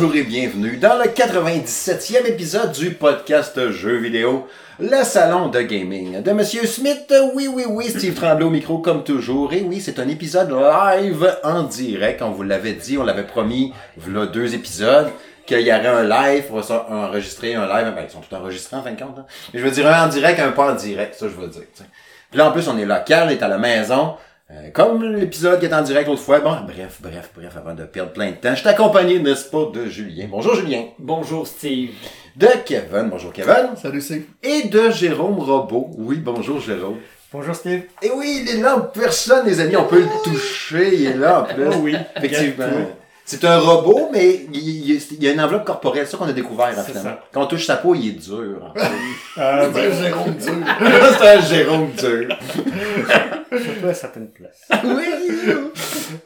Bonjour et bienvenue dans le 97e épisode du podcast Jeux vidéo, le salon de gaming de Monsieur Smith. Oui, oui, oui, Steve Tremblay au micro comme toujours. Et oui, c'est un épisode live en direct. On vous l'avait dit, on l'avait promis, voilà deux épisodes qu'il y aurait un live, on va enregistrer un live, ben, ils sont tous enregistrés en fin de compte, hein. mais je veux dire un en direct, un pas en direct, ça je veux dire. Puis là en plus on est local, on est à la maison, euh, comme l'épisode qui est en direct l'autre fois, bon, bref, bref, bref, avant de perdre plein de temps, je suis accompagné, n'est-ce pas, de Julien. Bonjour Julien. Bonjour Steve. De Kevin, bonjour Kevin. Salut, c'est. Et de Jérôme Robot. Oui, bonjour Jérôme. Bonjour Steve. Et oui, il est là en personne, les amis, on peut le toucher, il est là en plus. Oh oui. Effectivement. C'est un robot, mais il, il- il y a une enveloppe corporelle, c'est ça qu'on a découvert C'est finalement. ça. Quand on touche sa peau, il est dur. Euh, C'est un Jérôme dur. c'est un Jérôme dur. surtout à certaines places. Oui.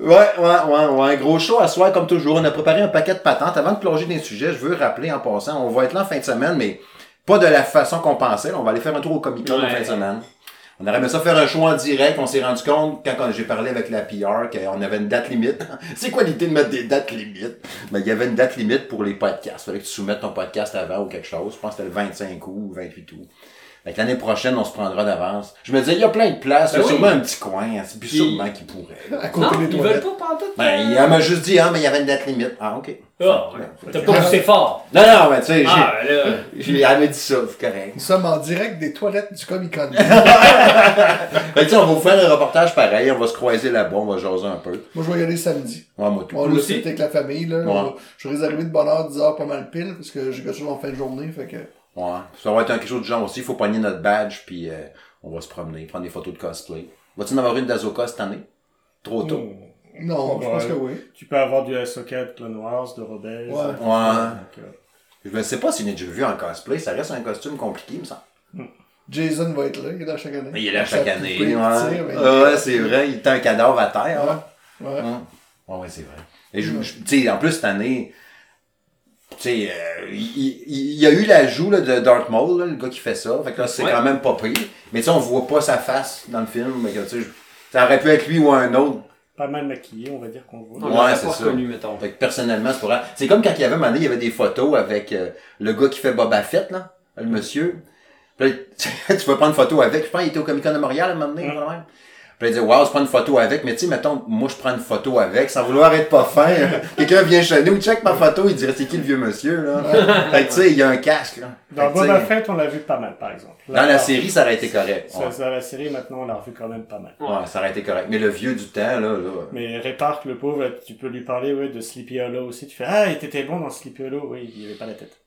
Ouais, ouais, ouais, ouais. Un gros show à soir, comme toujours. On a préparé un paquet de patentes. Avant de plonger dans les sujets, je veux rappeler en passant, on va être là en fin de semaine, mais pas de la façon qu'on pensait. On va aller faire un tour au Comic Con en fin de semaine. On aurait aimé ça faire un show en direct. On s'est rendu compte, quand j'ai parlé avec la PR, qu'on avait une date limite. C'est quoi l'idée de mettre des dates limites? Ben, il y avait une date limite pour les podcasts. Fallait que tu soumettes ton podcast avant ou quelque chose. Je pense que c'était le 25 août ou 28 août. Fait que l'année prochaine, on se prendra d'avance. Je me disais, il y a plein de places. Ben il y a oui. sûrement un petit coin. hein. Puis Puis- sûrement qu'il pourrait. À côté Non, des ils veulent pas pantoute. Ben, il elle m'a juste dit, ah, mais il y avait une date limite. Ah, ok. Ah, ouais. T'as pas poussé fort. Non, non, mais tu sais, j'ai, Ah, là. j'ai, m'a dit ça, c'est correct. Nous sommes en direct des toilettes du Comic Con. Que, tu sais, on va vous faire un reportage pareil, on va se croiser là-bas, on va jaser un peu. Moi, je vais y aller samedi. Ouais, moi, tout. On l'a avec la famille, là. Ouais. Je suis arrivé de bonne heure, 10 heures, pas mal pile, parce que j'ai quelque chose en fin de journée, fait que. Ouais. Ça va être un quelque chose de genre aussi, il faut pogner notre badge, puis euh, on va se promener, prendre des photos de cosplay. Vas-tu en avoir une d'Azoka cette année? Trop tôt. Hmm. Non, je pense que oui. Tu peux avoir du Ahsoka de Clone Wars, de Rebels. Ouais. Ouais. Donc, euh, Je ne sais pas s'il est déjà vu en cosplay, ça reste un costume compliqué, me semble. Jason va être là, il est là chaque année. Il est là chaque année. poupée Ouais, mais- Ah ouais c'est vrai, il est un cadavre à terre. hein. Ouais. Ouais. Ouais, ouais, c'est vrai. Et je, je- tu sais, en plus, cette année, tu sais, euh, il, il- il y a eu l'ajout là, de Darth Maul, là, le gars qui fait ça. Fait que là, c'est Ouais. quand même pas pire. Mais tu sais, on voit pas sa face dans le film. Mais que, je- ça aurait pu être lui ou un autre. pas mal maquillé, on va dire qu'on voit. Ouais, c'est ça. reconnu, mettons. Fait que personnellement, c'est grave. C'est comme quand il y avait un moment donné, il y avait des photos avec euh, le gars qui fait Boba Fett, là, le monsieur. Puis là, tu peux prendre une photo avec. Je pense qu'il était au Comic Con de Montréal à un moment donné, Mm. quand même. Puis dit, waouh, je prends une photo avec. Mais tu sais, mettons, moi, je prends une photo avec, sans vouloir être pas fin. Quelqu'un vient chez nous, check ma photo, il dirait, c'est qui le vieux monsieur, là? fait que tu sais, il y a un casque, là. Dans Boba Fett, on l'a vu pas mal, par exemple. dans la série, ça aurait été correct. Ça, Ouais. Dans la série, maintenant, on l'a revu quand même pas mal. Ouais, ça aurait été correct. Mais le vieux du temps, là, là. Mais répare que le pauvre, tu peux lui parler ouais, de Sleepy Hollow aussi. Tu fais Ah, il était bon dans Sleepy Hollow. Oui, il avait pas la tête.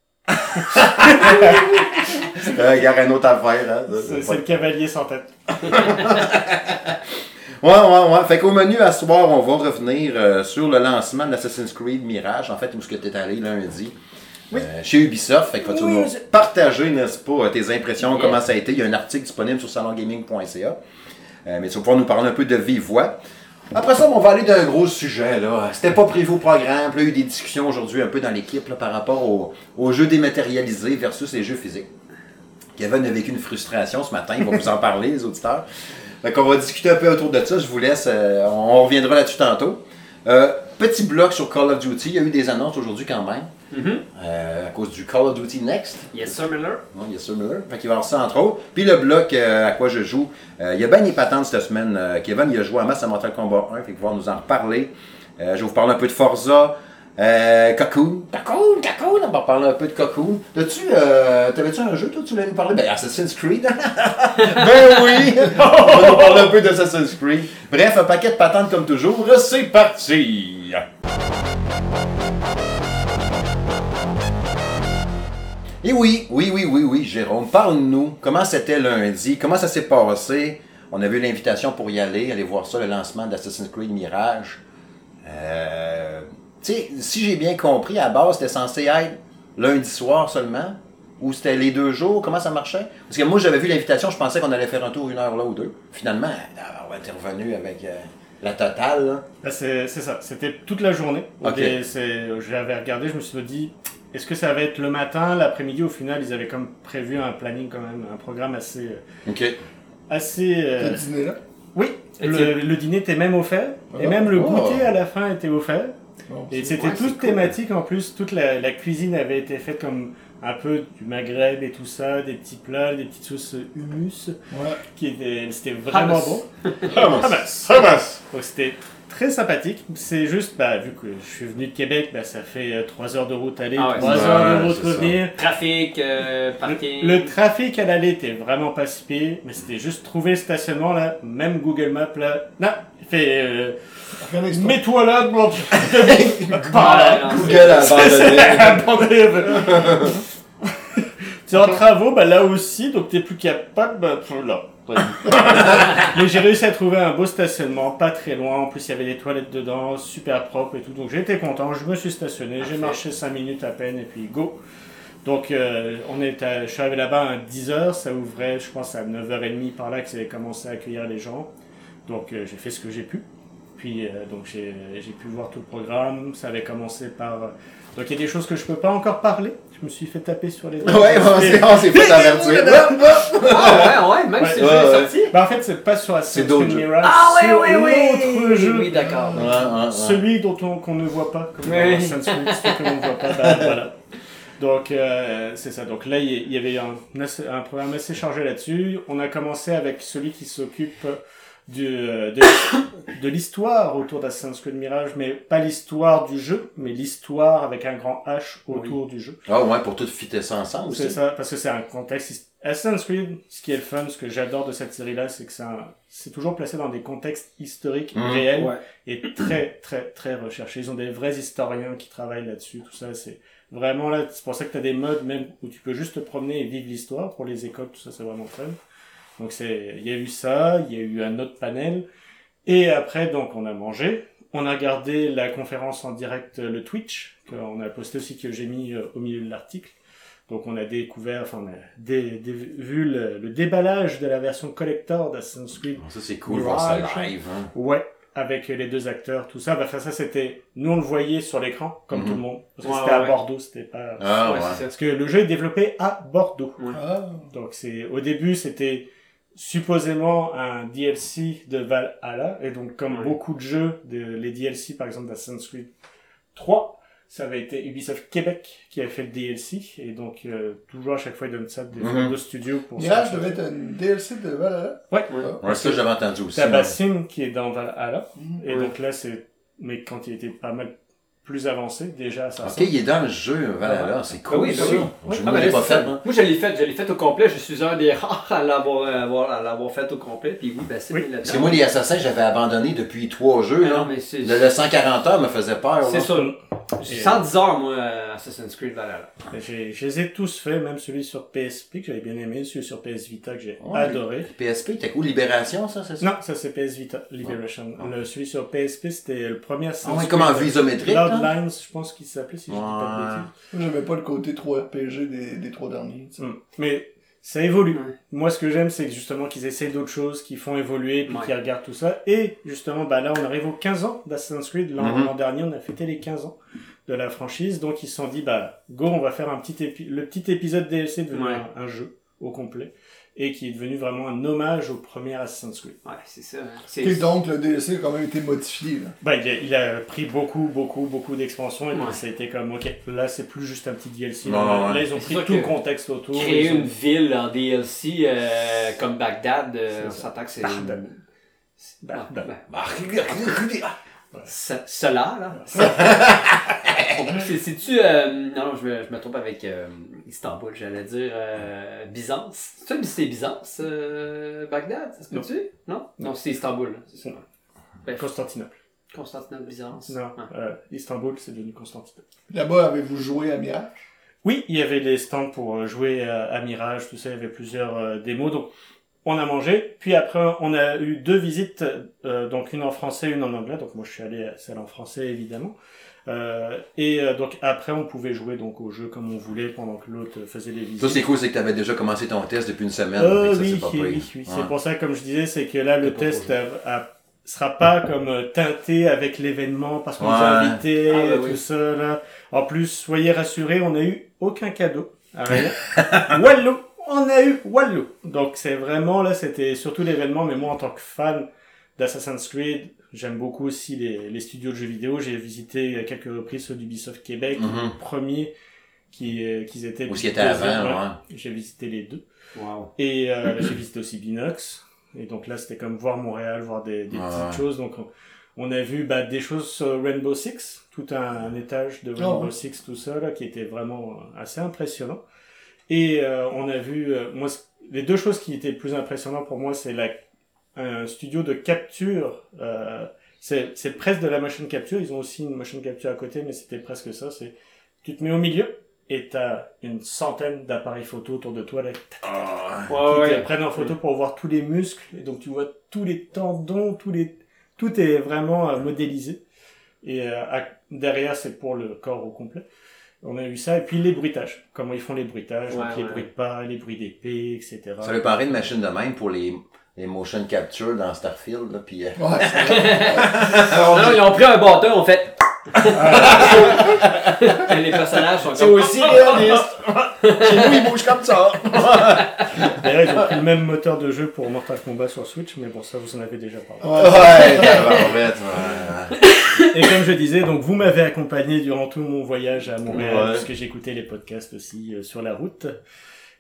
Euh, il y aurait une autre affaire, hein. C'est le cavalier sans tête. Ouais, ouais, ouais. Fait qu'au menu à ce soir, on va revenir euh, sur le lancement d'Assassin's Creed Mirage, en fait, où ce que t'es allé lundi. euh, chez Ubisoft. Fait que vas-tu Oui. nous partager, n'est-ce pas, tes impressions, Yes. comment ça a été? Il y a un article disponible sur salongaming.ca. Euh, mais tu vas pouvoir nous parler un peu de vive voix. Après ça, on va aller d'un gros sujet. là. C'était pas prévu au programme. Il y a eu des discussions aujourd'hui un peu dans l'équipe par rapport au- aux jeux dématérialisés versus les jeux physiques. Kevin a vécu une frustration ce matin. Il va vous en parler, les auditeurs. Fait qu'on va discuter un peu autour de ça. Je vous laisse. euh, on reviendra là-dessus tantôt. Euh, petit bloc sur Call of Duty. Il y a eu des annonces aujourd'hui quand même. Mhm. euh, à cause du Call of Duty Next. Yes, sir, Miller. Non, il y a ça, Miller. Fait qu'il va y avoir ça entre autres. Puis le bloc euh, à quoi je joue. il y a bien des patentes cette semaine. Kevin, il a joué à masse à Mortal Kombat 1. Fait qu'il va nous en reparler. Je vais vous parler un peu de Forza. Euh, Cocoon. Cocoon, Cocoon. On va parler un peu de Cocoon. T'as-tu, euh, t'avais-tu un jeu, toi, tu voulais nous parler? Ben, Assassin's Creed. ben oui. On va nous parler un peu d'Assassin's Creed. Bref, un paquet de patentes comme toujours. C'est parti. Et oui, oui, oui, oui, oui, Jérôme, parle-nous. Comment c'était lundi? Comment ça s'est passé? On a vu l'invitation pour y aller, aller voir ça, le lancement d'Assassin's Creed Mirage. Euh, tu sais, si j'ai bien compris, à la base, c'était censé être lundi soir seulement. Ou c'était les deux jours? Comment ça marchait? Parce que moi, j'avais vu l'invitation, je pensais qu'on allait faire un tour une heure là ou deux. Finalement, on va être revenu avec euh, la totale. Là, c'est ça. C'était toute la journée. Ok. Et c'est- J'avais regardé, je me suis dit, est-ce que ça va être le matin, l'après-midi? Au final, ils avaient comme prévu un planning quand même, un programme assez... euh, OK. assez euh, Le dîner là? Oui, le dîner était même offert. Et Ah. même le Oh. goûter à la fin était offert. Bon, Et c'était ouais, tout c'est cool. thématique en plus, toute la, la cuisine avait été faite comme un peu du Maghreb et tout ça, des petits plats, des petites sauces hummus, Ouais. qui étaient, c'était vraiment Hummus. bon. Hamas. Hamas. Donc c'était très sympathique. C'est juste, bah, vu que je suis venu de Québec, bah, ça fait 3 heures de route aller, Ah ouais, 3 c'est- heures de route revenir. Trafic, euh, parking. Le, le trafic à l'aller était vraiment pas si pire, mais c'était juste trouver le stationnement là, même Google Maps là, non, il fait euh, mets-toi là, bon, Ah, non, Google a abandonné. es en travaux, bah là aussi, donc t'es plus capable, bah pff, là. Mais j'ai réussi à trouver un beau stationnement, pas très loin. En plus, il y avait des toilettes dedans, super propre et tout. Donc j'étais content. Je me suis stationné, j'ai marché 5 minutes à peine et puis go. Donc euh, on est à- je suis arrivé là-bas à 10h, ça ouvrait, je pense à 9h30 par là que ça avait commencé à accueillir les gens. Donc euh, j'ai fait ce que j'ai pu. Puis euh, donc j'ai j'ai pu voir tout le programme. Ça avait commencé par. euh, donc il y a des choses que je peux pas encore parler. Je me suis fait taper sur les. Ouais, on s'est fait avertir. Ah ouais, ouais, même Ouais, si le ouais, jeu est ouais. sorti. Bah en fait c'est pas sur C'est Assassin's d'autres Creed jeux. Mirage, Ah ouais, ouais, ouais. l'autre jeu. Oui, d'accord. Ouais, ouais, ouais. Celui dont on qu'on ne voit pas, comme Assassin's Creed, celui que l'on ne voit pas, bah, voilà. Donc euh, c'est ça. Donc là il y- avait un, un programme assez chargé là-dessus. On a commencé avec celui qui s'occupe du, euh, de, de l'histoire autour d'Assassin's Creed Mirage, mais pas l'histoire du jeu, mais l'histoire avec un grand H autour du jeu. Ah ouais, pour tout fitter ça ensemble C'est ça, parce que c'est un contexte. Assassin's Creed, ce qui est le fun, ce que j'adore de cette série-là, c'est que c'est un- c'est toujours placé dans des contextes historiques Mhm. réels Ouais. et très, très, très recherchés. Ils ont des vrais historiens qui travaillent là-dessus, tout ça. C'est vraiment là, c'est pour ça que tu as des modes même où tu peux juste te promener et vivre l'histoire. Pour les écoles, tout ça, c'est vraiment fun. Donc c'est, il y a eu ça, il y a eu un autre panel. Et après, donc, on a mangé. On a regardé la conférence en direct, euh, le Twitch, qu'on a posté aussi, que j'ai mis au milieu de l'article. Donc on a découvert, enfin on a dé- dé- vu le, le déballage de la version collector d'Assassin's Creed. Ça, c'est cool, voir ça live. Hein. Ouais, avec les deux acteurs, tout ça. Bah, enfin, ça c'était, nous on le voyait sur l'écran, comme Mhm. tout le monde. Parce que Ouais, c'était à ouais. Bordeaux, c'était pas... Ah Ouais, ouais. c'est ça. Parce que le jeu est développé à Bordeaux. Ah. Donc c'est au début c'était supposément un DLC de Valhalla et donc comme Ouais. beaucoup de jeux, de, les DLC par exemple d'Assassin's Creed 3, ça avait été Ubisoft Québec qui avait fait le DLC et donc euh, toujours à chaque fois ils donnent ça des Mhm. fois de studio pour Mirage ça. devait être un DLC de Valhalla. Ouais. Ah. Ouais, ça, j'avais entendu aussi. T'as ouais. Bassim qui est dans Valhalla Mhm. et Ouais. donc là c'est mais quand il était pas mal plus avancé déjà ça Ok, il est dans le jeu, Valhalla, c'est cool. Ah oui, ça. bah oui. Je Ah, ne ben l'ai pas c'est fait. ça. hein. Moi, je l'ai fait, je l'ai fait au complet. Je suis un des rares à l'avoir, à l'avoir, à l'avoir fait au complet. Puis oui, ben c'est Oui. Parce que moi, les assassins, j'avais abandonné depuis trois jeux. Ah Là. non, mais c'est, Le, le 140 heures me faisait peur. c'est ça. J'ai 110 heures, moi, Assassin's Creed Valhalla. J'ai, je les ai tous faits, même celui sur PSP que j'avais bien aimé, celui sur PS Vita que j'ai adoré. PSP, t'as quoi Libération, ça, c'est ça? Non, ça c'est PS Vita Liberation. Le, celui sur PSP c'était le premier Assassin's ouais, comme en Creed, vue isométrique. hein? Bloodlines, je pense qu'il s'appelait, si je dis pas de bêtises. Moi, j'aimais pas le côté 3 RPG des, des trois derniers. tu sais. Hmm. Mais ça évolue. Ouais. Moi, ce que j'aime, c'est justement qu'ils essayent d'autres choses, qu'ils font évoluer, puis Ouais. qu'ils regardent tout ça. Et justement, bah là, on arrive aux 15 ans d'Assassin's Creed. L'an Mhm. l'an dernier, on a fêté les 15 ans de la franchise. Donc, ils se sont dit, bah, go, on va faire un petit épi- le petit épisode DLC Ouais. un, un jeu au complet. Et qui est devenu vraiment un hommage au premier Assassin's Creed. Ouais, c'est ça. hein. C'est, Et donc, le DLC a quand même été modifié. Là. Bah, il a, il a pris beaucoup, beaucoup, beaucoup d'expansions. Et puis, Ouais. ça a été comme, ok, là, c'est plus juste un petit DLC. Ouais, là, ouais. là, ils ont pris tout le contexte autour. créer ont- une ville en DLC euh, comme Bagdad, euh, C'est on ça. s'entend que c'est... Bagdad. Bagdad. ah. Ce- Cela, là. C'est- C'est-tu... euh, non, je me, je me trompe avec euh, Istanbul, j'allais dire euh, Byzance. C'est c'est Byzance, euh, Bagdad, ça se Non. peut-tu? Non? Non, c'est Istanbul, là, c'est ça. Non. Bref, Constantinople. Constantinople, Byzance. Non, Ouais. euh, Istanbul, c'est devenu Constantinople. Là-bas, avez-vous joué à Mirage? Oui, il y avait les stands pour jouer à, Mirage, tout ça, il y avait plusieurs euh, démos. Donc, on a mangé. Puis après, on a eu deux visites, euh, donc une en français, une en anglais. Donc moi, je suis allé à celle en français, évidemment. Euh, et euh, donc après, on pouvait jouer donc au jeu comme on voulait pendant que l'autre faisait les visites. Ça, c'est cool, c'est que t'avais déjà commencé ton test depuis une semaine. Euh, ça, oui, pas oui, oui, oui. Ouais. C'est pour ça, comme je disais, c'est que là, le test trop a- a- sera pas comme euh, teinté avec l'événement parce qu'on nous a Ouais. invités, Ah, bah tout oui. ça, là. En plus, soyez rassurés, on n'a eu aucun cadeau. Wallo! On a eu Wallo! Donc, c'est vraiment, là, c'était surtout l'événement, mais moi, en tant que fan d'Assassin's Creed, j'aime beaucoup aussi les, les studios de jeux vidéo. J'ai visité à quelques reprises ceux d'Ubisoft Québec, Mhm. le premier qui euh, qu'ils étaient. Ou ce qui était avant, ouais. J'ai visité les deux. Wow. Et euh, j'ai visité aussi Binox. Et donc là, c'était comme voir Montréal, voir des, des Ouais, petites ouais. choses. Donc on, a vu bah, des choses sur Rainbow Six, tout un, un étage de Rainbow Oh, ouais. Six, tout ça, là, qui était vraiment assez impressionnant. Et euh, on a vu, euh, moi, les deux choses qui étaient plus impressionnantes pour moi, c'est la, un studio de capture. Euh, c'est c'est presque de la motion capture. Ils ont aussi une motion capture à côté, mais c'était presque ça. C'est tu te mets au milieu et t'as une centaine d'appareils photo autour de toi là, Ah, qui Ouais, te ouais. prennent en photo pour voir tous les muscles et donc tu vois tous les tendons, tous les tout est vraiment euh, modélisé et euh, à- derrière c'est pour le corps au complet. On a eu ça et puis les bruitages, comment ils font les bruitages, Ouais, donc les ouais. bruits de pas, les bruits d'épée, etc. Ça fait pareil de machine de même pour les, les motion capture dans Starfield, là, puis... euh, Ouais, c'est. Non, non, ils ont pris un bâton, en fait. les personnages sont C'est comme... aussi réaliste! Chez nous, ils bougent comme ça. D'ailleurs ils ont pris le même moteur de jeu pour Mortal Kombat sur Switch, mais bon ça vous en avez déjà parlé. Ouais. Ouais. Et comme je disais, donc vous m'avez accompagné durant tout mon voyage à Montréal, Ouais. puisque j'écoutais les podcasts aussi euh, sur la route.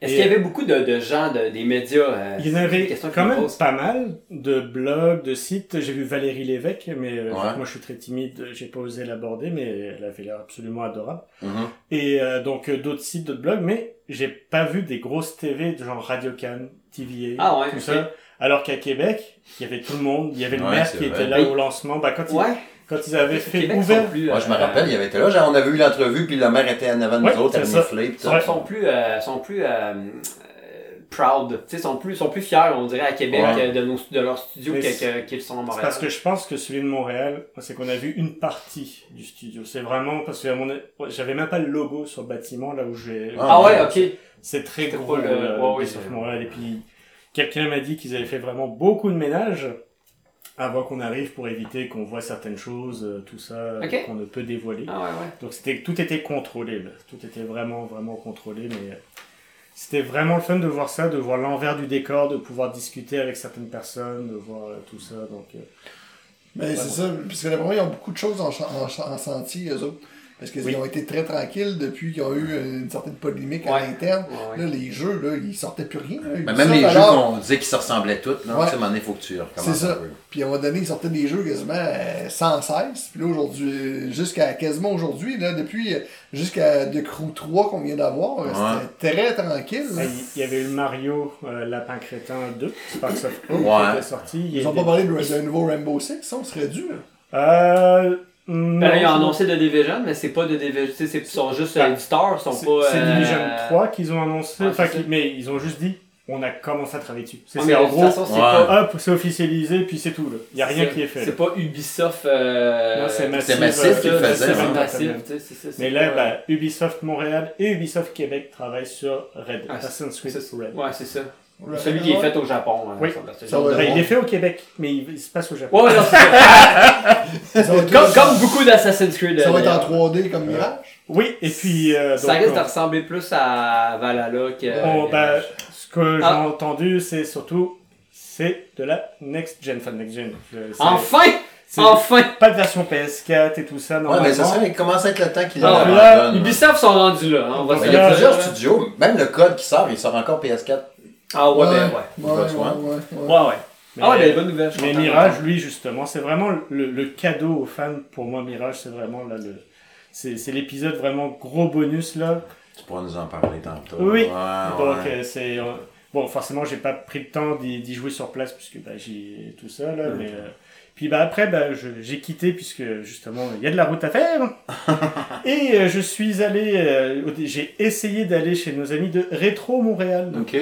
Est-ce qu'il y avait beaucoup de, de gens, de, des médias euh, Il y en avait quand même pose. pas mal de blogs, de sites. J'ai vu Valérie Lévesque, mais euh, Ouais. moi je suis très timide, j'ai pas osé l'aborder, mais elle avait l'air absolument adorable. Mhm. Et euh, donc euh, d'autres sites, d'autres blogs, mais j'ai pas vu des grosses TV de genre Radio Can, TVA, Ah ouais, tout ok. ça. Alors qu'à Québec, il y avait tout le monde, il y avait le Ouais, maire qui vrai. était là Oui. au lancement. Bah, quand, Ouais. Quand ils avaient fait Québec ouvert, plus... Moi, je me euh, rappelle, il avait été là. Genre, on avait eu l'entrevue, puis le maire était en avant de Ouais, nous autres, renifler, puis tout. Ouais. sont plus, euh, sont plus euh, euh, proud, tu sais, sont plus, sont plus fiers, on dirait, à Québec, Ouais. euh, de, nos, de leur studio qu'ils sont à Montréal. parce que je pense que celui de Montréal, c'est qu'on a vu une partie du studio. C'est vraiment parce que à mon- j'avais même pas le logo sur le bâtiment là où j'ai. Ah ouais, ok. C'est très gros pas le- euh, ouais, oui, Montréal. Et puis quelqu'un m'a dit qu'ils avaient fait vraiment beaucoup de ménage avant qu'on arrive pour éviter qu'on voit certaines choses, euh, tout ça Ok. qu'on ne peut dévoiler. Ah ouais, ouais. Donc c'était tout était contrôlé, là. tout était vraiment vraiment contrôlé, mais euh, c'était vraiment le fun de voir ça, de voir l'envers du décor, de pouvoir discuter avec certaines personnes, de voir euh, tout ça. Donc euh, Mais c'est ça, parce que vraiment, ils ont beaucoup de choses en, en, en sentier, eux autres. Parce qu'ils Oui. ont été très tranquilles depuis qu'ils ont eu une certaine polémique à l'interne. Ouais, ouais. Là, les jeux, là, ils sortaient plus rien. là. Mais Ubisoft, même les jeux qu'on disait qu'ils se ressemblaient tous, là, à un moment donné, faut que tu recommences C'est ça. Puis à un moment donné, ils sortaient des jeux quasiment euh, sans cesse. Puis là, aujourd'hui, jusqu'à quasiment aujourd'hui, là, depuis euh, jusqu'à The Crew 3 qu'on vient d'avoir, euh, Ouais. c'était très tranquille. Là. Il y avait eu le Mario euh, Lapin Crétin 2, Sparks of Hope, Ouais. qui était sorti. Ils a ont des- pas parlé de- d'un nouveau Rainbow Six, ça, on serait dû. là. Euh, non, Ben là, ils ont c'est- annoncé de Division, mais c'est pas de Division, tu sais, ils sont juste euh, éditeurs, ils sont C'est pas... c'est euh, Division 3 qu'ils ont annoncé, enfin, c'est qui- mais ils ont juste dit, on a commencé à travailler dessus. C'est c'est en gros, c'est Ouais. hop, c'est officialisé, puis c'est tout. Il y a rien c'est- qui est fait. C'est pas Ubisoft... Euh, Non, c'est c'est massif euh, faisaient, c'est hein. massif, c'est c'est Mais là, bah, Ubisoft Montréal et Ubisoft Québec travaillent sur Red, Ah, Assassin's Creed c'est- Red. Ouais, c'est ça. Ouais. Celui qui est fait au Japon. hein, Oui. ça Ça il bon. est fait au Québec, mais il, il se passe au Japon. Ouais, ouais, non, ça. Comme, comme beaucoup d'Assassin's Creed. ça va être en d'ailleurs. 3D comme Mirage. Oui, et puis... euh, Ça donc, risque de ressembler plus à Valhalla que. On- bah, ce que j'ai Ah. entendu, c'est surtout, c'est de la next gen, enfin next gen. Euh, c'est- Enfin! Enfin! Pas de version PS4 et tout ça, Ouais, normalement. mais ça serait, il commence à être le temps qu'il là, l'abandonne. Ubisoft sont rendus là, hein, on va il y a plusieurs studios, même le code qui sort, il sort encore PS4. Ah ouais, ben ouais. Ouais, ouais, ouais, ouais. Ouais, ouais. Mais, Ah ouais, ben bonne nouvelle. mais Mirage, lui, justement, c'est vraiment le, le cadeau aux fans. Pour moi, Mirage, c'est vraiment là le. C'est c'est l'épisode vraiment gros bonus là. Tu pourras nous en parler tantôt. Oui. Ouais, Donc ouais. euh, c'est euh, bon, forcément, j'ai pas pris le temps d'y jouer sur place puisque bah, j'ai tout ça là, mais euh, puis bah après bah j'ai quitté puisque justement il y a de la route à faire et euh, je suis allé, euh, j'ai essayé d'aller chez nos amis de Rétro Montréal Ok.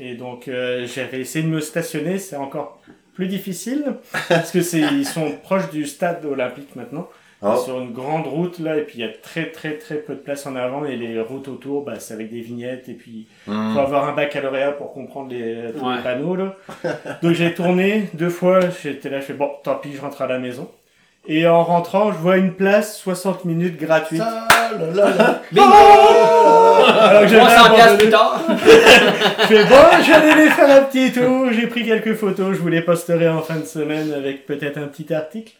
Et donc euh, j'avais essayé de me stationner, c'est encore plus difficile parce que c'est ils sont proches du stade olympique maintenant Oh. sur une grande route là et puis il y a très très très peu de place en avant et les routes autour bah c'est avec des vignettes et puis Hmm. faut avoir un baccalauréat pour comprendre les, tous Ouais. les panneaux là. Donc j'ai tourné deux fois, j'étais là, je fais bon, tant pis, je rentre à la maison. Et en rentrant, je vois une place 60 minutes gratuite. Là là là. Alors que j'avais 300 piastres abandonné. plus tard. Je fais bon, j'allais les faire un petit tour. J'ai pris quelques photos. Je vous les posterai en fin de semaine avec peut-être un petit article.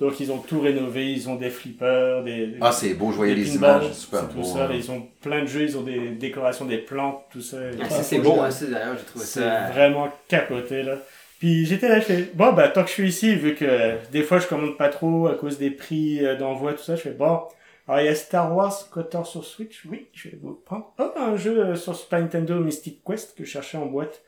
Donc ils ont tout rénové. Ils ont des flippers, des, Ah, c'est beau, je voyais les images, super c'est beau. tout ça. Là, ils ont plein de jeux. Ils ont des décorations, des plantes, tout ça. Ah, ça, c'est beau, hein, d'ailleurs, j'ai trouvé C'est ça. vraiment capoté là. Puis j'étais là, je fais bon bah tant que je suis ici, vu que des fois je commande pas trop à cause des prix euh, d'envoi tout ça, je fais bon. Alors il y a Star Wars Kotor sur Switch, oui, je vais vous prendre. Oh un jeu euh, sur Super Nintendo Mystic Quest que je cherchais en boîte,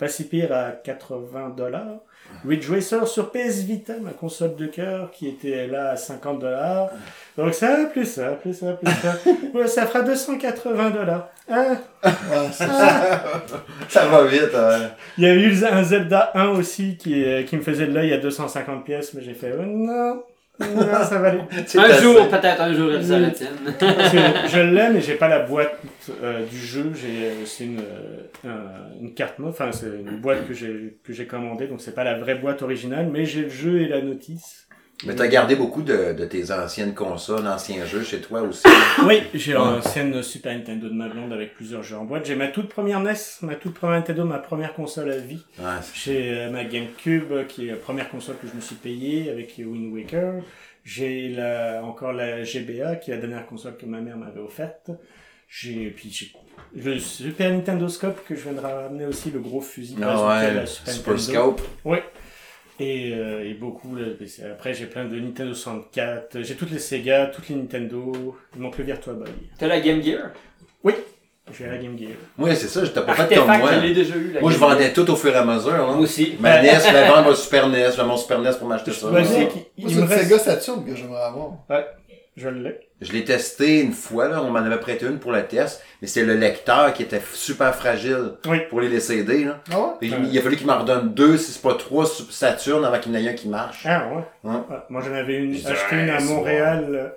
pas si pire à 80 dollars. Ridge Racer sur PS Vita, ma console de cœur, qui était là à 50 dollars. Donc ça, plus ça, plus ça, plus ça. Ouais, ça fera 280 dollars. Ah, Ouais, c'est ça. Ça va vite. hein. Il y a eu un Zelda 1 aussi qui, euh, qui me faisait de l'œil à 250 pièces, mais j'ai fait oh, non, non, ça va aller. C'est Un jour, peut-être un jour, elle. Parce que je l'aime, mais j'ai pas la boîte euh, du jeu. J'ai, euh, c'est une, euh, un- une carte mode, enfin c'est une boîte que j'ai que j'ai commandée, donc c'est pas la vraie boîte originale, mais j'ai le jeu et la notice. Mais t'as gardé beaucoup de, de tes anciennes consoles, anciens jeux chez toi aussi? Oui, j'ai l'ancienne Super Nintendo de ma blonde avec plusieurs jeux en boîte. J'ai ma toute première NES, ma toute première Nintendo, ma première console à vie. Ouais, J'ai euh, ma GameCube, euh, qui est la première console que je me suis payée avec Wind Waker. J'ai la, encore la GBA, qui est la dernière console que ma mère m'avait offerte. J'ai, puis j'ai le Super Nintendo Scope que je viens de ramener aussi, le gros fusil. Ah bazooka, ouais, Super Super. Scope. Oui. Et, euh, et beaucoup, après j'ai plein de Nintendo 64, j'ai toutes les Sega, toutes les Nintendo, il manque le Virtua Boy. T'as la Game Gear? J'ai la Game Gear. Oui, c'est ça, t'as pas fait comme moi. je déjà eu. la Moi, je Gear. vendais tout au fur et à mesure. Moi Là. aussi. Ma NES, je la vendre mon Super NES, je mon Super NES pour m'acheter ça. Je Moi, il c'est me une reste- Sega Saturn que j'aimerais avoir. Je l'ai. Je l'ai testé une fois, là, on m'en avait prêté une pour le test, mais c'est le lecteur qui était super fragile Oui. pour les CD. Là. Ah ouais? Ouais. Il a fallu qu'il m'en redonne deux, si c'est pas trois Super Saturn avant qu'il y en ait un qui marche. Ah ouais? Ouais, Moi j'en avais une, acheté une à Montréal euh,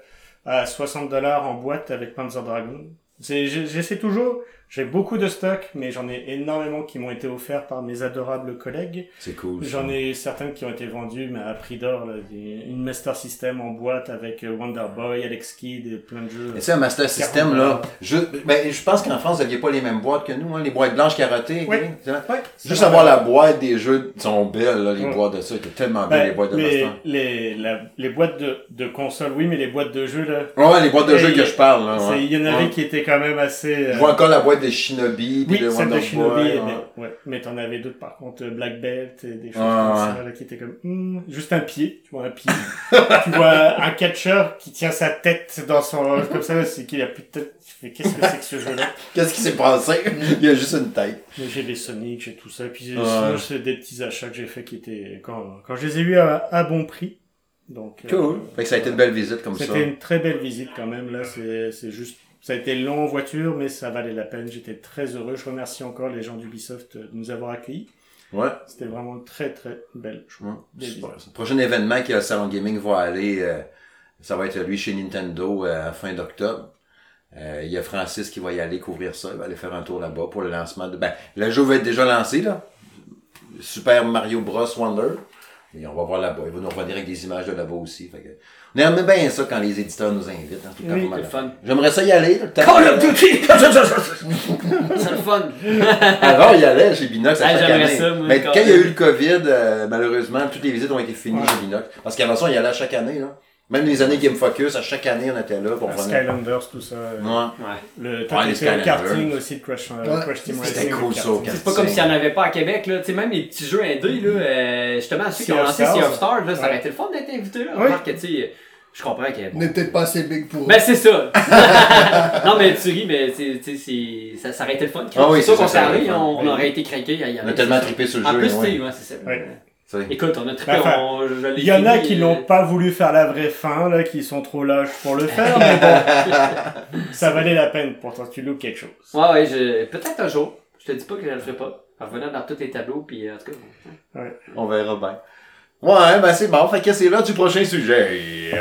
à 60 dollars en boîte avec Panzer Dragon. C'est, j'ai- j'essaie toujours, j'ai beaucoup de stocks, mais j'en ai énormément qui m'ont été offerts par mes adorables collègues. C'est cool. J'en ai certains qui ont été vendus, mais à prix d'or, une Master System en boîte avec euh, Wonder Boy, Alex Kidd et plein de jeux. Et ça, un Master System, là, je, ben, je pense qu'en France, vous n'aviez pas les mêmes boîtes que nous, hein, les boîtes blanches carottées. Oui. hein. Ouais, Juste avoir la boîte des jeux sont belles, là, les boîtes de ça. étaient tellement belles, Ben, les boîtes de les, Master. les, la- les boîtes de, de consoles, oui, mais les boîtes de jeux, là, Ouais, les boîtes de jeux que je parle, là. ouais. il y en avait Ouais. qui étaient quand même assez... euh, Je vois encore la boîte de Shinobi, puis Oui, de Wonder de Shinobi, Boy, mais, ouais. ouais. mais t'en avais d'autres par contre, euh, Black Belt et des choses Ouais, comme ouais. ça, là, qui étaient comme, hmm, juste un pied, tu vois un pied. tu vois un catcheur qui tient sa tête dans son, comme ça, c'est qu'il a plus de tête. Tu fais, qu'est-ce que c'est que ce jeu-là? Qu'est-ce qui s'est passé? Il y a juste une tête. Mais j'ai les Sonic, j'ai tout ça, puis Ouais. sinon, c'est des petits achats que j'ai fait qui étaient, quand, quand je les ai eus à, à bon prix. Donc, euh, Cool. Fait que ça a été une belle visite comme ça. C'était une très belle visite quand même. Là, c'est juste. Ça a été long en voiture, mais ça valait la peine. J'étais très heureux. Je remercie encore les gens d'Ubisoft de nous avoir accueillis. Ouais. C'était vraiment très très belle chose. Ouais. Le prochain événement que le Salon Gaming va aller, euh, ça va être lui chez Nintendo euh, fin d'octobre. Euh, il y a Francis qui va y aller couvrir ça. Il va aller faire un tour là-bas pour le lancement de... Ben, le jeu va être déjà lancé, là. Super Mario Bros. Wonder. Et on va voir là-bas. Il va nous revenir avec des images de là-bas aussi. Fait que... On aime bien ça quand les éditeurs nous invitent. hein, tout Oui, c'est le fun. J'aimerais ça y aller. Call of Duty! C'est le fun. Avant, il y allait chez Binox à Ah, chaque année. ça, moi, Mais quand il y a eu le COVID, euh, malheureusement, toutes les visites ont été finies Ouais. chez Binox. Parce qu'avant ça, on y allait à chaque année. Là. Même les années Game Focus, à chaque année, on était là pour venir. Skylanders, tout ça. euh, Ouais. Ouais. Le, le Skylanders. karting aussi de Crash, euh, Team C'était Racing. cool, le ça, C'est pas comme s'il n'y en avait pas à Québec, là. Tu sais, même les petits jeux indés, là, euh, justement, ceux qui ont lancé. Sea of Stars, là, ça aurait été le fun d'être invité, là. Que, tu sais, je comprends qu'il y a... On n'est peut-être pas assez big pour Ben, c'est ça. non, mais tu ris, mais c'est, tu sais, c'est, ça, ça aurait été le fun. Ah oui, c'est qu'on ça, le fun. on, aurait été aller. On a tellement trippé sur le En jeu. plus, ouais. tu sais, ouais, c'est ça. Écoute, on a trippé, Enfin, on, Il y en a qui euh, n'ont pas voulu faire la vraie fin, là, qui sont trop lâches pour le faire, mais bon, ça valait la peine pour toi, tu loues quelque chose. Ouais, ouais, je... peut-être un jour. Je te dis pas que je le ferai pas. En revenant dans tous les tableaux, puis en tout cas. On verra bien. Ouais, ben c'est bon. Fait que c'est là du prochain sujet.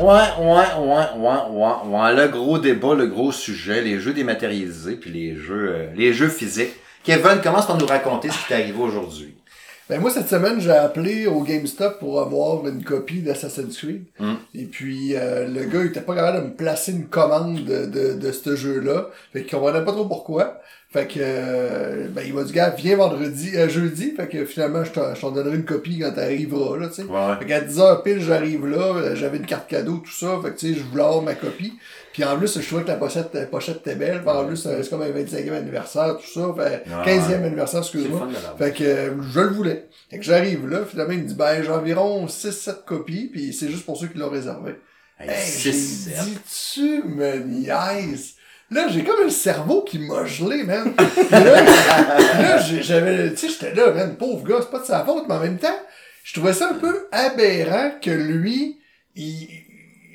Ouais, ouais, ouais, ouais, ouais, ouais. Le gros débat, le gros sujet, les jeux dématérialisés puis les jeux, euh, les jeux physiques. Kevin commence par nous raconter ce qui t'est arrivé aujourd'hui? Ben moi, cette semaine, j'ai appelé au GameStop pour avoir une copie d'Assassin's Creed. Mm. Et puis, euh, le gars, il était pas capable de me placer une commande de, de, de ce jeu-là. Fait qu'il comprenait pas trop pourquoi. Fait que, euh, ben, il m'a dit, gars, viens vendredi, euh, jeudi. Fait que finalement, je t'en je t'en donnerai une copie quand t'arriveras, là, tu sais. Ouais. Fait qu'à 10h pile, j'arrive là, euh, j'avais une carte cadeau, tout ça, fait que tu sais, je voulais avoir ma copie. Puis en plus, je trouvais que la pochette, la pochette était belle, Puis en plus, euh, c'est comme un 25e anniversaire, tout ça, fait Ouais. 15e anniversaire, excuse-moi. Fait que euh, je le voulais. Fait que j'arrive là, finalement, il me dit, ben, j'ai environ 6-7 copies, puis c'est juste pour ceux qui l'ont réservé. Hey, Hey, j'ai dit, tu me niaises. Là, j'ai comme un cerveau qui m'a gelé, man. Là, là, j'avais, tu sais, j'étais là, man, pauvre gars, c'est pas de sa faute, mais en même temps, je trouvais ça un peu aberrant que lui, il,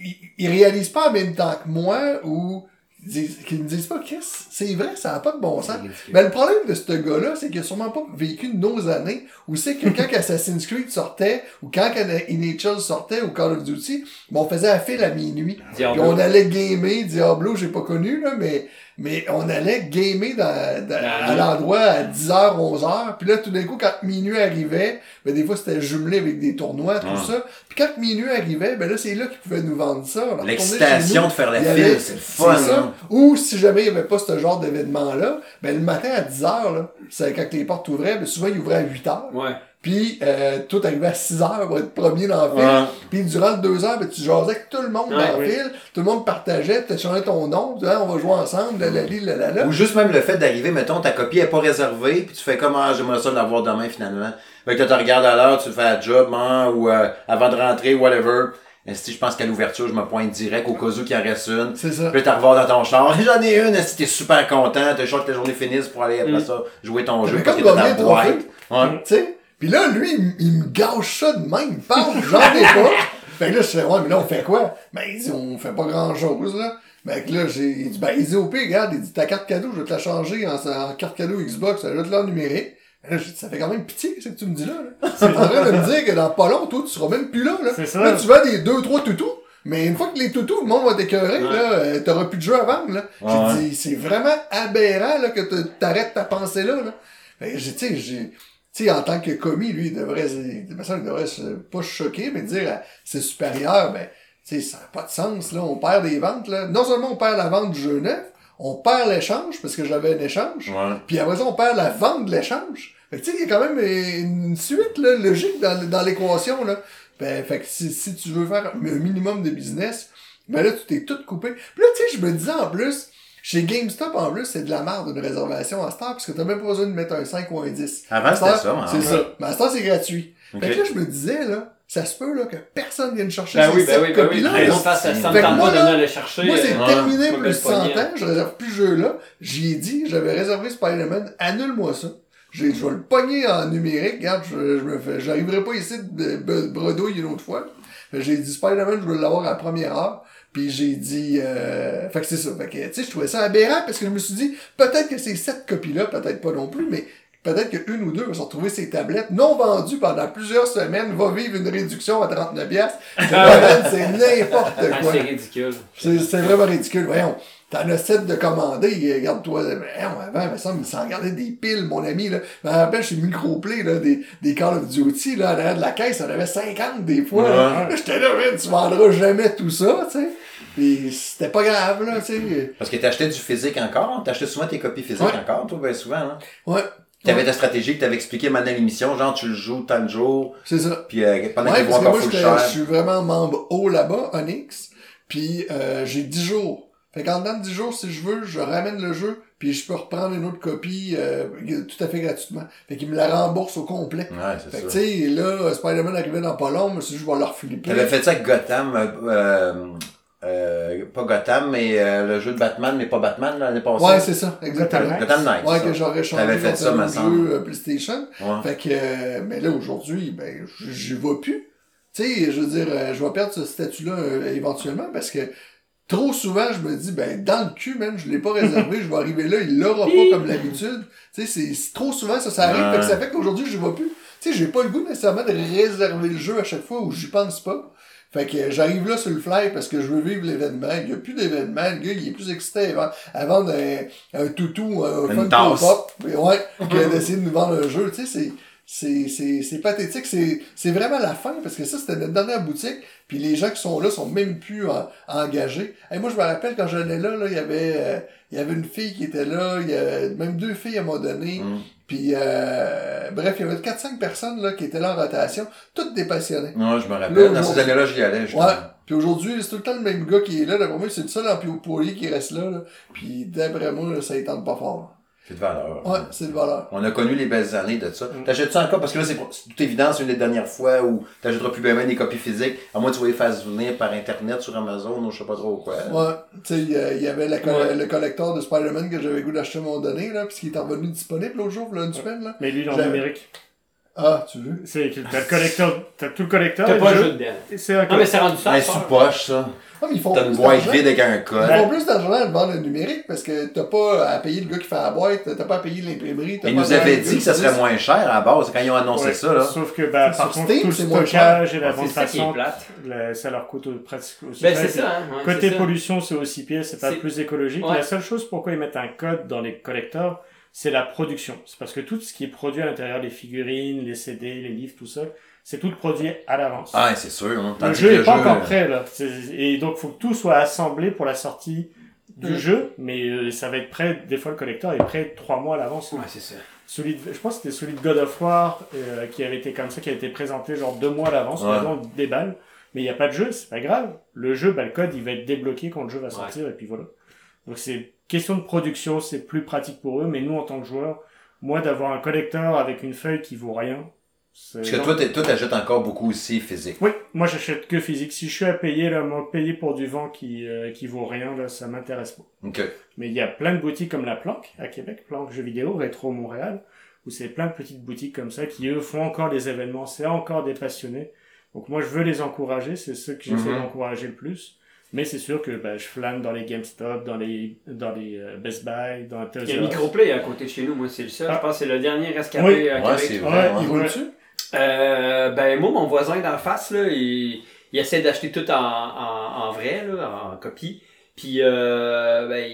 il, il réalise pas en même temps que moi, ou dis- qu'il me dise pas, qu'est-ce, c'est vrai, ça a pas de bon sens. Mais le problème de ce gars-là, c'est qu'il a sûrement pas vécu nos années où c'est que quand Assassin's Creed sortait, ou quand NHL sortait, ou Call of Duty, ben, on faisait la file à minuit. Diablo. Puis on allait gamer, Diablo, j'ai pas connu, là, mais, mais on allait gamer dans, dans- à l'endroit à 10h, 11h. Puis là, tout d'un coup, quand minuit arrivait, ben, des fois, c'était jumelé avec des tournois, tout Ah. ça. Puis quand minuit arrivait, ben là, c'est là qu'ils pouvaient nous vendre ça. L'excitation de faire la file, c'est le fun. ça. hein. Ou si jamais il n'y avait pas ce genre d'événement-là, ben le matin à 10h, là, c'est quand les portes ouvraient, ben souvent ils ouvraient à 8h. Ouais. Puis euh, tout arrivait à 6h pour être premier dans la file. Ouais. Puis durant le 2h, ben, tu jasais avec tout le monde Ouais, dans la oui. file, tout le monde partageait, tu changé ton nom, tu disais on va jouer ensemble, la la la la la. Ou juste même le fait d'arriver, mettons, ta copie est pas réservée, puis tu fais comme, ah, j'aimerais ça l'avoir demain finalement. Fait que tu regardes à l'heure, tu fais un job, hein, ou euh, avant de rentrer, whatever. Si je pense qu'à l'ouverture, je me pointe direct au cas où qu'il en reste une. C'est ça. Puis t'as revoir dans ton char. J'en ai une, si t'es super content, t'as chaud que ta journée finisse pour aller après Mm. ça jouer ton jeu parce que comme boîte. trophée. Ouais. Tu sais? Puis là, lui, il, me gâche ça de même. Il parle, j'en ai pas. Fait que là, je fais, ouais, mais là, on fait quoi? Ben, il dit, on fait pas grand chose, là. Ben, que là, j'ai il dit, ben, il dit, au pire, regarde, il dit, ta carte cadeau, je vais te la changer en, en carte cadeau Xbox, je vais te la numérique. Ben Là, j'ai dit, ça fait quand même pitié, c'est que tu me dis là, là. C'est en train de me dire que dans pas long, toi, tu seras même plus là, là. C'est ça. Là, tu vends des deux, trois toutous. Mais une fois que les toutous, le monde va t'écœurer, Ouais. là, euh, t'auras plus de jeu à vendre, là. Ouais. J'ai dit, c'est vraiment aberrant, là, que te- t'arrêtes ta pensée là, là. Fait que j'ai, tu sais, j'ai, sais, en tant que commis, lui, il devrait, il devrait se, pas se choquer, mais dire à ses supérieurs, ben, tu sais, ça n'a pas de sens, là. On perd des ventes, là. Non seulement on perd la vente du jeu neuf, on perd l'échange, parce que j'avais un échange. Ouais. Puis après ça, on perd la vente de l'échange. Fait tu sais, il y a quand même une suite, là, logique dans, dans l'équation, là. Ben, fait que si, si tu veux faire un minimum de business, ben là, tu t'es tout coupé. Puis là, tu sais, je me disais en plus, chez GameStop, en plus, c'est de la merde une réservation à Star, parce que t'as même pas besoin de mettre un 5 ou un 10. Avant, À Star, c'était ça, hein. C'est ça. Mais à Star, c'est gratuit. Ok. Fait que là, je me disais, là, ça se peut, là, que personne vienne chercher Ben ces oui, ben oui, ben oui. là. ça me Fait que tente moi, pas de là, venir le chercher. Moi, c'est euh, terminé plus me 100 le pogner. ans, je réserve plus ce jeu-là. J'y ai dit, j'avais réservé Spider-Man, annule-moi ça. J'ai, je vais le pogner en numérique, regarde, je, je me fais, j'arriverai pas ici de, de bredouille une autre fois. J'ai dit Spider-Man, je veux l'avoir à la première heure. Puis j'ai dit, euh, fait que c'est ça. Fait que, tu sais, je trouvais ça aberrant parce que je me suis dit, peut-être que ces sept copies-là, peut-être pas non plus, mais peut-être qu'une ou deux vont se retrouver ces tablettes non vendues pendant plusieurs semaines, va vivre une réduction à 39 piastres. C'est n'importe Ah, quoi. c'est ridicule. C'est vraiment ridicule. Voyons, t'en as sept de commandés, regarde-toi. Avant, mais ça, il s'en gardait des piles, mon ami. Là. Je me rappelle chez Microplay, là, des, des Call of Duty, là, en arrière de la caisse, on avait 50 des fois. là. Là, J'étais là, tu vendras jamais tout ça, tu sais. Puis c'était pas grave, là, tu sais. Parce que t'achetais du physique encore? T'achetais souvent tes copies physiques Ouais. encore, toi, ben souvent, hein? Ouais. T'avais ta stratégie que t'avais expliqué maintenant à l'émission, genre tu le joues tant de jours, C'est ça. puis euh, pendant Ouais, qu'ils vont que encore moi, full cher. je suis vraiment membre haut là-bas, Onyx. Puis euh, j'ai 10 jours. Fait qu'en dedans de 10 jours, si je veux, je ramène le jeu, puis je peux reprendre une autre copie euh, tout à fait gratuitement. Fait qu'il me la rembourse au complet. Ouais, Fait c'est que ça. tu sais, là, Spider-Man arrivait dans pas long, mais si je vais leur flipper. T'avais fait ça avec Gotham, euh, euh, pas Gotham, mais euh, le jeu de Batman, mais pas Batman l'année passée. Ouais, c'est ça, exactement. Gotham Gotham Knight. Ouais, que j'aurais changé fait ça, semble. jeu euh, PlayStation. Ouais. Fait que, euh, mais là, aujourd'hui, ben, j'y vais plus. Tu sais, je veux dire, je vais perdre ce statut-là éventuellement parce que trop souvent, je me dis, ben, dans le cul, man, je l'ai pas réservé, je vais arriver là, il l'aura pas comme d'habitude. Tu sais, c'est- trop souvent, ça, ça arrive. Fait que ça fait qu'aujourd'hui, je vais plus. Tu sais, j'ai pas le goût nécessairement de réserver le jeu à chaque fois où j'y pense pas. Fait que j'arrive là sur le fly parce que je veux vivre l'événement. Il y a plus d'événement. Le gars, il est plus excité à, à vendre un, toutou, un Une fun pop, ouais, que d'essayer de nous vendre un jeu. Tu sais, c'est, c'est, c'est, c'est pathétique. C'est, c'est vraiment la fin, parce que ça, c'était notre dernière boutique. Puis les gens qui sont là sont même plus en- engagés. Et moi, je me rappelle, quand j'allais là, là, il y avait, euh, il y avait une fille qui était là. Il y avait même deux filles à un moment donné. Mm. Puis, euh, bref, il y avait 4-5 personnes, là, qui étaient là en rotation. Toutes des passionnés. Non, je me rappelle. Dans ces années-là, j'y allais. justement. Ouais. Puis aujourd'hui, c'est tout le temps le même gars qui est là. D'après moi, c'est le seul employé qui reste là. là. Puis d'après moi, là, ça ne tente pas fort. C'est de valeur. Ouais, c'est de valeur. On a connu les belles années de ça. Mm. T'achètes-tu encore? Parce que là, c'est c'est tout évident, c'est une des dernières fois où t'achèteras plus bien des copies physiques. À moins que tu vas les faire venir par Internet sur Amazon ou je sais pas trop quoi. Ouais, tu sais, il y il avait la co- Ouais. le collector de Spider-Man que j'avais goût d'acheter à un moment donné, là, puis qui est revenu disponible l'autre jour, là, une semaine, là. Mais lui, dans le J'avais- numérique. Ah, tu veux? C'est t'as le collecteur, t'as tout le collecteur. T'as pas le jeu. dedans. C'est un Non, mais c'est rendu ça. Un sous-poche, ça. Ah, mais ils font T'as une plus boîte d'argent. vide avec un Ils code. font plus d'argent à le vendre le numérique parce que t'as pas à payer le gars qui fait la boîte, t'as pas à payer l'imprimerie. Ils nous avaient dit que ça serait moins cher à la base quand ils ont annoncé Ouais. ça, là. Sauf que, bah, Sur par contre, Steam, tout le stockage et la C'est vente ça leur coûte au- presque aussi Ben, cher. c'est ça, hein. Côté pollution, c'est aussi pire, c'est pas plus écologique. Ouais. La seule chose pourquoi ils mettent un code dans les collecteurs, c'est la production. C'est parce que tout ce qui est produit à l'intérieur, les figurines, les CD, les livres, tout ça, c'est tout produit à l'avance. Ah, c'est sûr. Hein. le jeu que est pas jeu, encore euh, prêt, là. Et donc, faut que tout soit assemblé pour la sortie du Mm. jeu, mais euh, ça va être prêt, des fois le collecteur est prêt trois mois à l'avance. Ouais, c'est ça. Je pense que c'était celui de God of War euh, qui avait été comme ça, qui a été présenté genre deux mois à l'avance, Ouais. maintenant on déballe. Mais il n'y a pas de jeu, c'est pas grave. Le jeu, bah, le code, il va être débloqué quand le jeu va sortir, et puis voilà. Donc c'est question de production, c'est plus pratique pour eux, mais nous en tant que joueurs, moi d'avoir un collecteur avec une feuille qui vaut rien. Parce que toi, t'es- toi, t'achètes encore beaucoup aussi physique. Oui, moi j'achète que physique. Si je suis à payer, là, moi, payer pour du vent qui, euh, qui vaut rien, là, ça m'intéresse pas. Ok. Mais il y a plein de boutiques comme la Planque à Québec, Planque Jeux vidéo, Rétro Montréal, où c'est plein de petites boutiques comme ça qui eux font encore des événements, c'est encore des passionnés. Donc moi je veux les encourager, c'est ceux que j'essaie Mhm. d'encourager le plus. Mais c'est sûr que bah, je flâne dans les GameStop, dans les dans les euh, Best Buy, dans Il y a Toys. Microplay à côté de chez nous, moi, c'est le seul. Ah. Je pense que c'est le dernier rescapé Oui. à Ouais, Québec. c'est Ouais, vrai. il ouais. Il Ouais. va dessus? Euh, ben moi, mon voisin d'en face, là, il, il essaie d'acheter tout en, en, en vrai, là, en copie. Puis, euh, ben,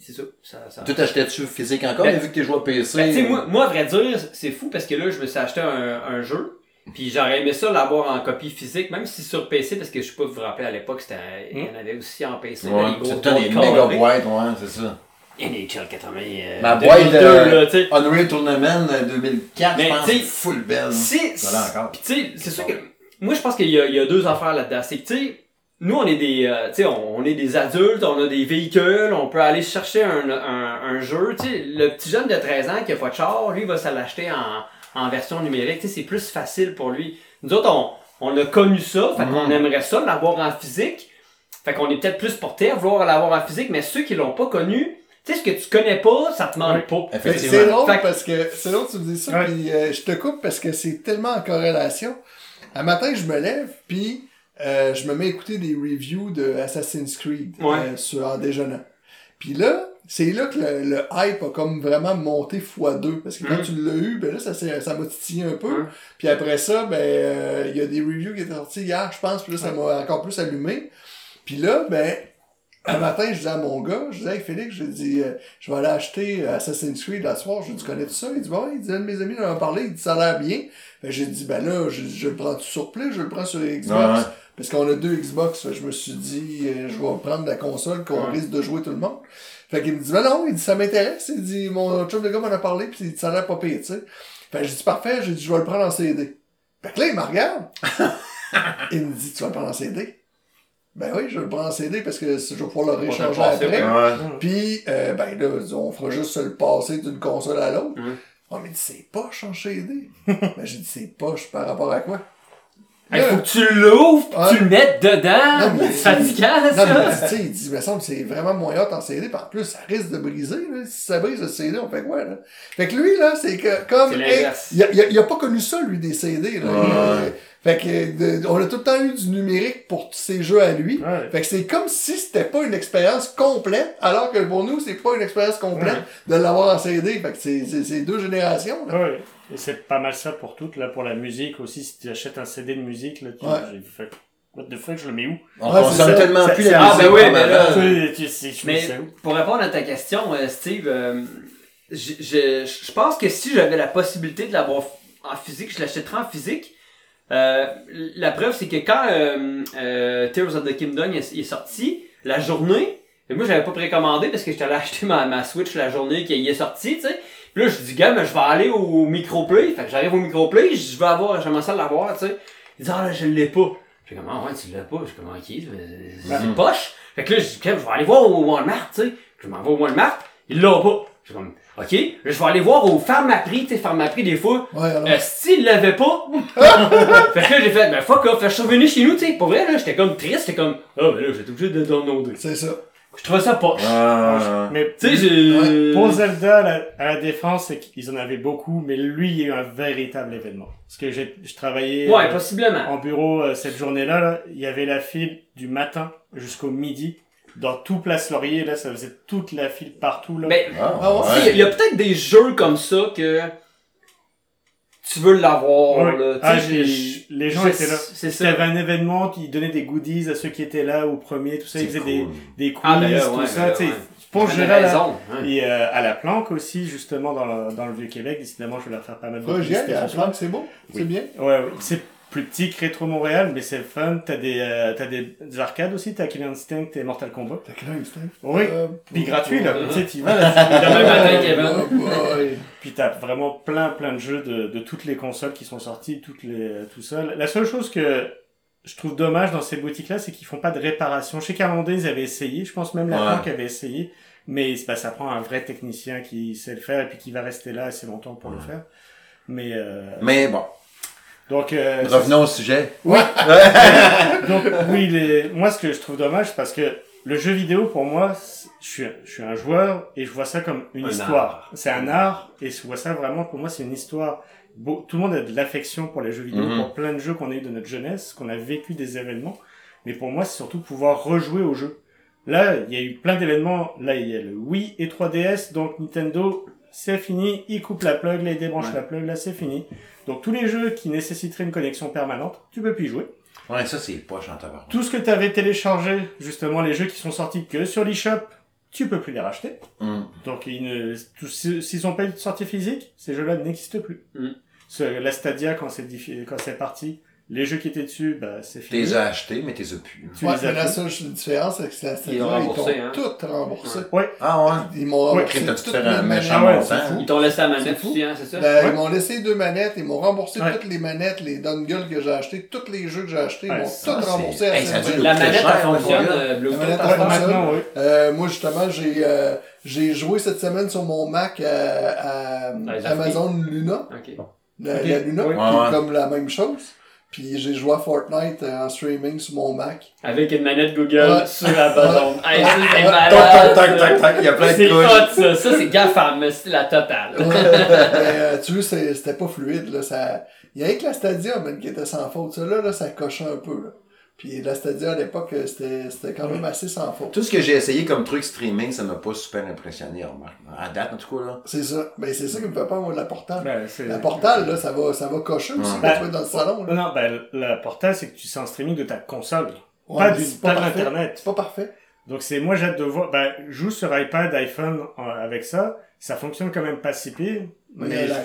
c'est ça. ça, ça... Toi, t'achetais-tu physique encore, Ben- mais vu que t'es joué à PC. Ben, sais, moi, moi, à vrai dire, c'est fou parce que là, je me suis acheté un, un jeu. Puis j'aurais aimé ça l'avoir en copie physique, même si sur PC, parce que je sais pas, vous vous rappelez à l'époque, c'était, il y en avait aussi en PC, Ouais, peut-être des méga boîtes, ouais, c'est ça. NHL 80. Euh, Ma boîte, 2002, euh, là, tu sais. Unreal Tournament euh, 2004, Mais, je pense, full belle. C'est sûr que moi je pense qu'il y, y a deux affaires là-dedans. C'est que tu sais, nous on est des, euh, tu sais, on, on est des adultes, on a des véhicules, on peut aller chercher un, un, un jeu. Tu sais, le petit jeune de 13 ans qui a pas de char, lui il va se l'acheter en, en version numérique. Tu sais, c'est plus facile pour lui. Nous autres on, on a connu ça, fait qu'on Mhm. aimerait ça l'avoir en physique. Fait qu'on est peut-être plus porté à vouloir l'avoir en physique, mais ceux qui l'ont pas connu, tu sais, ce que tu connais pas, ça te manque pas. Effectivement. C'est drôle Fait parce que c'est drôle que tu me dis ça, puis euh, je te coupe parce que c'est tellement en corrélation. Un matin, je me lève, puis euh, je me mets à écouter des reviews de Assassin's Creed Ouais. euh, sur, en déjeunant. Puis là, c'est là que le, le hype a comme vraiment monté x2. Parce que quand Mhm. tu l'as eu, ben là, ça, ça m'a titillé un peu. Mhm. Puis après ça, ben, euh, il y a des reviews qui étaient sortis hier, je pense, puis là, ça m'a encore plus allumé. Puis là, ben, un matin, je disais à mon gars, je disais, hey, Félix, je dis, euh, je vais aller acheter euh, Assassin's Creed la soir. Je dis, tu connais tout ça? Il dit, bon, il dit, un de mes amis en a parlé, il dit, ça a l'air bien. Ben, j'ai dit, ben là, je, je le prends sur Play, je le prends sur Xbox? Ouais. Parce qu'on a deux Xbox, je me suis dit, euh, je vais prendre la console qu'on Ouais. risque de jouer tout le monde. Fait qu'il me dit, ben non, il dit, ça m'intéresse. Il dit, mon chum de gars m'en a parlé, puis il dit, ça a l'air pas pire, tu sais. Fait que j'ai dit, parfait, j'ai dit, je vais le prendre en CD. Fait que là, il me regarde. il me dit, tu vas le prendre en CD? Ben oui, je vais le prendre en CD parce que je vais pouvoir le le réchanger après. Ouais. Puis, euh, ben là, on fera juste se le passer d'une console à l'autre. Oh, mais il dit, c'est poche en CD. ben, j'ai dit, c'est poche par rapport à quoi? Il faut que tu l'ouvres, pis Ouais. tu le mettes dedans. Non, mais- C'est fatigant, Non, ça. mais il dit, tu sais, il dit, il me semble que c'est vraiment moins hot en CD, puis en plus, ça risque de briser, là. Si ça brise le CD, on fait quoi, là? Fait que lui, là, c'est que, comme, hey, il, a, il, a, il a pas connu ça, lui, des CD, là. Ouais. Il, fait que, de- on a tout le temps eu du numérique pour tous ces jeux à lui. Ouais. Fait que c'est comme si c'était pas une expérience complète, alors que pour nous, c'est pas une expérience complète de l'avoir en CD. Fait que c'est, deux générations, là. Ouais. Et c'est pas mal ça pour toutes, là, pour la musique aussi. Si tu achètes un CD de musique, là, tu Ouais. j'ai fait, what the fuck, je le mets où? On Ouais, consomme tellement plus la ah, musique ben oui, mais là- Mais pour répondre à ta question, euh, Steve, euh, je, je, je pense que si j'avais la possibilité de l'avoir en physique, je l'achèterai en physique. Euh, la preuve, c'est que quand euh, euh, Tears of the Kingdom est, est sorti, la journée, et moi j'avais pas précommandé parce que j'étais allé acheter ma, ma Switch la journée qu'il est sorti, tu sais. Puis là, je dis, gars, mais je vais aller au microplay. Fait que j'arrive au microplay, je vais avoir, j'aimerais ça l'avoir, tu sais. Il dit, ah là, je l'ai pas. J'ai comme, ah ouais, tu l'as pas. J'ai comme, ok, c'est une poche. Fait que là, je dis, je vais aller voir au Walmart, tu sais. Je m'en vais au Walmart, il l'a pas. J'ai comme, ok, je vais aller voir au Pharmaprix, tu sais, Pharmaprix, des fois. Ouais, alors. Euh, s'il l'avait pas, fait que là, j'ai fait, ben fuck off, fait que je suis revenu chez nous, tu sais, pour vrai, là, j'étais comme triste, j'étais comme, ah, ben là, j'étais obligé de downloader. C'est ça. Je trouvais ça poche. Ah. Mais Tu sais, j'ai... Pour Zelda, à la, à la défense, c'est qu'ils en avaient beaucoup, mais lui, il y a eu un véritable événement. Parce que j'ai, je travaillais Ouais, euh, possiblement. en bureau euh, cette journée-là, là, il y avait la file du matin jusqu'au midi. Dans tout Place Laurier, là, ça faisait toute la file partout, là. Mais, Ah, Ah ouais? sais, il y a peut-être des jeux comme ça que tu veux l'avoir, là. Ah, les gens étaient là. C'est Il y avait un événement qui donnait des goodies à ceux qui étaient là au premier, tout ça. Ils faisaient cool. des, des quiz, Ah, là, tout ouais, ça. tu sais. ouais. Pour raison, hein. Et euh, à la planque aussi, justement, dans le, dans le Vieux-Québec, décidément, je vais leur faire pas mal de Ouais, aille, à soir. Franck, c'est beau. Oui. C'est bien. Ouais, ouais. c'est plus petit que Rétro Montréal, mais c'est le fun. T'as des, euh, t'as des, des arcades aussi, t'as Killer Instinct et Mortal Kombat. T'as quel instinct? Oui, Euh, puis gratuit, là. Tu sais, t'y vas, là. Oh. Puis t'as vraiment plein, plein de jeux de, de toutes les consoles qui sont sorties, toutes les, tout ça. La seule chose que je trouve dommage dans ces boutiques-là, c'est qu'ils font pas de réparation. Chez Carlandais, ils avaient essayé. Je pense même la Ouais. banque avait essayé. Mais bah, ça prend un vrai technicien qui sait le faire et puis qui va rester là assez longtemps pour le faire. Mais, euh, Mais bon, donc, euh, revenons au sujet. Oui. Donc oui, les... moi ce que je trouve dommage, c'est parce que le jeu vidéo pour moi, je suis, je suis un joueur et je vois ça comme une Un histoire. art. C'est un art et je vois ça vraiment pour moi c'est une histoire. Beau- Tout le monde a de l'affection pour les jeux vidéo, Mhm. pour plein de jeux qu'on a eu de notre jeunesse, qu'on a vécu des événements. Mais pour moi c'est surtout pouvoir rejouer au jeu. Là, il y a eu plein d'événements. Là, il y a le Wii et 3DS, donc Nintendo, c'est fini. Il coupe la plug, là, il débranche Ouais. la plug, là, c'est fini. Donc tous les jeux qui nécessiteraient une connexion permanente, tu peux plus y jouer. Ouais, ça, c'est poche en tabac. Tout ce que tu avais téléchargé, justement les jeux qui sont sortis que sur l'eShop, tu peux plus les racheter. Hum. Donc ils ne, tous- s'ils n'ont pas eu de sortie physique, ces jeux-là n'existent plus. Mm. Ce- La Stadia, quand c'est diffi- quand c'est parti, les jeux qui étaient dessus, bah, c'est T'es fini. les as achetés, mais t'es as plus. Tu Ouais, les as mais la seule différence, c'est que la Ils l'ont Stadia, ils remboursé, t'ont hein. tout remboursé. Ah ouais? Ils m'ont Ouais, remboursé un méchant Ah ouais, montant? c'est fou. Ils t'ont laissé la C'est manette aussi, hein, c'est ça? Ben, Ouais. Ils m'ont laissé deux manettes, ils m'ont remboursé Ouais. toutes les manettes, les dongles que j'ai achetés, tous les jeux que j'ai achetés, ils Ouais, m'ont tout c'est- remboursé à Hey, ça a dû 5 le La manette, cher, elle fonctionne euh, Bluetooth. La manette, elle Ouais, fonctionne. Euh, moi, justement, j'ai euh, j'ai joué cette semaine sur mon Mac à, les Amazon Luna, Ok. la, Luna, Ouais. qui Ouais, est ouais. comme la même chose. Puis j'ai joué à Fortnite euh, en streaming sur mon Mac. Avec une manette Google Ouais. sur Amazon. Hey, ça, c'est malade. Tac, tac, tac, tac, il y a plein de C'est hot, ça. Ça, c'est GAFAM, c'est la totale. Ouais. Mais euh, tu vois, c'est- c'était pas fluide. Là, ça... Il y avait que la Stadia man, qui était sans faute. Ça, là, là, ça cochait un peu. Là. Puis la Stadia, à l'époque, euh, c'était c'était quand même assez sans faute. Tout ce que j'ai essayé comme truc streaming, ça m'a pas super impressionné, remarque. À date, en tout cas, là. C'est ça. Ben, c'est ça qui me fait peur, moi, de la Portale. Ben, c'est- La Portale, là, ça va, ça va cocher aussi Ouais. quand Ben, tu vas être dans le salon. Là. Non, non, ben, le portal, c'est que tu en streaming de ta console. Ouais, pas mais pas de parfait. l'Internet. C'est pas parfait. Donc c'est moi j'ai hâte de voir. Ben, je joue sur iPad, iPhone euh, avec ça. Ça fonctionne quand même pas si pire. Mais Mais, là-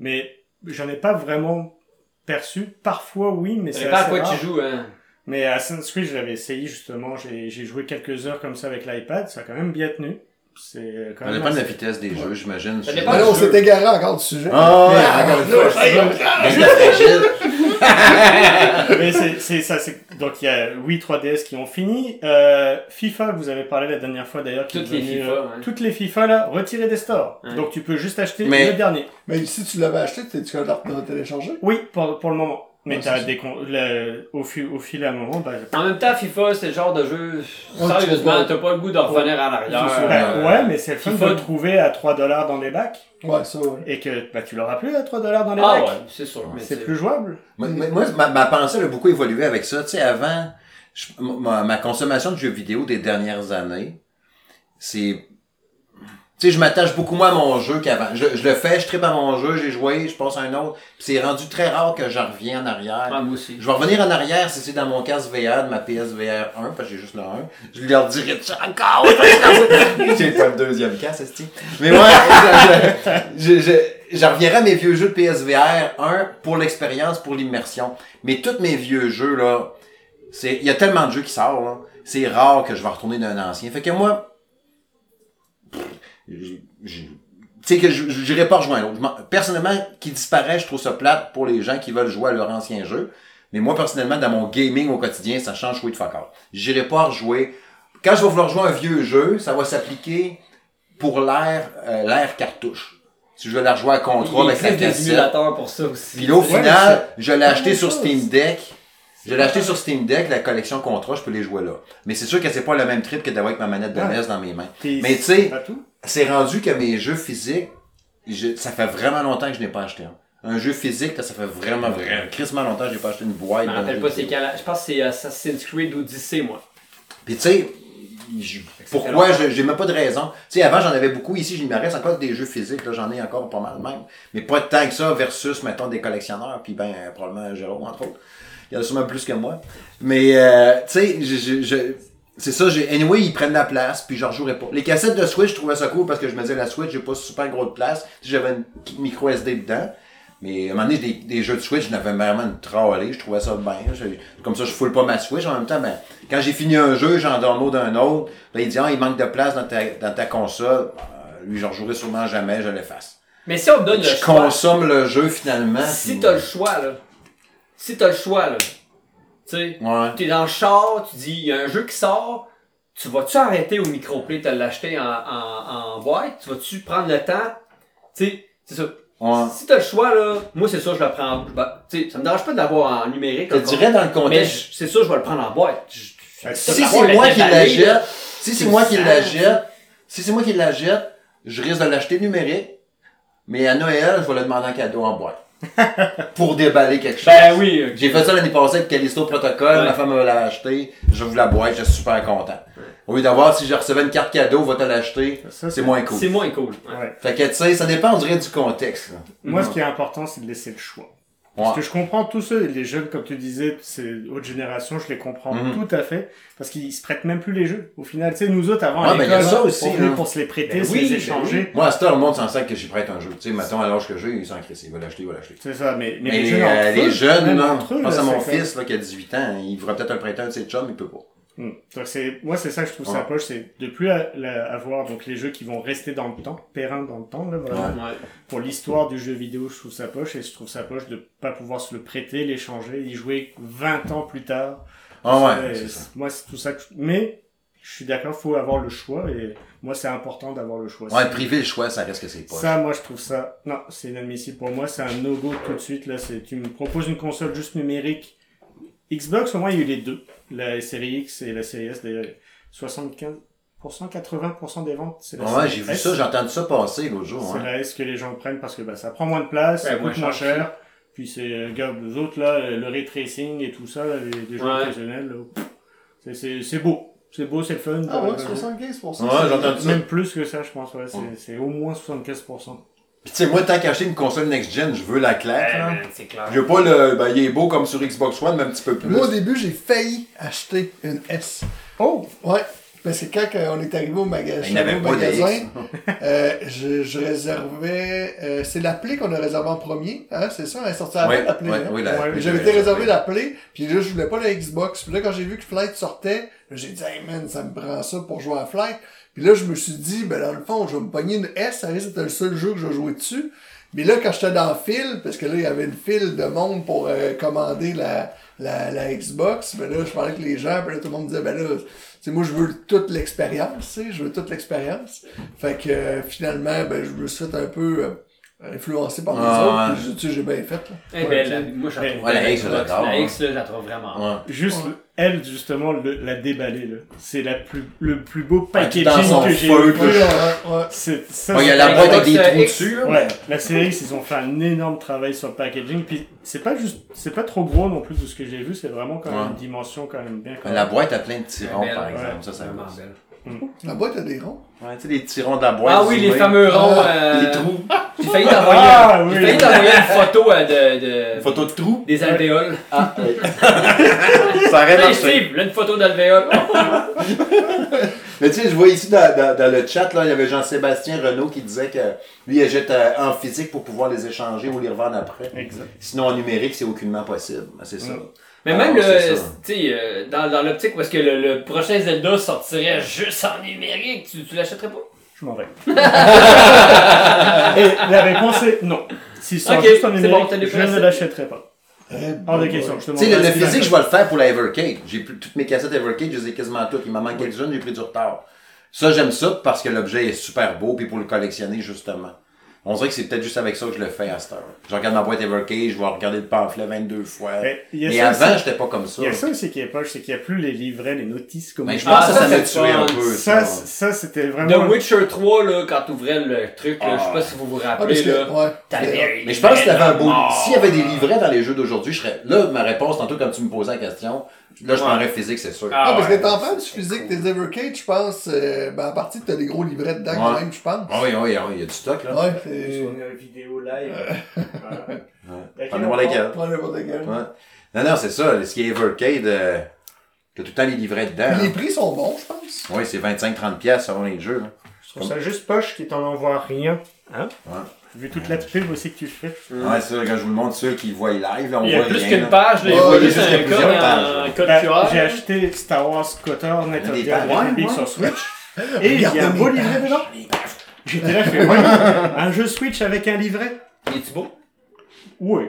mais j'en ai pas vraiment perçu. Parfois oui, mais Ça c'est dépend à quoi rare. tu joues, hein. Mais Assassin's Creed, je l'avais essayé justement. J'ai j'ai joué quelques heures comme ça avec l'iPad. Ça a quand même bien tenu. C'est euh, quand Ça même. dépend de la vitesse des jeux, j'imagine. Ça Je- là, du on s'est égaré encore du sujet. Ah, ouais, Mais, encore une fois. mais c'est c'est ça. c'est- Donc il y a oui 3DS qui ont fini. Euh, FIFA, vous avez parlé la dernière fois d'ailleurs. qui Toutes les FIFA, euh, ouais. Toutes les FIFA là retirées des stores. Ouais. Donc tu peux juste acheter Mais- le dernier. Mais si tu l'avais acheté, capable de le télécharger? Oui, pour, pour le moment. Mais Ouais, t'as des con- le- au, fil, au fil à un moment, bah, En même temps, FIFA, c'est le genre de jeu, sérieusement, tu t'as pas le goût de revenir en arrière. ben, euh, ouais, mais c'est le fun FIFA. de trouver à 3 dollars dans les bacs Ouais, ça, ouais. et que bah, tu l'auras plus à 3 dollars dans les Ah bacs. ouais, c'est sûr. mais C'est plus jouable. Moi, moi, moi, ma, ma pensée elle a beaucoup évolué avec ça. Tu sais, avant, je- ma, ma consommation de jeux vidéo des dernières années, c'est... Tu sais, je m'attache beaucoup moins à mon jeu qu'avant. Je, je le fais, je tripe à mon jeu, j'ai joué, je passe à un autre. Puis c'est rendu très rare que j'en reviens en arrière. Ah, moi aussi. Je vais revenir en arrière si c'est dans mon casque VR de ma PSVR 1, parce que j'ai juste le 1. Je leur dirai encore. j'ai pas le deuxième casque, esti. Mais moi, je, je, je- je reviendrai à mes vieux jeux de PSVR, un, pour l'expérience, pour l'immersion. Mais tous mes vieux jeux, là, c'est, il y a tellement de jeux qui sortent, là. C'est rare que je vais retourner d'un ancien. Fait que moi, tu sais que je j'irai pas rejoindre l'autre. Personnellement, qui disparaît, je trouve ça plate pour les gens qui veulent jouer à leur ancien jeu. Mais moi, personnellement, dans mon gaming au quotidien, ça change jouer de fuck. J'irai pas rejouer. Quand je vais vouloir jouer un vieux jeu, ça va s'appliquer pour l'air, euh, l'air cartouche. Si je veux la rejouer à contrat avec la cassette. pour ça aussi. Puis là, au final, je l'ai acheté sur chose. Steam Deck. Je l'ai acheté sur Steam Deck, la collection Contra, je peux les jouer là. Mais c'est sûr que c'est pas le même trip que d'avoir avec ma manette de Ouais. NES dans mes mains. Mais tu sais. C'est rendu que mes jeux physiques, je- ça fait vraiment longtemps que je n'ai pas acheté un. Un jeu physique, là, ça fait vraiment, vraiment, crissement longtemps que j'ai pas acheté une boîte. Je me rappelle pas c'est quel. Je pense que c'est Assassin's Creed Odyssey, moi. Puis tu sais, je- pourquoi je- j'ai même pas de raison. Tu sais, avant j'en avais beaucoup ici, il me reste encore des jeux physiques, là j'en ai encore pas mal même. Mais pas tant que ça versus, mettons, des collectionneurs, puis ben, probablement Jérôme, entre autres. Il y en a sûrement plus que moi. Mais, euh, tu sais, je, je, je- c'est ça, j'ai, anyway, ils prennent la place, puis je rejouerai pas. Les cassettes de Switch, je trouvais ça cool parce que je me disais, la Switch, j'ai pas super gros de place. J'avais une micro SD dedans. Mais à un moment donné, des, des jeux de Switch, je n'avais vraiment une trollée, je trouvais ça bien. Je- comme ça, je foule pas ma Switch. En même temps, ben, quand j'ai fini un jeu, j'en download un autre. Là, il dit, ah, il manque de place dans ta, dans ta console. Euh, lui, je rejouerai sûrement jamais, je l'efface. Mais si on me donne le Je choix. consomme le jeu finalement. Si puis- t'as le choix, là. Si t'as le choix, là. Tu sais. Ouais. T'es dans le char, tu dis, il y a un jeu qui sort. Tu vas-tu arrêter au microplay, te l'acheter en, en, en boîte? Tu vas-tu prendre le temps? Tu sais, c'est ça. Ouais. Si t'as le choix, là, moi, c'est ça, je le prends. bah, tu sais, ça me dérange pas de l'avoir en numérique. Je dirais dans le contexte. c'est ça, je vais le prendre en boîte. Je- je- Si c'est moi qui la jette, si c'est moi qui la jette, si c'est moi qui la jette, je risque de l'acheter numérique. Mais à Noël, je vais le demander en cadeau en boîte. Pour déballer quelque chose. Ben oui. J'ai fait ça l'année passée avec Callisto Protocol, Ouais. ma femme me l'a acheté, je vous la boîte, je suis super content. Au lieu d'avoir, si je recevais une carte cadeau, va te l'acheter, c'est moins cool. C'est moins cool. ouais. Ouais. Fait que tu sais, ça dépend, on dirait, du contexte. là. Moi, ce qui est important, c'est de laisser le choix. Parce que je comprends tous ceux, les jeunes, comme tu disais, c'est haute génération, je les comprends Mhm. tout à fait. Parce qu'ils se prêtent même plus les jeux. Au final, tu sais, nous autres, avant, Ouais, à ben, il y a l'école, ça aussi, on venait hein. pour se les prêter, Ben se oui, les ben échanger. Moi, à cette heure, le monde s'en sert que j'y prête un jeu. Tu sais, mettons, à l'âge que j'ai, il s'en crisse, il va l'acheter, il va l'acheter. C'est ça, mais, mais, Mais les les, jeunes, euh, entre les eux, jeunes, entre eux, pense là, à mon fils là, qui a 18 ans, il voudrait peut-être un prêter un de ses chums, il peut pas. Hmm. C'est, moi, c'est ça que je trouve Ouais. ça poche, c'est de plus à- la- avoir donc les jeux qui vont rester dans le temps, périns dans le temps, là. Ouais. Pour l'histoire du jeu vidéo, je trouve ça poche, et je trouve ça poche de pas pouvoir se le prêter, l'échanger, y jouer 20 ans plus tard. Ah ouais, ça. Moi, c'est tout ça que je... Mais, je suis d'accord, faut avoir le choix, et moi, c'est important d'avoir le choix. Ouais, priver le choix, ça reste que c'est pas. Ça, moi, je trouve ça... Non, c'est inadmissible pour moi, c'est un no-go tout de suite, là, c'est... Tu me proposes une console juste numérique. Xbox, au moins, il y a eu les deux. La série X et la série S, d'ailleurs. 75%, 80% des ventes, c'est la Ouais, série j'ai vu S. ça, j'ai entendu ça passer l'autre jour. C'est hein. la S que les gens prennent parce que bah, ça prend moins de place, Ouais, ça coûte moins cher. cher. Puis c'est, euh, regarde, les autres là, euh, le ray tracing et tout ça, là, les, les jeux Ouais. occasionnels, là, pff, c'est, c'est, c'est beau. C'est beau, c'est le fun. Ah ouais, Euh, 75%. Ouais, c'est- j'ai entendu ça. Même plus que ça, je pense, ouais. C'est, Ouais. c'est au moins 75%. Puis tu sais, moi, tant qu'acheter une console next-gen, je veux la claque, là. Ben, c'est clair. Je veux pas le. Ben, il est beau comme sur Xbox One, mais un petit peu plus. Moi, au début, j'ai failli acheter une S. Oh! Ouais. Parce que quand euh, on est arrivé au, maga- Ben, je il n'avait au pas de magasin, euh, je, je réservais... euh, c'est l'appelé qu'on a réservé en premier, hein, c'est ça? Elle est sortie avant Ouais, l'appelé, ouais, hein? oui, la- Ouais, J'avais été réservé la Play, puis là, je voulais pas la Xbox. Puis là, quand j'ai vu que Flight sortait, j'ai dit, hey man, ça me prend ça pour jouer à Flight. Puis là, je me suis dit, ben dans le fond, je vais me pogner une S, ça risque d'être le seul jeu que je jouer dessus. Mais là, quand j'étais dans le fil, parce que là, il y avait une file de monde pour euh, commander la, la, la Xbox, ben là, je parlais avec les gens, puis là, tout le monde me disait, ben là, tu moi, je veux toute l'expérience, tu sais, je veux toute l'expérience. Fait que, euh, finalement, ben, je me suis fait un peu euh, influencé par les Ah, autres, ouais. tu sais, j'ai bien fait, là. Eh ben, la- moi, je la trouve Ouais, la X, l'adore, La hein. X, là, je la trouve vraiment. Ouais. Juste, Ouais. elle, justement, le, la déballer, là. C'est la plus, le plus beau Ouais, packaging que j'ai vu. Ouais, ouais, ouais. C'est, ça, il y a c'est- la boîte avec des trous dessus, là. Ouais, la série X, ils ont fait un énorme travail sur le packaging, puis c'est pas juste, c'est pas trop gros non plus de ce que j'ai vu, c'est vraiment quand même Ouais. une dimension quand même bien. La boîte a plein de tirons, par ouais. exemple. Ça, ça Vraiment belle. La boîte a des ronds. Ouais, tu sais, les tirons de la boîte. Ah oui, les fameux ronds. Ah, euh, Les trous. J'ai failli t'envoyer Ah, oui. une photo euh, de, de- Photo de trou. des alvéoles. Ah, ça aurait marché. Steve, là une photo d'alvéoles. Mais tu sais, je vois ici dans, dans- dans le chat, là, il y avait Jean-Sébastien Renault qui disait que lui, il euh, en physique pour pouvoir les échanger ou les revendre après. Exact. Sinon, en numérique, c'est aucunement possible. Ben, C'est ça. Mm. Mais Ah, même, le, euh, dans, dans l'optique où est-ce que le, le prochain Zelda sortirait juste en numérique, tu, tu l'achèterais pas? Je m'en vais. Et la réponse est non. S'il sort Ok, juste en c'est numérique, bon, je ne l'achèterai pas. Eh, Hors de question. Tu sais, le, si physique, je vais le faire pour la Evercade. J'ai plus toutes mes cassettes Evercade, je les ai quasiment toutes. Il m'en manque quelques-unes, j'ai pris du retard. Ça, j'aime ça parce que l'objet est super beau, puis pour le collectionner, justement. On dirait que c'est peut-être juste avec ça que je le fais à cette heure. Je regarde ma boîte Evercade, je vais regarder le pamphlet 22 fois. Mais il y a Mais ça avant, j'étais pas comme ça. Il y a ça aussi qui est poche, c'est qu'il n'y a plus les livrets, les notices comme Mais je pense Ah, que ça, ça, ça m'a tué un peu. Ça, ça. c- ça c'était The vraiment. Witcher 3, là, quand t'ouvrais le truc, là, je sais Ah. pas si vous vous Ah, rappelez, parce que, là. ouais. T'avais Mais je pense que t'avais un beau. Oh. S'il y avait des livrets dans les jeux d'aujourd'hui, je serais. Là, ma réponse, tantôt, quand tu me posais la question, là, je Ouais. prendrais physique, c'est sûr. Ah, Ah, parce que t'en parles du physique des Evercade, je pense, euh, ben, en partie, t'as des gros livrets dedans quand même, je pense. Ah oui, oui, oui, il y a du stock, là. Ouais, c'est... On a une vidéo live. Voilà. Ouais. Prenez-moi on lesquels. Prends n'importe quel. Ouais. Non, non, c'est ça. Ce qui est Evercade, euh, t'as tout le temps les livrets dedans. Les prix sont bons, je pense. Oui, c'est 25-30$ piastres selon les jeux. Là. Je trouve ça juste poche qui t'en envoie rien. Hein? Ouais. Vu toute la pub aussi que tu fais. Ouais, c'est ça, quand je vous le montre, ceux qui voient live, là, on Il y a voit plus qu'une page, là, il voit il y a juste un plusieurs code, pages, un code Ben, QR. J'ai acheté Star Wars Kotor Net of the sur Switch. Et il y a un beau livret dedans. J'étais là, je fais, ouais, un jeu Switch avec un livret. Il est-tu beau? Oui.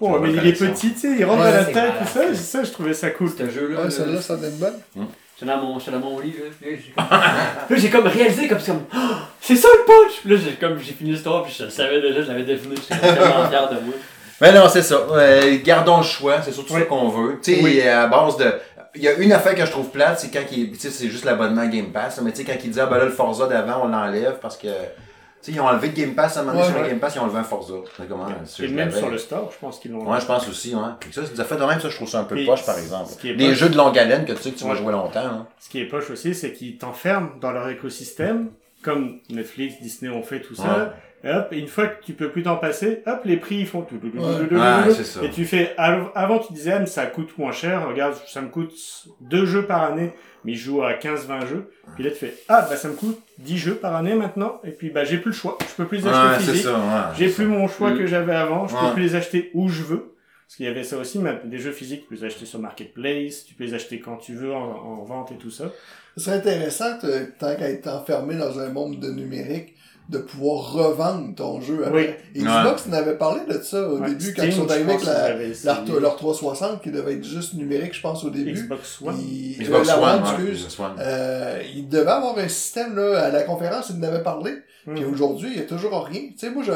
Oh, mais il est petit, tu sais, il rentre dans la c'est tête, tout ça. ça. Ça, je trouvais ça cool. C'est un jeu-là. Celle-là, ça donne bonne. J'étais dans mon, j'étais dans mon lit, là. Là, j'ai comme, là, j'ai comme réalisé, comme, c'est comme, Oh, c'est ça le punch! Puis là, j'ai comme, j'ai fini l'histoire, puis je le savais déjà, je l'avais deviné, j'étais tellement fier de moi. Mais non, c'est ça. Euh, gardons le choix, c'est surtout Oui. ça qu'on veut. Tu sais, Oui. à base de. Il y a une affaire que je trouve plate, c'est quand il. Tu sais, c'est juste l'abonnement Game Pass. Mais tu sais, quand il dit, ah ben là, le Forza d'avant, on l'enlève parce que. Tu sais, ils ont enlevé le Game Pass à un moment donné Ouais, sur le ouais. Game Pass, ils ont enlevé un Forza. C'est comment si Et je même sur le store, je pense qu'ils l'ont. Ouais, je pense aussi, ouais. Fait que ça, c'est des affaires de même, ça, je trouve ça un peu poche, par exemple. ce qui est Des poche- jeux de longue haleine que tu sais que tu vas Ouais. jouer longtemps, hein. Ce qui est poche aussi, c'est qu'ils t'enferment dans leur écosystème, comme Netflix, Disney ont fait tout ça. Hop, et une fois que tu peux plus t'en passer, hop, les prix ils font tout. tout, tout, Ouais. tout, tout, Ouais, tout, c'est ça. Et tu fais, avant tu disais, ah, mais ça coûte moins cher, regarde, ça me coûte deux jeux par année, mais je joue à 15-20 jeux. Puis là tu fais, ah, bah ça me coûte 10 jeux par année maintenant, et puis bah j'ai plus le choix, je peux plus les acheter Ouais, ça, ouais. J'ai plus mon choix Mm. que j'avais avant, je Ouais. peux plus les acheter où je veux. Parce qu'il y avait ça aussi, mais des jeux physiques, tu peux les acheter sur Marketplace, tu peux les acheter quand tu veux en, en vente et tout ça. Ce serait intéressant, tant qu'à être enfermé dans un monde de numérique, de pouvoir revendre ton jeu après. Oui. Xbox n'avait parlé de ça au Ouais, début, quand ils sont arrivés avec la, leur, leur 360, qui devait être juste numérique, je pense, au début. Xbox One. Xbox ouais, excuse. Xbox One. Euh, il devait avoir un système, là, à la conférence, il en avait parlé. Puis Mhm. aujourd'hui, il y a toujours rien. Tu sais, moi, je,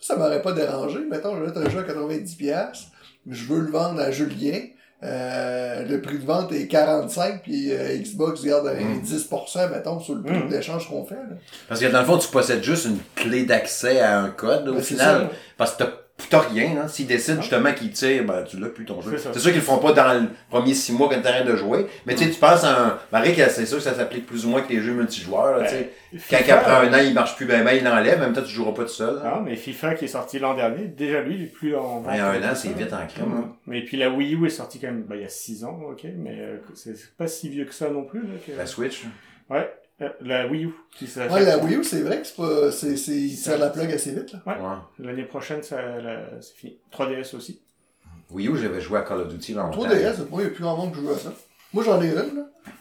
ça m'aurait pas dérangé. Mettons, je vais mettre un jeu à 90$, je veux le vendre à Julien. Euh, le prix de vente est 45, puis euh, Xbox garde un Mm. 10%, mettons, sur le prix Mm. d'échange qu'on fait. Là. Parce que dans le fond, tu possèdes juste une clé d'accès à un code, là, au Ben, final. Parce que t'as t'as rien, hein. S'ils décident justement qu'ils tirent, ben, tu l'as plus ton jeu. C'est sûr qu'ils le font pas dans le premier six mois quand t'arrêtes de jouer. Mais tu sais, tu penses à un, Marie, que c'est sûr que ça s'applique plus ou moins que les jeux multijoueurs, là, tu sais. Quand FIFA, après un an, il marche plus ben, ben, il l'enlève, en même temps, tu joueras pas tout seul. hein. Ah, mais FIFA qui est sorti l'an dernier, déjà lui, il est plus en vente. Ouais, un an, c'est vite en crème, hein. Mais puis la Wii U est sortie quand même, bah, il y a 6 ans, ok, mais euh, c'est pas si vieux que ça non plus. Là, que... La Switch. Ouais, euh, la Wii U. Qui s'achète. Ouais, la Wii U, c'est vrai que c'est pas, c'est, c'est, il tire la plug assez vite, là. Ouais. Ouais. L'année prochaine, ça, la- c'est fini. 3DS aussi. Wii U, j'avais joué à Call of Duty longtemps. 3DS, moi, il y a plus grand monde qui joue à ça. Moi, j'en ai une, là.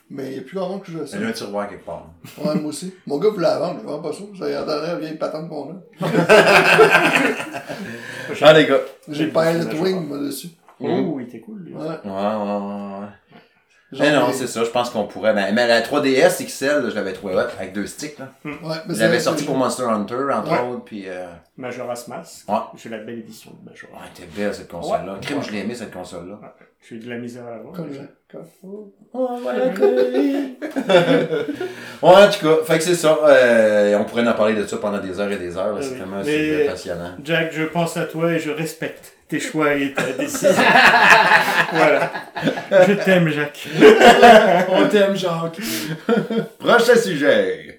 Mais il y a plus grand monde qui joue à ça. J'ai un tiroir quelque part. Ouais, moi aussi. Mon gars voulait la vendre, je vends pas ça. Ça y a donné la vieille patente qu'on a. Ah, les gars. J'ai Pilot c'est Wing, moi, dessus. Oh, il était cool, lui. Ouais. Ouais, ouais, ouais, Mais non, ai- c'est ça, je pense qu'on pourrait. Ben, mais la 3DS XL, là, je l'avais trouvé hot avec deux sticks. Là. Ouais, mais Il c'est avait vrai sorti pour Monster Hunter, entre Ouais. autres, puis. Euh... Majora's Mask. Ouais. J'ai la belle édition de Majora's. Ouais, elle était belle cette console-là. Ouais. Crime, je l'ai aimé cette console-là. J'ai eu de la misère à la voir. Comme ça. j'ai- Comme- Ouais, en tout cas, fait que c'est ça. Euh, on pourrait en parler de ça pendant des heures et des heures. C'est oui. vraiment Mais- passionnant. Jack, je pense à toi et je respecte tes choix et ta décision. voilà. Je t'aime, Jacques. On t'aime, Jacques. Prochain sujet.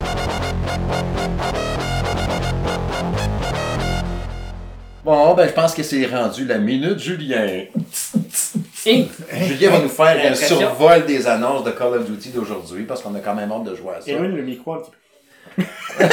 Bon, ben, je pense que c'est rendu la minute Julien. Julien va nous faire un survol des annonces de Call of Duty d'aujourd'hui parce qu'on a quand même hâte de jouer à ça. Éloigne le micro un petit peu.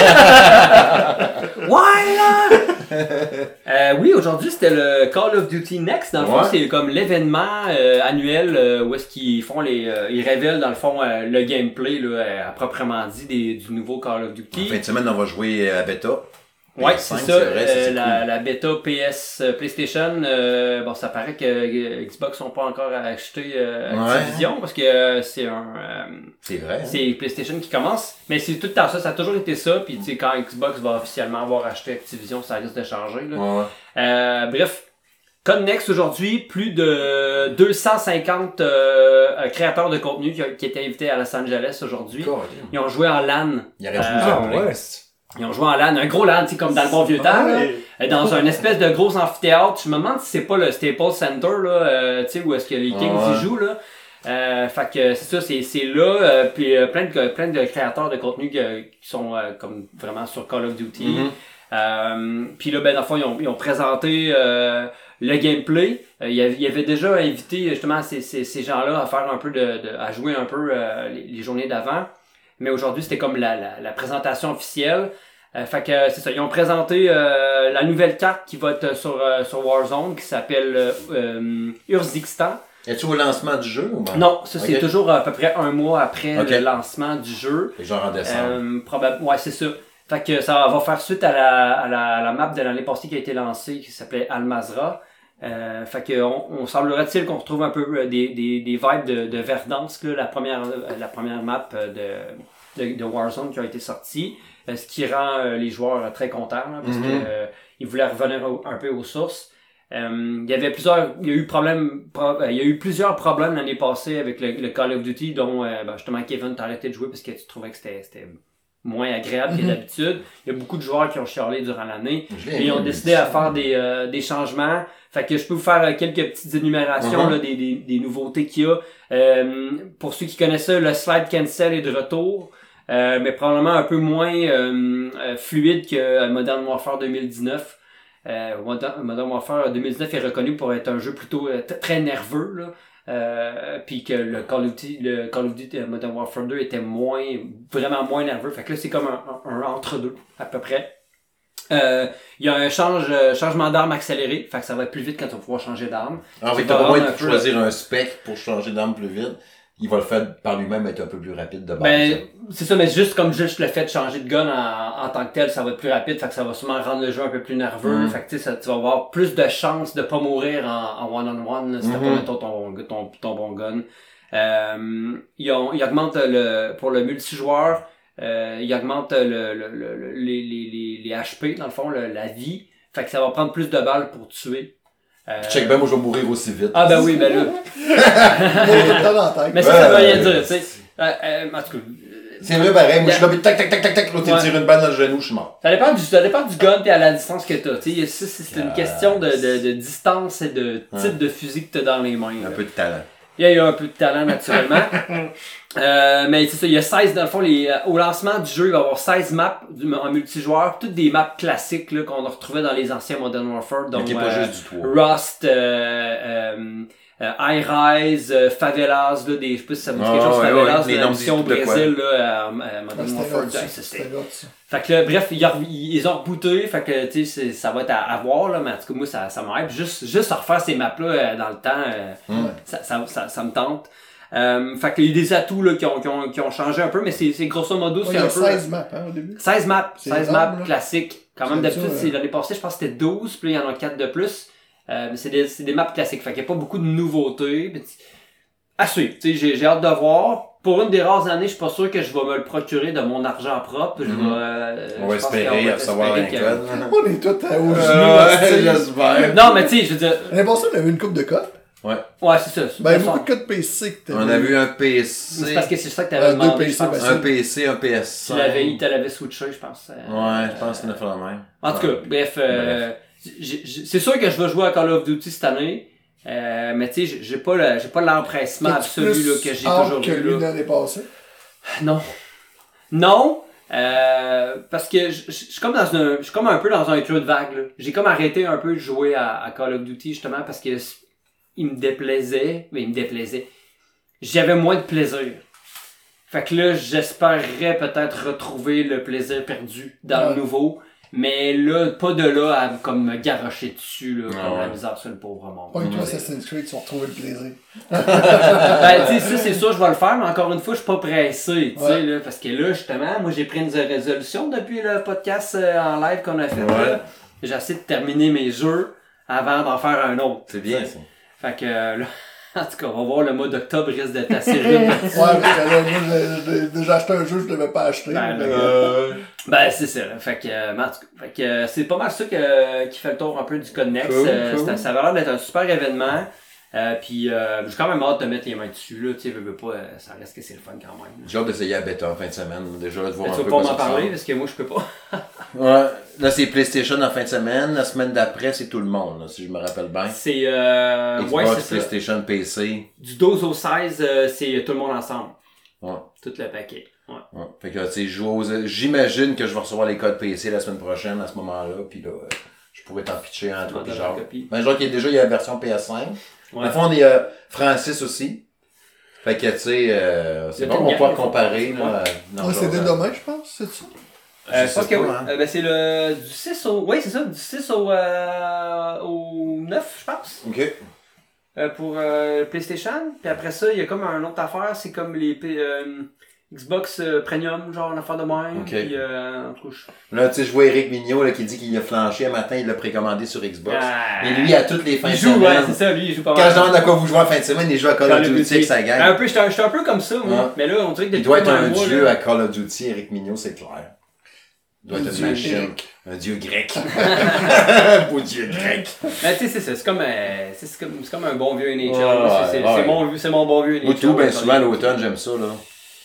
Euh, oui, aujourd'hui c'était le Call of Duty Next. Dans le fond, c'est comme l'événement euh, annuel euh, où est-ce qu'ils font les, euh, ils révèlent dans le fond euh, le gameplay là, euh, à proprement dit des, du nouveau Call of Duty. En fin de semaine, on va jouer à bêta. Ouais, PS5, c'est ça. vrai, euh, la, cool. la bêta PS euh, PlayStation, euh, bon, ça paraît que euh, Xbox sont pas encore acheté euh, Ouais. Activision parce que euh, c'est un, euh, C'est vrai. hein? c'est PlayStation qui commence. Mais c'est tout le temps ça, ça a toujours été ça. Puis tu sais, quand Xbox va officiellement avoir acheté Activision, ça risque de changer. Là. Ouais, ouais. Euh, bref, Connext aujourd'hui, plus de 250 euh, euh, créateurs de contenu qui, qui étaient invités à Los Angeles aujourd'hui. Ils ont joué en LAN. Il aurait pu Euh, Ils ont joué en LAN, un gros LAN, tu sais, comme dans le bon vieux temps. là. Euh, dans un espèce de gros amphithéâtre. Je me demande si c'est pas le Staples Center, là, euh, tu sais, où est-ce que les Kings Ouais. y jouent, là. Euh, fait que c'est ça, c'est, c'est là, euh, puis euh, plein, de, plein de créateurs de contenu que- qui sont euh, comme vraiment sur Call of Duty. Euh, puis là, ben, dans le fond, ils ont, ils ont présenté euh, le gameplay. Euh, il, y avait, il y avait déjà invité justement ces, ces, ces gens-là à faire un peu de, de- à jouer un peu euh, les, les journées d'avant. Mais aujourd'hui, c'était comme la, la, la présentation officielle. Euh, fait que c'est ça, ils ont présenté euh, la nouvelle carte qui va être sur, euh, sur Warzone qui s'appelle Urzikstan. Es-tu au lancement du jeu ou ben? Non, ça c'est toujours à peu près un mois après le lancement du jeu. Genre en décembre. Probable, ouais, c'est ça. Fait que ça va faire suite à la, à la, à la map de l'année passée qui a été lancée, qui s'appelait Almazra. Euh, fait que on, on semblerait-il qu'on retrouve un peu euh, des, des, des vibes de, de Verdansk, là, la première euh, la première map euh, de, de, de Warzone qui a été sortie, ce qui rend les joueurs très contents là, parce Mhm. que euh, ils voulaient revenir au- un peu aux sources. Euh, il y avait plusieurs, il y a eu problème, pro- il y a eu plusieurs problèmes l'année passée avec le, le Call of Duty, dont euh, ben, justement Kevin t'as arrêté de jouer parce que tu trouvais que c'était c'était moins agréable que Mhm. d'habitude. Il y a beaucoup de joueurs qui ont chialé durant l'année. Et ils ont décidé à faire des, euh, des changements. Fait que je peux vous faire euh, quelques petites énumérations Mhm. là, des, des, des nouveautés qu'il y a. Euh, pour ceux qui connaissent ça, le slide cancel est de retour. euh, mais probablement un peu moins euh, euh, fluide que Modern Warfare 2019. Euh, Modern, Modern Warfare 2019 est reconnu pour être un jeu plutôt euh, très nerveux. Là. Euh, puis que le Call of Duty, le Call of Duty euh, Modern Warfare 2 était moins, vraiment moins nerveux. Fait que là, c'est comme un, un- un entre-deux, à peu près. Euh, Il y a un change, euh, changement d'arme accéléré, fait que ça va être plus vite quand on va pouvoir changer d'arme. Ah, C'est fait de peu- choisir un spec pour changer d'arme plus vite. Il va le faire par lui-même être un peu plus rapide de base. Ben, c'est ça, mais juste comme juste le fait de changer de gun en, en tant que tel, ça va être plus rapide, fait que ça va sûrement rendre le jeu un peu plus nerveux. Mhm. Fait que tu sais, ça- tu vas avoir plus de chances de pas mourir en one-on-one, si t'as Mhm. pas mettons, ton, ton, ton bon gun. Euh, ils, ont, ils augmentent le, pour le multijoueur, euh, ils augmentent le, le, le- le- les, les, les, les HP, dans le fond, le- la vie. Fait que ça va prendre plus de balles pour tuer. Euh, Check ben, moi je vais mourir aussi vite. Ah ben oui, ben là. Mais ça, ça veut rien dire, tu sais. Euh, euh, en tout cas, C'est vrai pareil, moi je suis là, tac tac tac tac tac, l'autre il Ouais. tire une balle dans le genou, je suis mort. Ça dépend du, ça dépend du gun et à la distance que t'as. Tu sais, ça, c'est une question de, de, de distance et de type de fusil que t'as dans les mains. là. Un peu de talent. Il y a eu un peu de talent naturellement. euh, mais c'est ça, il y a 16 dans le fond, les, euh, au lancement du jeu, il va y avoir 16 maps du- en multijoueur, toutes des maps classiques là, qu'on a retrouvées dans les anciens Modern Warfare. Donc, pas euh, juste du toit. Rust, euh, euh, euh, High Rise, Favelas, là, des, je sais pas si ça vous dit Ah, quelque chose, ouais, Favelas, la mission. Brésil, là, à, à Ah, Modern Warfare hot, 2. ça. ça, c'était- fait que là, bref, ils, ont- ils, ils ont rebooté, fait que tu sais, ça va être à, à voir, là, mais en tout cas, moi, ça, ça m'aide. Juste, juste à refaire ces maps-là dans le temps, ça, ça, ça, ça me tente. Euh, fait qu'il y a des atouts là, qui, ont, qui, ont, qui ont changé un peu, mais c'est c'est grosso modo, Ouais, c'est Il y un a peu. 16 maps, hein, au début. 16 maps, C'est 16 énorme, maps là. classiques. Quand même, d'habitude, c'est l'année passée, je pense que c'était 12, puis là, il y en a 4 de plus. Euh, mais c'est des, c'est des maps classiques, fait qu'il n'y a pas beaucoup de nouveautés. mais tu- À suivre, tu sais, j'ai j'ai hâte de voir. Pour une des rares années, je suis pas sûr que je vais me le procurer de mon argent propre. Je Mhm. vais, euh, On va espérer recevoir un code. On est tous à- au Euh, j'espère. Non, mais tu sais, je veux dire, L'année passée, on avait une coupe de codes. Ouais, c'est ça. Ben, De beaucoup de codes PC que t'avais. On a vu un PC, C'est parce que c'est ça que tu Euh, avais demandé, PC, je pense. un PC, un PS5. Tu l'avais, il te l'avait switché, je pense. Euh, Ouais, je pense que c'est une de même. En tout cas, bref, euh, c'est sûr que je vais jouer à Call of Duty cette année. Euh, mais tu sais, j'ai- pas le, j'ai pas l'empressement absolu plus là, que j'ai toujours que eu. lui l'année passée? Non. Non. Euh, parce que je suis comme dans un, je suis comme un peu dans un creux de vague. J'ai comme arrêté un peu de jouer à, à Call of Duty justement parce que il me déplaisait, mais il me déplaisait. J'avais moins de plaisir. Fait que là, j'espérerais peut-être retrouver le plaisir perdu dans Ouais. le nouveau. Mais là, pas de là à comme me garrocher dessus, là, Ah comme la ouais. misère sur le pauvre monde. Pas toi, C'est- Assassin's Creed, tu vas retrouver le plaisir. ben, tu sais, ça, c'est sûr, je vais le faire, mais encore une fois, je suis pas pressé, tu sais, Ouais. là, parce que là, justement, moi, j'ai pris une résolution depuis le podcast euh, en live qu'on a fait, Ouais. là. J'essaie de terminer mes jeux avant d'en faire un autre. C'est bien, ça. Fait que, euh, là, en tout cas, on va voir, le mois d'octobre risque d'être assez rude. Ouais, parce que là, moi, j'ai- déjà acheté un jeu, je devais pas acheter. Ben, là, que- Euh, Ben, c'est ça, là. Fait que, euh, mais en tout cas, fait que euh, c'est pas mal ça que, qui fait le tour un peu du Codex. Cool, cool. c'est- Ça a l'air d'être un super événement. Euh, puis, euh, j'ai quand même hâte de mettre les mains dessus, là. Tu sais, veux, veux pas, euh, ça reste que c'est le fun quand même. J'ai hâte d'essayer à bêta en fin de semaine. Déjà, de voir Mais un tu peu vas pas m'en parler parce que moi, je peux pas. Ouais. Là, c'est PlayStation en fin de semaine. La semaine d'après, c'est tout le monde, là, si je me rappelle bien. C'est, euh, ouais, Xbox, ça. PlayStation, PC. Du 12 au 16, euh, c'est tout le monde ensemble. Ouais. Tout le paquet. Ouais. Ouais. Fait que, tu sais, j'imagine que je vais recevoir les codes PC la semaine prochaine, à ce moment-là, puis là, je pourrais t'en pitcher un Tu toi genre. copie. Ben, genre qu'il y a déjà, il y a la version PS5. Ouais. Dans le fond, on est euh, Francis aussi. Fait que, tu sais, euh, c'est bon, toute on va une pouvoir gang, comparer, ouais. là. Ouais, euh, demain, je pense, c'est ça? Euh, je pense que oui. hein. Euh, ben, c'est le, du 6 au, oui, c'est ça, du 6 au, euh, au 9, je pense. Ok. Euh, pour euh, PlayStation. Puis après ça, il y a comme un autre affaire, c'est comme les P- euh, Xbox euh, Premium, genre une affaire de même. Ok. Puis, euh, en tout cas, je- Là, tu sais, je vois Eric Mignot, là, qui dit qu'il a flanché un matin, il l'a précommandé sur Xbox. Ah. Et lui, à toutes les fins il de joue, ouais, semaine. c'est ça, lui, il joue pas Quand je mal. demande à quoi vous jouez en fin de semaine, il joue à Call of Duty avec sa gang. Un peu, un, j'étais un peu comme ça, moi. Ouais. Mais là, on dirait que Il doit être un mois, dieu là- à Call of Duty, Eric Mignot, c'est clair. Il doit Un être machine. grec. Un dieu grec. Beau dieu grec. Mais tu sais, c'est ça, c'est comme, euh, c'est comme, comme un bon vieux NHL. C'est, mon, mon bon vieux NHL. Moi, tout, ouais, souvent, l'automne, j'aime ça, là.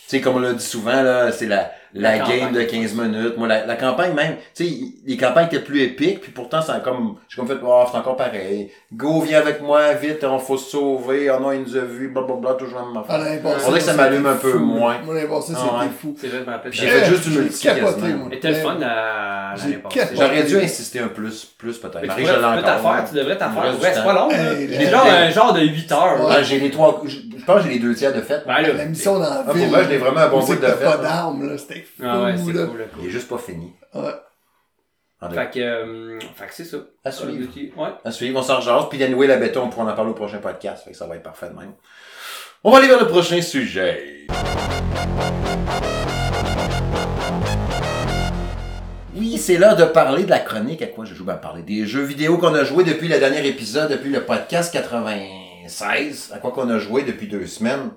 Sais, comme on l'a dit souvent, là, c'est la, la, La game de 15 minutes. Moi, la, la campagne même, tu sais, les campagnes étaient plus épiques, puis pourtant, c'est comme, j'ai comme fait, oh, c'est encore pareil. Go, viens avec moi, vite, on faut se sauver, oh non, il nous a vus, blablabla, toujours la même Ah, affaire. passée, On dirait que ça m'allume un peu fou. moins. Moi, l'année passée, Ah, c'était fou. C'est vrai, je j'ai fait juste du J'ai multi. C'était le fun à J'ai l'année passée. capoté. J'aurais dû insister un plus, plus peut-être. Mais tu Marie, devrais- je l'ai tu peux t'en encore. faire, tu devrais t'en Il me faire. reste Ouais, du c'est pas long. Genre un genre de 8 heures. Ouais, j'ai les trois, je je pense que j'ai les deux tiers de fait. Ben là. La mission dans la Ah, ville. pour moi, je l'ai vraiment un bon bout de fait, pas d'armes, là. C'était fou, Ah ouais, c'est cool. Il est juste pas fini. Ouais. Fait que, euh, fait que c'est ça. À suivre. Ouais. À suivre, on s'en rejase. Puis anyway, la béton, on pourra en parler au prochain podcast. Fait que ça va être parfait de même. On va aller vers le prochain sujet. Oui, c'est l'heure de parler de la chronique. À quoi je joue? Ben, parler des jeux vidéo qu'on a joué depuis le dernier épisode, depuis le podcast 96. À quoi qu'on a joué depuis deux semaines?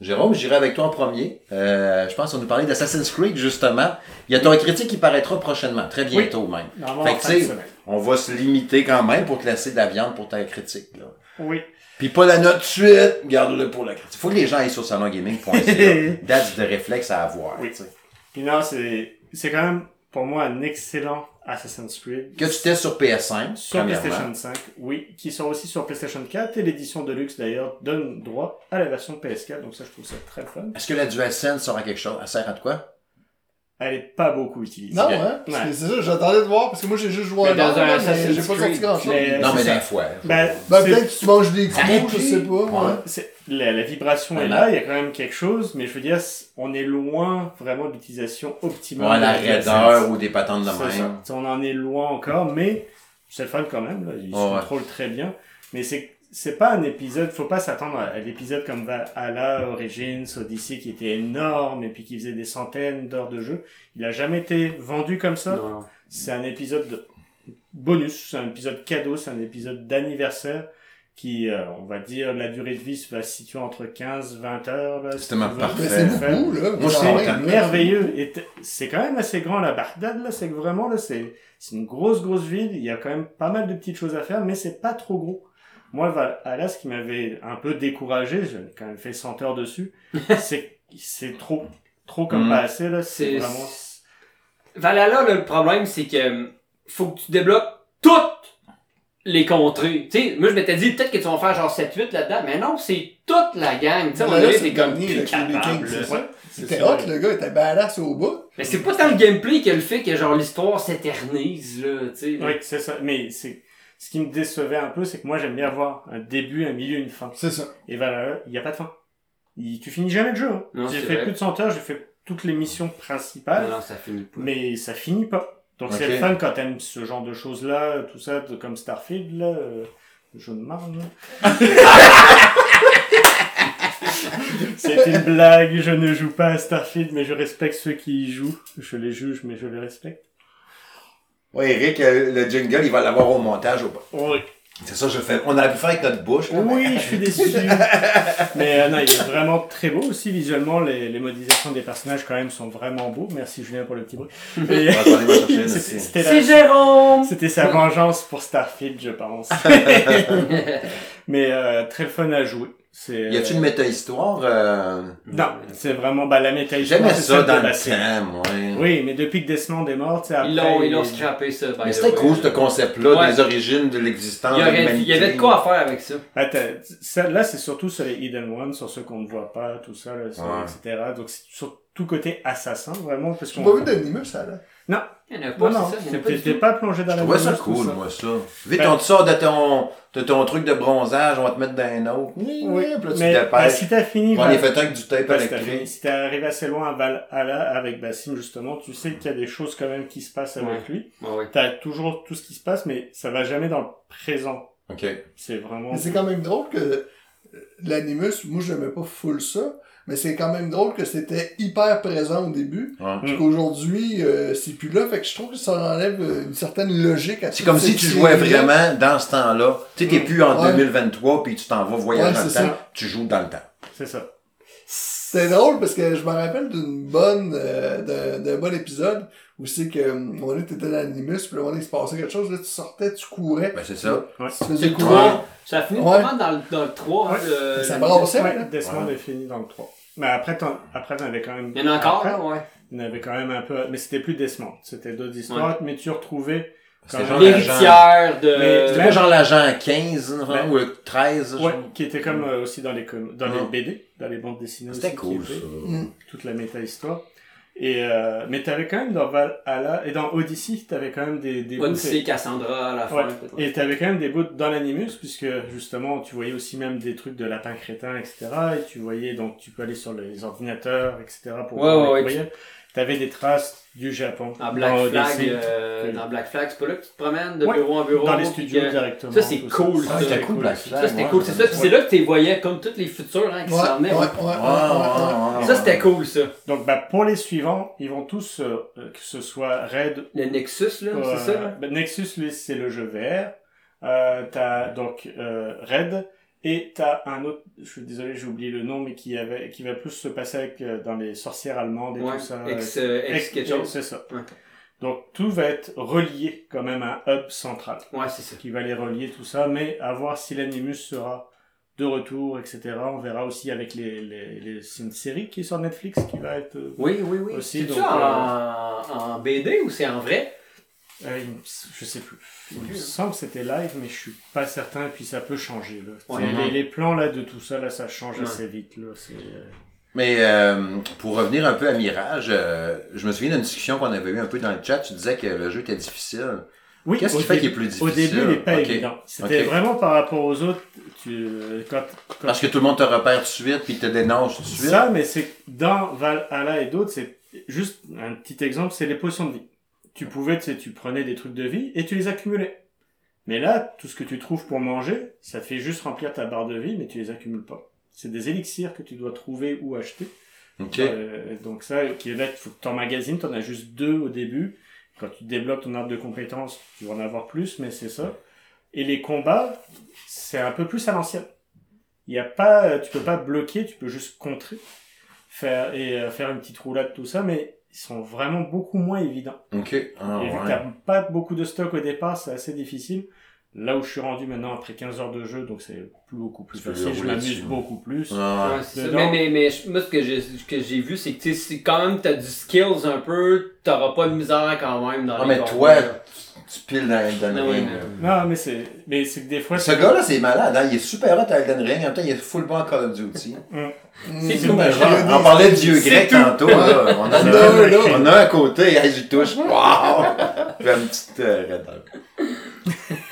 Jérôme, j'irai avec toi en premier. Euh, je pense qu'on nous parlait d'Assassin's Creed, justement. Il y a ton critique qui paraîtra prochainement, très bientôt même. Fait que, on va se limiter quand même pour te laisser de la viande pour ta critique. Là. Oui. Puis pas la note de suite, garde-le pour la critique. Faut que les gens aillent sur salongaming.ca. Date de réflexe à avoir. Oui. tu sais. Puis non, c'est, c'est quand même, pour moi, un excellent Assassin's Creed. Que tu testes sur PS5, Sur. PlayStation 5, oui, qui sort aussi sur PlayStation 4 et l'édition Deluxe d'ailleurs donne droit à la version PS4, donc ça je trouve ça très fun. Est-ce que la DualSense sert à quelque chose? Elle sert à de quoi? Elle est pas beaucoup utilisée. Non, hein? Parce que Ouais. c'est ça, j'attendais de voir, parce que moi, j'ai juste joué Mais un dans an, un mais Assassin's j'ai pas sorti Creed, grand chose. mais- non, mais d'un fois. Ben, Ben, peut-être que tu manges des coups, je sais pas. Ouais. La, la vibration est là. il y a quand même quelque chose, mais je veux dire, on est loin vraiment de l'utilisation optimale. Ouais, de la raideur ou des patentes de même. ça. On en est loin encore, mais c'est le fun quand même. Là. Il se Ouais, contrôle très bien. Mais c'est c'est pas un épisode, faut pas s'attendre à, l'épisode comme Valhalla, Origins, Odyssey qui était énorme et puis qui faisait des centaines d'heures de jeu. Il a jamais été vendu comme ça. C'est un épisode de bonus, c'est un épisode cadeau, c'est un épisode d'anniversaire qui, euh, on va dire, la durée de vie va se situer entre 15-20 heures. là, si C'est veux. parfait. C'est beaucoup, là. Moi, là. merveilleux. Et t- c'est quand même assez grand la Bagdad là. C'est que vraiment là, c'est c'est une grosse grosse ville. Il y a quand même pas mal de petites choses à faire, mais c'est pas trop gros. Moi, Valhalla, ce qui m'avait un peu découragé, j'ai quand même fait 100 heures dessus, c'est c'est trop trop comme Mm. pas assez là. C'est C'est- vraiment Valhalla, là, le problème, c'est que faut que tu débloques toutes les contrées. Tu sais, moi, je m'étais dit, peut-être que tu vas faire genre 7-8 là-dedans, mais non, c'est toute la gang. Tu sais, c'est comme plus capable? C'était hot, le gars, il était badass au bout. Mais c'est pas tant le gameplay que le fait que genre l'histoire s'éternise, là, tu sais. Oui, c'est ça. Mais c'est ce qui me décevait un peu, c'est que moi j'aime bien avoir un début, un milieu, une fin. C'est ça. Et voilà, il n'y a pas de fin. Il- tu finis jamais le jeu. hein. J'ai fait vrai. plus de 100 heures, j'ai fait toutes les missions principales, Non, non, ça finit pas. mais ça finit pas. Donc c'est le fun quand t'aimes ce genre de choses-là, tout ça, comme Starfield, là, euh, le jeu de marne. C'est une blague, je ne joue pas à Starfield, mais je respecte ceux qui y jouent. Je les juge, mais je les respecte. Ouais, Eric, euh, le jingle, il va l'avoir au montage ou pas? Oui, C'est ça, je fais. On aurait pu faire avec notre bouche. là, mais- oui je suis déçu. mais euh, non, il est vraiment très beau aussi visuellement. Les, les modélisations des personnages quand même sont vraiment beaux. Merci Julien pour le petit bruit. Et- C'était- aussi. C'était C'est la- Jérôme! c'était sa vengeance pour Starfield, je pense. Mais euh, très fun à jouer. C'est, Y a-tu une euh, méta-histoire euh... Non, c'est vraiment bah, la méta J'aimais c'est ça dans la le temps, moi. Oui, mais depuis que Desmond est mort, tu sais, après... Ils l'ont, ils l'ont scrappé ça, by Mais the c'était way. cool, ce concept-là, Ouais. des origines de l'existence Il y, de aurait- l'humanité. il y avait de quoi à faire avec ça. Attends, ça, là, c'est surtout sur les Hidden Ones, sur ceux qu'on ne voit pas, tout ça, là, sur- Ouais. etc. Donc, c'est sur tout côté assassin, vraiment, parce Tu qu'on... pas vu d'Animus, ça, là? Il y en a pas, Non, non, c'est ça. Il y en a pas t'es pas plongé dans Je la trouvais ça cool, ça. moi, ça. Vite, Ben- on te sort de ton, de ton truc de bronzage, on va te mettre dans un autre. Oui, Oui, puis là, tu mais te dépêches. si t'as fini... On est fait avec du tape électrique. si t'es arrivé assez loin à Valhalla avec Bassim, justement, tu sais qu'il y a des choses quand même qui se passent avec Ouais. lui. Ouais, ouais. T'as toujours tout ce qui se passe, mais ça va jamais dans le présent. OK. C'est vraiment... Mais c'est quand même drôle que euh, l'Animus, moi, j'aimais pas full ça, mais c'est quand même drôle que c'était hyper présent au début, Ouais. puis qu'aujourd'hui, euh, c'est plus là, fait que je trouve que ça enlève euh, une certaine logique à C'est comme si tu jouais vraiment dans ce temps-là. Tu sais, t'es Mm. plus en Ouais. 2023 puis tu t'en vas voyager Ouais, dans le temps. ça. Tu joues dans le temps. C'est ça. C'est drôle parce que je me rappelle d'une bonne, euh, d'un- d'un bon épisode où c'est que, euh, on est, t'étais dans l'Animus, puis là, on est, il se passait quelque chose, là, tu sortais, tu courais, Ben, c'est ça. Ouais. tu faisais le courir. 3. Ça a fini Ouais. vraiment dans le, dans le 3. Ouais. hein, le- Ça brassait, Ouais. Desmond Ouais. est fini dans le 3. Mais après, t'en, après, t'en avais quand même... Il y en a encore, Après, ouais. Il y en avait quand même un peu... Mais c'était plus Desmond. C'était d'autres histoires, mais tu retrouvais... C'était quand genre l'agent. L'héritière de... Mais- C'était pas genre l'agent 15, genre, Ben- ou le 13, genre. Ouais, qui était comme euh, aussi dans les com- dans Ouais. les BD, dans les bandes dessinées aussi. C'était cool, ça. Mm. Toute la méta-histoire. Et euh, mais t'avais quand même dans Valhalla et dans Odyssey, t'avais quand même des des bouts- Odyssey, Cassandra, à la fin. Ouais. Et t'avais quand même des bouts dans l'animus, puisque justement tu voyais aussi même des trucs de lapin crétin, etc. Et tu voyais donc tu peux aller sur les ordinateurs, etc. pour Ouais, voir ouais, les ouais. T'avais des traces du Japon En Black dans Flag, euh, dans Black Flag, c'est pas là que tu te promènes de Ouais. bureau en bureau. dans les studios que- directement. Ça, c'est cool, Ah, ça. c'était c'est cool, Black. Flag. Ça, c'était ouais. cool. C'est ça. Puis c'est là que tu voyais comme tous les futurs hein, qui s'en venaient. ouais, ouais. ouais, ouais, Ouais, ouais, ouais. ouais, Ça, c'était cool, ça. Donc bah pour les suivants, ils vont tous euh, que ce soit Red Le Nexus, là, Euh, c'est ça, là? ben, Nexus, lui, c'est le jeu VR. Euh, t'as donc euh, Red et t'as un autre. Je suis désolé, j'ai oublié le nom, mais qui avait, qui va plus se passer avec euh, dans les sorcières allemandes et Ouais. tout ça. Ex, Euh, euh, ex ex-. C'est ça. Ouais. Donc tout va être relié quand même à un hub central Ouais, c'est ça. qui va les relier tout ça, mais à voir si l'Animus sera de retour, etc. On verra aussi avec les, les, les c'est une série qui est sur Netflix qui va être. euh, Oui, oui, oui. C'est-tu donc, en, en BD ou c'est en vrai? Euh, je sais plus. Il me semble que c'était live, mais je suis pas certain. Et puis ça peut changer. Là. Ouais. Les, les plans là de tout ça, là, ça change Ouais. assez vite. Là. Euh, Mais euh, pour revenir un peu à Mirage, euh, je me souviens d'une discussion qu'on avait eue un peu dans le chat. Tu disais que le jeu était difficile. Oui, Qu'est-ce qui fait qu'il est plus difficile? Au début, il n'est pas Ok. évident. C'était vraiment par rapport aux autres. Tu, quand, quand Parce que tout le monde te repère tout de suite puis te dénonce tout de suite. Ça, mais c'est dans Valhalla et d'autres, c'est juste un petit exemple, c'est les potions de vie. Tu pouvais, tu sais, tu prenais des trucs de vie et tu les accumulais. Mais là, tout ce que tu trouves pour manger, ça fait juste remplir ta barre de vie, mais tu les accumules pas. C'est des élixirs que tu dois trouver ou acheter. Ok. Euh, donc ça, qui est là, faut que tu emmagasines, tu en as juste deux au début. Quand tu débloques ton arbre de compétences, tu vas en avoir plus, mais c'est ça. Et les combats, c'est un peu plus à l'ancienne. Il y a pas, tu peux pas bloquer, tu peux juste contrer, faire et euh, faire une petite roulade tout ça, mais ils sont vraiment beaucoup moins évidents. Ok. Ah, et vu que ouais. t'as pas beaucoup de stock au départ, c'est assez difficile. Là où je suis rendu maintenant après 15 heures de jeu, donc c'est beaucoup plus Tu facile, je m'amuse beaucoup plus. Ah, Ouais, c'est. Mais, mais, moi, ce que j'ai, ce que j'ai vu, c'est que, si quand même t'as du skills un peu, t'auras pas de misère quand même dans Ah, les mais toi, là. Tu piles dans Elden oui, Ring. mais- Non, mais c'est, mais c'est que des fois. Ce c'est- gars-là, c'est malade, hein? Il est super hot à Elden Ring, en même temps, il est full bon à Call of Duty. C'est Mm. tout. Ben, Genre, j'ai on parlait de dieu c'est grec tout. tantôt, là. On a, un, non. on a un à côté, hey, j'y touche. Wow! J'ai une petite euh.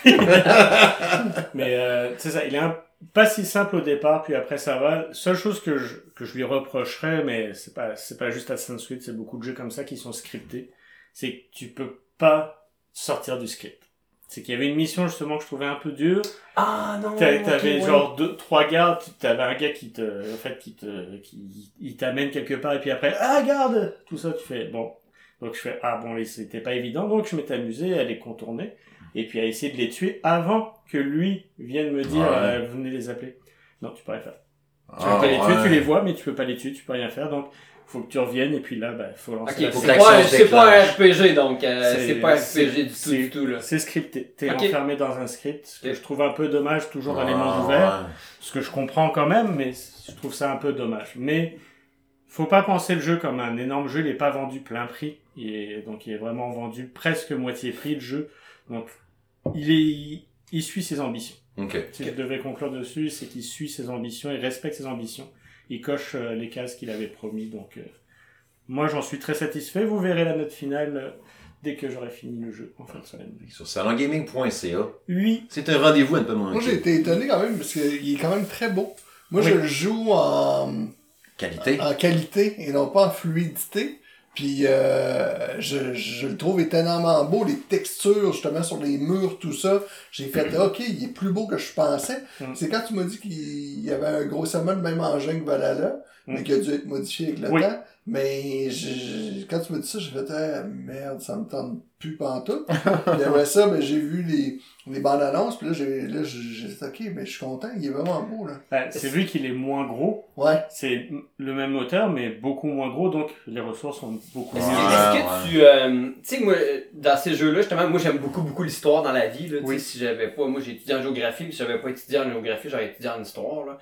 Mais euh, c'est ça, il est un- pas si simple au départ, puis après ça va. Seule chose que je, que je lui reprocherais, mais c'est pas, c'est pas juste Assassin's Creed, c'est beaucoup de jeux comme ça qui sont scriptés, c'est que tu peux pas sortir du script. C'est qu'il y avait une mission justement que je trouvais un peu dure. Ah non. T'avais ouais. genre deux, trois gardes, t'avais un gars qui te, en fait, qui te, qui, il t'amène quelque part et puis après, ah garde, tout ça, tu fais bon. Donc je fais ah bon, c'était pas évident, donc je m'étais amusé à les contourner et puis à essayer de les tuer avant que lui vienne me dire, Ouais. euh, venez les appeler. Non, tu peux rien faire. Tu Ah, peux pas les tuer, ouais. tu les vois, mais tu peux pas les tuer, tu peux rien faire, donc faut que tu reviennes et puis là, bah, faut lancer Ok, la faut c'est pas, pas un. RPG donc, euh, C'est- pas un RPG du tout, du tout là. C'est scripté. T'es enfermé dans un script, ce que je trouve un peu dommage toujours dans les Ah, mondes ouverts. ouais. Ce que je comprends quand même, mais je trouve ça un peu dommage. Mais faut pas penser le jeu comme un énorme jeu. Il est pas vendu plein prix. Il est, donc il est vraiment vendu presque moitié prix le jeu. Donc il est, il suit ses ambitions. Ok. Si je devais conclure dessus, c'est qu'il suit ses ambitions, il respecte ses ambitions. Il coche euh, les cases qu'il avait promis. Donc euh, moi j'en suis très satisfait. Vous verrez la note finale euh, dès que j'aurai fini le jeu en fin de semaine. Sur salongaming.ca. Oui. C'est un rendez-vous à ne pas manquer. Moi, j'ai été étonné quand même, parce qu'il est quand même très beau. Moi, Oui. je le joue en, Qualité. en qualité et non pas en fluidité. Puis euh, je, je le trouve étonnamment beau, les textures justement sur les murs, tout ça. J'ai fait OK, il est plus beau que je pensais. Mm. C'est quand tu m'as dit qu'il y avait un gros le même engin que Valhalla, Mm. mais qui a dû être modifié avec le Oui. temps. Mais je, je- quand tu m'as dit ça, j'ai fait ah, merde, ça me tente plus pantoute. Puis après ça, ben, j'ai vu les, les bandes annonces, puis là j'ai là j'ai dit OK, mais je suis content, il est vraiment beau là. Euh, c'est vu qu'il est moins gros. Ouais. C'est le même moteur, mais beaucoup moins gros, donc les ressources sont beaucoup que, Ouais, est-ce que ouais. tu. euh, tu sais, moi, dans ces jeux-là, justement, moi, j'aime beaucoup, beaucoup l'histoire dans la vie. Là, Oui. Si j'avais pas. Moi, j'ai étudié en géographie, puis si j'avais pas étudié en géographie, j'aurais étudié en histoire. Là.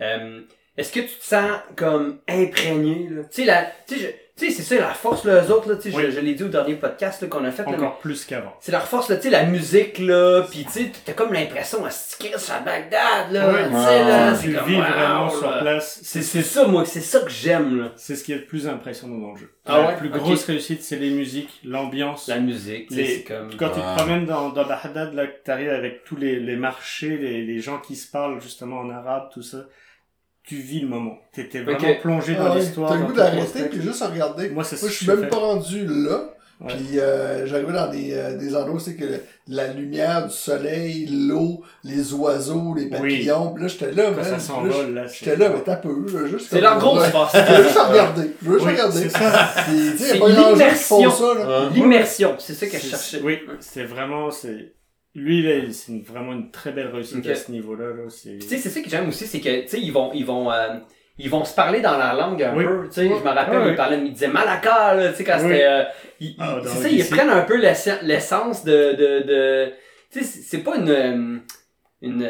Euh, Est-ce que tu te sens comme imprégné, là? Tu sais, la, tu sais, je- tu sais, c'est ça la force, là, eux autres, là, tu sais, Oui. je, je l'ai dit au dernier podcast, là, qu'on a fait, là, Encore plus qu'avant. c'est leur force, là, tu sais, la musique, là, pis tu sais, t'as comme l'impression, à sticker sur Bagdad, là, Oui. tu sais, là, Ah, Tu vis wow, vraiment là. sur place. C'est, c'est ça, moi, c'est ça que j'aime, là. C'est ce qui est le plus impressionnant dans le jeu. Ah la ouais? plus Ok. grosse réussite, c'est les musiques, l'ambiance. La musique, tu Les- comme... Quand tu Ah. te promènes dans, dans Bagdad, là, que t'arrives avec tous les, les marchés, les, les gens qui se parlent justement en arabe, tout ça, tu vis le moment. T'es vraiment plongé Ah dans ouais, l'histoire. T'as le goût d'arrêter puis juste regarder. Moi, c'est Moi, je suis même pas rendu là. Ouais. Puis euh, j'arrivais dans des, euh, des endroits où c'est que la lumière du soleil, l'eau, les oiseaux, les papillons. Puis là, j'étais là, Quand man. ça s'envole, là, J'étais là, mais t'as peu, C'est comme- leur grosse force. Je veux juste regarder. Je veux juste Oui, regarder. c'est l'immersion. ça, là. L'immersion, c'est ça que je cherchais. Oui, c'est vraiment, c'est, lui, là, c'est vraiment une très belle réussite à ce niveau-là, là. C'est, Tu sais, c'est ça que j'aime aussi, c'est que, tu sais, ils vont, ils vont, euh, ils vont se parler dans leur langue un Oui. peu, tu sais, je me rappelle, Ouais, ils parlaient, ils disaient Malaka, là, tu sais, quand Oui. c'était, euh, ils- Ah, c'est ça, ils Odyssey. prennent un peu l'ess- l'essence de, de, de, tu sais, c'est- pas une, euh, une,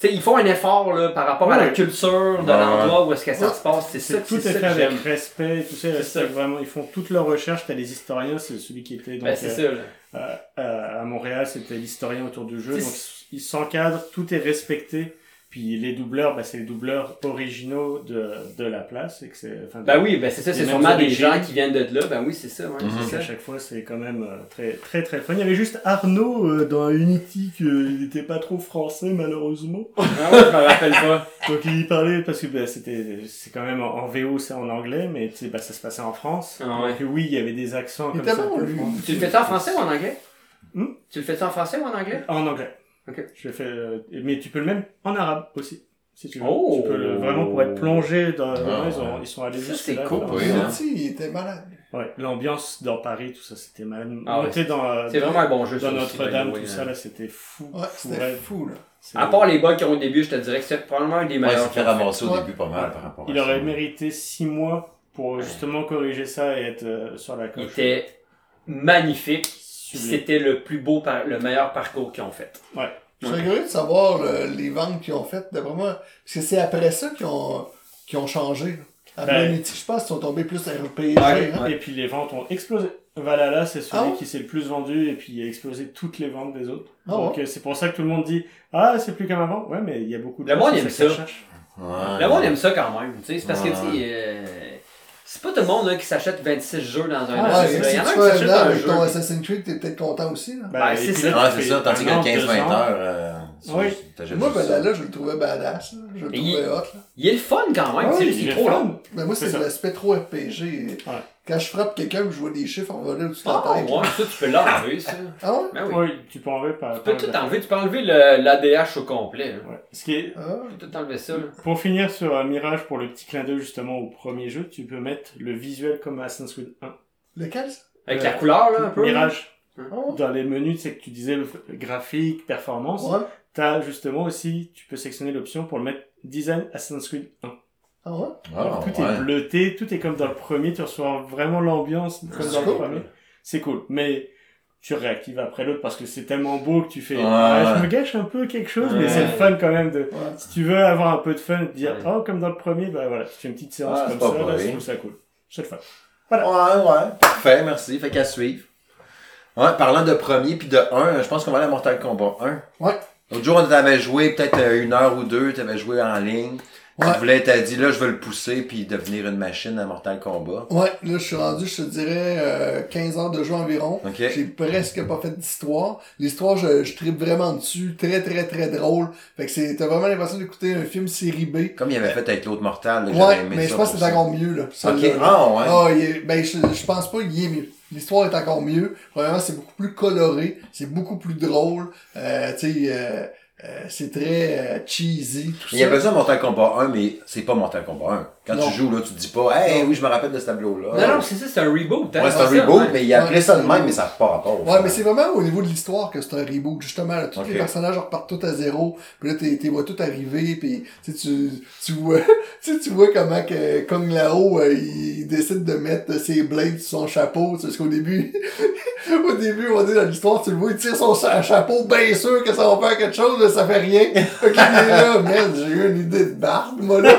tu sais, ils font un effort, là, par rapport à la culture de Ouais. l'endroit où est-ce que ça se passe, c'est ça, tout c'est est fait avec j'aime. respect, tout ça, C'est c'est ça. vraiment, ils font toutes leurs recherches, t'as les historiens, c'est celui qui était, donc, Ben, c'est euh, ça, à Montréal, c'était l'historien autour du jeu, donc ils s'encadrent, tout est respecté, puis les doubleurs, bah, c'est les doubleurs originaux de, de la place, et que c'est, enfin, Ben oui, ben c'est ça, c'est sûrement des gens qui viennent de là, ben oui, c'est ça, ouais, c'est ça. à chaque fois, c'est quand même euh, très, très, très fun. Il y avait juste Arnaud euh, dans Unity qu'il n'était pas trop français, malheureusement. Ah ouais, je me rappelle pas. Donc, il parlait parce que bah, c'était, c'est quand même en, en VO, c'est en anglais, mais tu sais, bah, ça se passait en France. Ah ouais. Donc, oui, il y avait des accents Il comme ça. bon. Tu le fais ça en français ou en anglais? Hmm? Tu le fais ça en français ou en anglais? En anglais. Ok. Je fait, euh, mais tu peux le même en arabe aussi. Si tu veux. Oh. Tu peux le, vraiment pour être plongé dans, Ah, ils, ont, ouais. ils sont allés Ça, jusque c'est là. cool, dans- oui, hein. Unity, il était malade. Ouais, l'ambiance dans Paris, tout ça, c'était mal. Ah ouais, dans, C'est vraiment un bon jeu, dans Notre-Dame, tout hein. ça, là, c'était fou. Ouais, c'était fou, là. C'est- À part les bugs qui ont au début, je te dirais que c'est probablement un des meilleurs. c'est fait ramasser au Ouais. début pas mal par rapport à Il ça. aurait mérité six mois pour justement corriger ça et être euh, sur la Il coche. était magnifique. C'était le plus beau, par- le meilleur parcours qu'ils ont fait. Je serais curieux de savoir le- les ventes qu'ils ont faites, d'après moi. Parce que c'est après ça qu'ils ont, qu'ils ont changé. Après Ben- je pense qu'ils sont tombés plus RPG. Ouais, hein. Et puis les ventes ont explosé. Valhalla, c'est celui Ah ouais? qui s'est le plus vendu et puis il a explosé toutes les ventes des autres. Ah Donc euh, c'est pour ça que tout le monde dit Ah, c'est plus comme avant. Ouais, mais il y a beaucoup de Le gens monde qui aime ça. Ouais. Le monde aime ça quand même. tu sais, C'est parce que, Ouais. tu sais, euh, c'est pas tout le monde là, qui s'achète 26 jeux dans un Ah, an. C'est si y en a tu fais un un avec jeu. ton Assassin's Creed, t'es peut-être content aussi, là. Ben, Ben, c'est ça. là, Ah, tu c'est fais ça, tandis un que an, 15-20 deux ans. heures. euh, ça, Oui. Moi, ben là, je le trouvais badass, là. Je le trouvais il- hot, là. Il est le fun quand même. Ouais, tu sais, il il est est trop fun. long. Mais moi, C'est c'est l'aspect trop RPG. Quand je frappe quelqu'un, je vois des chiffres envoler au-dessus de Ah, la tête. ouais, ça, tu peux l'enlever, ça. Ah ouais? Ben oui. Oui, tu peux enlever par. Tu peux tout enlever. Tu peux enlever le- l'ADH au complet. là. Ouais. Ce qui est, Ah. Tu peux tout enlever ça. là. pour finir sur euh, Mirage, pour le petit clin d'œil justement au premier jeu, tu peux mettre le visuel comme Assassin's Creed 1. Lequel, ça? Avec Euh, la couleur, là, un peu. Mirage. Ah ouais? Dans les menus, c'est que tu disais le f- graphique, performance. Ouais. T'as justement aussi, tu peux sélectionner l'option pour le mettre design Assassin's Creed 1. Ah ouais? Ah, tout ouais. est bleuté, tout est comme dans le premier, tu reçois vraiment l'ambiance comme dans le premier. C'est cool. Mais tu réactives après l'autre parce que c'est tellement beau que tu fais Ouais, Ah, je me gâche un peu quelque chose, mais c'est le fun quand même de si tu veux avoir un peu de fun, de dire oh comme dans le premier, bah voilà, tu fais une petite séance Ah, c'est comme ça, là, je trouve ça cool. C'est le fun. Ouais, ouais. Parfait, merci. Fait qu'à suivre. Ouais, parlant de premier puis de 1, je pense qu'on va aller à Mortal Kombat 1. Ouais. L'autre jour, on t'avait joué peut-être une heure ou deux, t'avais joué en ligne. Tu voulais, t'as dit là, je veux le pousser puis devenir une machine à Mortal Kombat. Ouais, là, je suis rendu, je te dirais, euh, 15 heures de jeu environ. Ok. J'ai presque pas fait d'histoire. L'histoire, je, je tripe vraiment dessus. Très, très, très drôle. Fait que c'est, t'as vraiment l'impression d'écouter un film série B. Comme il avait fait avec l'autre Mortal. là, Ouais, aimé mais je pense que c'est encore mieux, là. Ok, là. ah ouais. Ah, il est- ben, je, je pense pas qu'il est mieux. L'histoire est encore mieux. Premièrement, c'est beaucoup plus coloré. C'est beaucoup plus drôle. Euh, tu sais, euh, c'est très euh, cheesy, tout Il y a ça. besoin de Mortal Kombat 1, mais c'est pas Mortal Kombat 1. Quand Non. tu joues, là, tu te dis pas, hey, Non. oui, je me rappelle de ce tableau-là. Non, non, c'est ça, c'est un reboot. hein, Ouais, c'est un reboot, ouais. mais il a appelé ça de même, mais ça n'a pas rapport. Ouais, mais c'est vraiment au niveau de l'histoire que c'est un reboot, justement. Là, tous les personnages repartent tout à zéro. Puis là, t'es- t'es vois tout arriver. Puis tu tu, tu vois, tu tu vois comment que Kong Lao, euh, il, décide de mettre ses blades sur son chapeau. Tu parce qu'au début, au début, on dit dans l'histoire, tu le vois, il tire son cha- chapeau, bien sûr que ça va faire quelque chose, mais ça fait rien. Fait qu'il est là, merde, j'ai eu une idée de barbe, moi, là.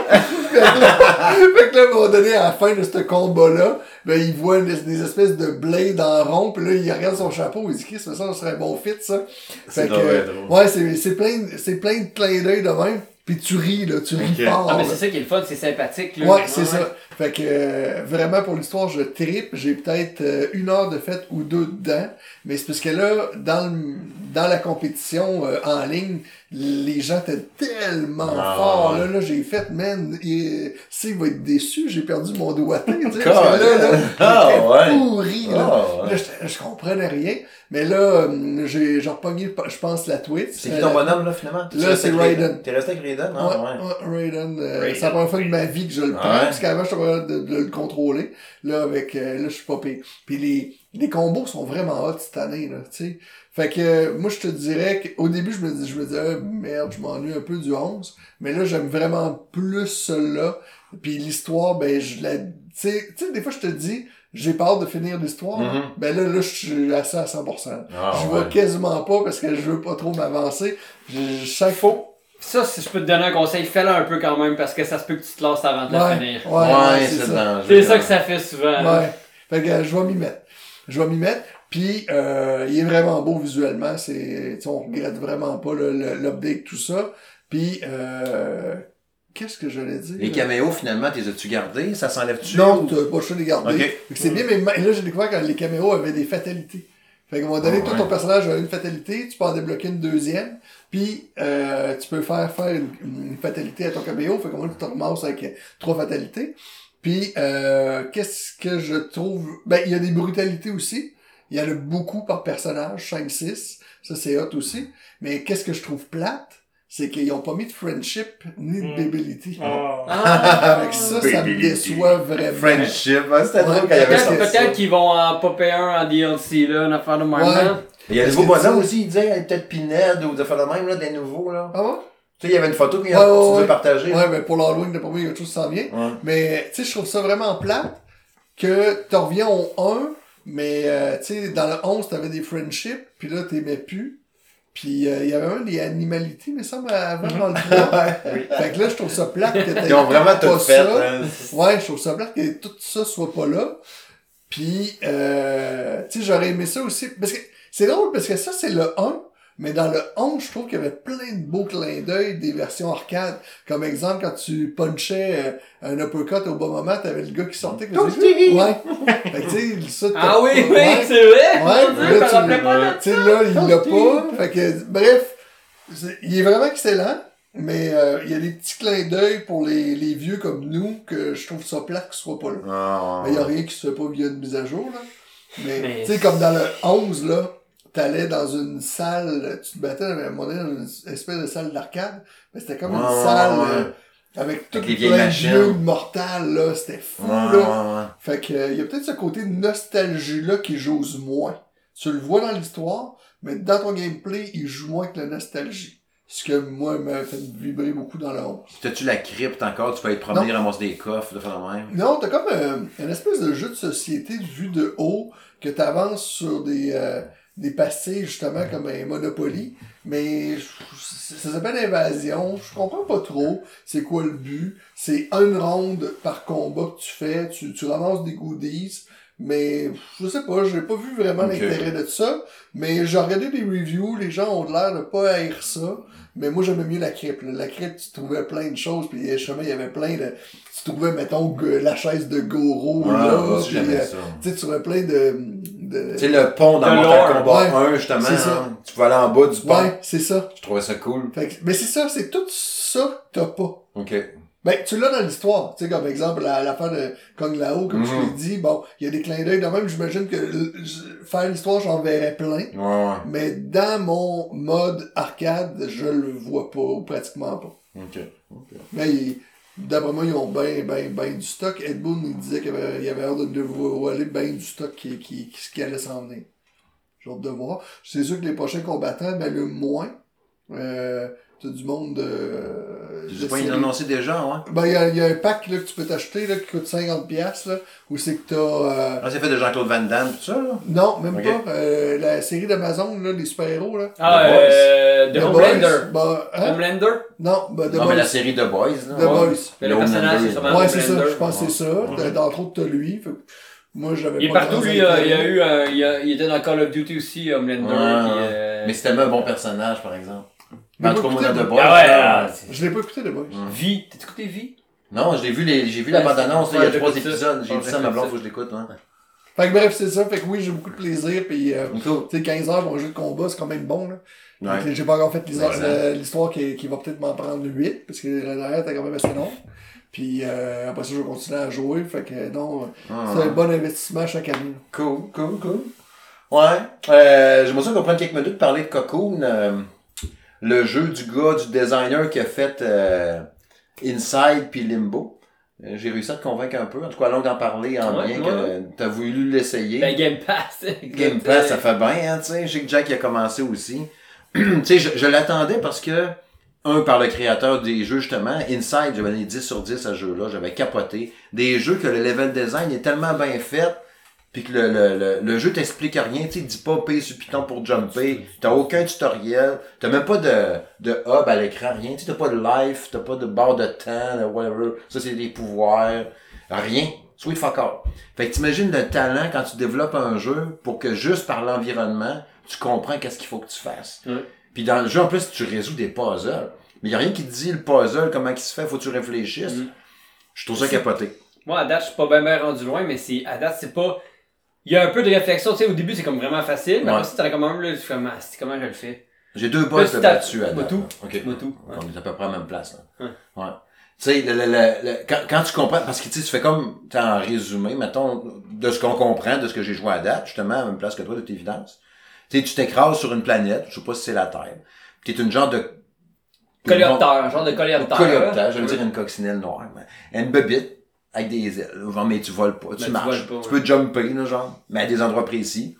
Fait, que là fait que là, à un moment donné, à la fin de ce combat-là, ben, il voit une- des espèces de blades en rond, puis là, il regarde son chapeau, il dit, Chris, ça, ça serait un bon fit, ça. C'est Fait que, euh, ouais, c'est, c'est plein, de- c'est plein de clins d'œil de même, puis tu ris, là, tu ris Ok. fort. Ah, mais c'est ça qui est le fun, c'est sympathique. Là. Ouais, c'est ça. Fait que euh, vraiment pour l'histoire, je tripe. J'ai peut-être euh, une heure de fête ou deux dedans. Mais c'est parce que là, dans, le, dans la compétition euh, en ligne, les gens étaient tellement Ah, forts. Là, là j'ai fait, man, il, il va être déçu, j'ai perdu mon doigté. tu sais, parce que là, là, ah, ouais. pourri. Là. Ah, ouais. Là, j'étais- je comprenais rien. Mais là, euh, j'ai repogné, je pense, la tweet. C'est qui ton bonhomme, là, finalement? Là, c'est Raiden. T'es resté avec Raiden? Ah, ouais. Ouais, Raiden. euh, Raiden. C'est la première fois de ma vie que je le prends, parce qu'avant, je suis pas de, de le contrôler. Là, avec, euh, là, je suis pas pire. Puis les, les combos sont vraiment hot cette année, là, tu sais. Fait que, euh, moi, je te dirais qu'au début, je me dis, je me disais, Ah, merde, je m'ennuie un peu du 11. Mais là, j'aime vraiment plus celui-là. Puis l'histoire, ben, je la, tu sais, tu sais, des fois, je te dis, j'ai peur de finir l'histoire. Mhm. Ben là, là, je suis à ça à 100%. Ah, je ouais. vois quasiment pas parce que je veux pas trop m'avancer. Je- Chaque fois, Ça, si je peux te donner un conseil, fais-le un peu quand même, parce que ça se peut que tu te lances avant de la Ouais, finir. ouais, Ouais, ouais, c'est ça. C'est ça que ça fait souvent. Ouais. Fait que euh, je vais m'y mettre. Je vais m'y mettre. Puis euh, il est vraiment beau visuellement. C'est, on regrette vraiment pas l'update, tout ça. Puis euh, qu'est-ce que j'allais dire? Les caméos, finalement, t'es as-tu gardés? Ça s'enlève-tu? Non, t'as pas le choix de les garder. Ok. Fait que c'est bien, mais ma- là j'ai découvert que les caméos avaient des fatalités. Fait qu'à un moment donné, Ah toi, ouais. ton personnage a une fatalité, tu peux en débloquer une deuxième, puis euh, tu peux faire faire une, une fatalité à ton caméo, fait que moi, tu te ramasses avec euh, trois fatalités. Puis, euh, qu'est-ce que je trouve... Ben, il y a des brutalités aussi. Il y en a beaucoup par personnage, 5-6. Ça, c'est hot aussi. Mais qu'est-ce que je trouve plate? C'est qu'ils ont pas mis de friendship ni de Mm. babylitti. Ah. Ah. Avec ça, ça me déçoit vraiment. Friendship, hein, c'était Ouais, drôle quand il y avait peut-être- ça. Peut-être qu'ils vont en popper un en DLC, là, une affaire de même. Ouais. Il y a des nouveaux bonhommes aussi, il disait hey, peut-être Pinhead ou de faire le même, là, des nouveaux, là. Ah ouais? Tu sais, il y avait une photo que Ouais, ouais, tu partager. Ouais, mais pour l'Halloween, d'après moi, il y a autre chose qui s'en vient. Ouais. Mais, tu sais, je trouve ça vraiment plate que tu reviens au 1, mais, euh, tu sais, dans le 11, t'avais des friendships, puis là, t'aimais plus. Puis, euh, il y avait même des animalités, mais ça, avant, dans le 3. Fait que là, je trouve ça plate que t'aies Ils ont vraiment pas tout fait. ça. hein. Ouais, je trouve ça plate que tout ça soit pas là. Puis, euh, tu sais, j'aurais aimé ça aussi. Parce que c'est drôle, parce que ça, c'est le 1. Mais dans le 11, je trouve qu'il y avait plein de beaux clins d'œil des versions arcade. Comme exemple, quand tu punchais euh, un uppercut au bon moment, t'avais le gars qui sortait. Comme ça. Ouais. Fait que, tu sais, ça, Ah oui, oui, c'est vrai! Ouais, là, tu- Tu là, il l'a pas. Fait que, bref, il est vraiment excellent. Mais euh, il y a des petits clins d'œil pour les, les vieux comme nous que je trouve ça plate qu'il soit pas là. Ah, Mais il y a rien qui se fait pas via une mise à jour, là. Mais, Mais- tu sais, comme dans le 11, là, t'allais dans une salle, tu te battais à un moment donné dans une espèce de salle d'arcade, mais c'était comme Ouais, une ouais, salle ouais. euh, avec tout les plein de mortels, là. C'était fou, là. Fait que, euh, il y a peut-être ce côté nostalgie-là qui j'ose moins. Tu le vois dans l'histoire, mais dans ton gameplay, il joue moins que la nostalgie. Ce que, moi, m'a fait vibrer beaucoup dans 11. T'as-tu la crypte encore? Tu peux aller te promener, ramasser des coffres, de faire le même? Non, t'as comme euh, une espèce de jeu de société vu de haut que t'avances sur des, euh, des pastilles, justement, comme un Monopoly. Mais ça s'appelle Invasion. Je comprends pas trop c'est quoi le but. C'est une ronde par combat que tu fais. Tu, tu ramasses des goodies. Mais je sais pas, j'ai pas vu vraiment l'intérêt de ça. Mais j'ai regardé des reviews, les gens ont l'air de pas haïr ça. Mais moi j'aimais mieux la crypte. La crypte, tu trouvais plein de choses, puis justement, il y avait plein de. Tu trouvais, mettons, que la chaise de Goro, Ouais, là. euh, ça. tu sais, tu trouvais plein de. De... Tu sais, le pont dans Mortal. Kombat Ouais. 1, justement, C'est ça. hein, tu pouvais aller en bas du pont. Ouais, c'est ça. Je trouvais ça cool. Fait que- mais c'est ça, c'est tout ça que t'as pas. OK. Ben, tu l'as dans l'histoire. Tu sais, comme exemple, la, la fin de Kong Lao, comme je Mhm. l'ai dit, bon, il y a des clins d'œil de même. J'imagine que faire l'histoire, j'en verrais plein. Ouais, ouais. Mais dans mon mode arcade, je le vois pas, ou pratiquement pas. OK. Mais il- d'après moi, ils ont ben, ben, ben du stock. Ed Boon, il disait qu'il y avait, avait l'air de voler ben du stock qui, qui, qui, qui allait s'en venir. J'ai hâte de voir. C'est sûr que les prochains combattants, ben, le moins. Euh, t'as du monde de... Tu de sais pas, annoncé déjà, ouais. Ben, il y y a un pack là, que tu peux t'acheter là, qui coûte 50$, piastres, là, où c'est que t'as... Euh... Ah, c'est fait de Jean-Claude Van Damme, tout ça, là? Non, même pas. Euh, la série d'Amazon, là, les super-héros, là. Ah, The Boys. euh, The The Homelander. Ben, hein? Homelander? Non, ben, The non, mais Boys. la série The Boys, là. The ouais. Boys. Mais le Homelander. personnage, c'est sûrement- Ouais, c'est ça. Je pense que c'est ça. Ouais. D'entre autres, t'as lui. Fait moi, j'avais Il est pas partout, lui. euh, il y a eu un, il, y a- il était dans Call of Duty aussi, Homelander. Ouais, ouais. euh, Mais c'était un bon personnage, par exemple. Mais En tout cas, pas moi, écouté, dans The moi. Boys, Ah ouais, là, ah, Je l'ai pas écouté, The Boys. Mm. Vie. T'as écouté Vie? Non, j'ai vu les, j'ai vu la bande-annonce, il y a trois épisodes. J'ai vu ça à ma blonde, faut que je l'écoute, hein. Fait que bref, c'est ça. Fait que oui, j'ai beaucoup de plaisir. Puis, euh, Cool. tu sais, 15 heures pour un jeu de combat, c'est quand même bon, là. Ouais. Fait que J'ai pas encore fait l'histoire- euh, l'histoire qui, qui va peut-être m'en prendre 8, parce que la dernière était quand même assez long. Puis euh, après ça, je vais continuer à jouer. Fait que non, Ah. c'est un bon investissement chaque année. Cool, cool, cool. Ouais. Euh, J'aimerais ça qu'on prenne quelques minutes pour parler de Cocoon. Le jeu du gars, du designer qui a fait euh, Inside puis Limbo. Euh, J'ai réussi à te convaincre un peu. En tout cas, allons d'en parler en Ouais, bien ouais. que t'as voulu l'essayer. Ben, Game Pass. Game Pass, ça fait bien, hein, tu sais. Je sais que Jack y a commencé aussi. tu sais, je, je l'attendais parce que, un, par le créateur des jeux, justement, Inside, j'avais donné 10 sur 10 à ce jeu-là, j'avais capoté. Des jeux que le level design est tellement bien fait, puis que le, le, le, le jeu t'explique rien, tu dit pas paye sur Python pour jumper, t'as aucun tutoriel, t'as même pas de, de hub à l'écran, rien, tu sais, t'as pas de life, t'as pas de barre de temps, de whatever, ça c'est des pouvoirs, rien. Sweet fuck all. Fait que t'imagines le talent quand tu développes un jeu pour que juste par l'environnement, tu comprends qu'est-ce qu'il faut que tu fasses. Ouais. Puis dans le jeu, en plus, tu résous des puzzles. Mais y a rien qui te dit le puzzle, comment il se fait, faut que tu réfléchisses. Mm. Je trouve ça capoté. Moi, à date, je suis pas bien bien rendu loin, mais c'est, à date, c'est pas, il y a un peu de réflexion, tu sais, au début, c'est comme vraiment facile, mais après, t'as quand même, là, tu fais, ah, c'est comment je le fais? J'ai deux boss de tu battu à tout. OK. On est à peu près à la même place, là. Ouais. Tu sais, le, le, le- quand, quand tu comprends, parce que tu tu fais comme, t'es en résumé, mettons, de ce qu'on comprend, de ce que j'ai joué à date, justement, à la même place que toi, de toute évidence. Tu sais, tu t'écrases sur une planète, je sais pas si c'est la Terre. T'es une genre de... Coléoptère, un genre de coléoptère. Coléoptère, j'allais Ouais. dire une coccinelle noire. mais Une bebite avec des ailes. Genre, mais tu voles pas, tu tu marches. voles pas, Tu peux jumper, là, genre, mais à des endroits précis.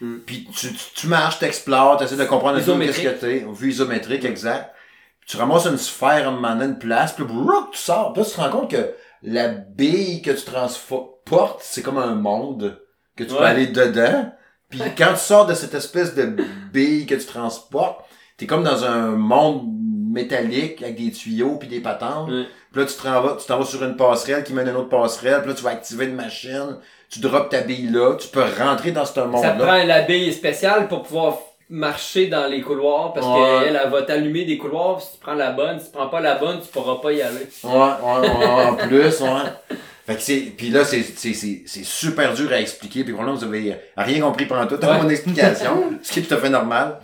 Mm. Puis tu, tu, tu marches, t'explores, t'essaies de comprendre un peu qu'est-ce Isométrique. que t'es. Vue isométrique, exact. Puis tu ramasses une sphère à un moment donné, une place, puis brouk, tu sors. Puis là, tu te rends compte que la bille que tu transportes, c'est comme un monde que tu peux aller dedans. Puis quand tu sors de cette espèce de bille que tu transportes, t'es comme dans un monde métallique avec des tuyaux puis des patentes. Puis là, tu t'en vas, tu t'en vas sur une passerelle qui mène à une autre passerelle. Puis là, tu vas activer une machine. tu drops ta bille là, tu peux rentrer dans ce Ça monde-là. prend l'abeille spéciale pour pouvoir marcher dans les couloirs parce Ouais. qu'elle elle va t'allumer des couloirs. Si tu prends la bonne, si tu prends pas la bonne, tu pourras pas y aller. Ouais, ouais, ouais, en plus, ouais. Fait que c'est, puis là, c'est, c'est, c'est, c'est super dur à expliquer, puis probablement vous avez rien compris pendant tout Ouais. mon explication, ce qui est tout à fait normal.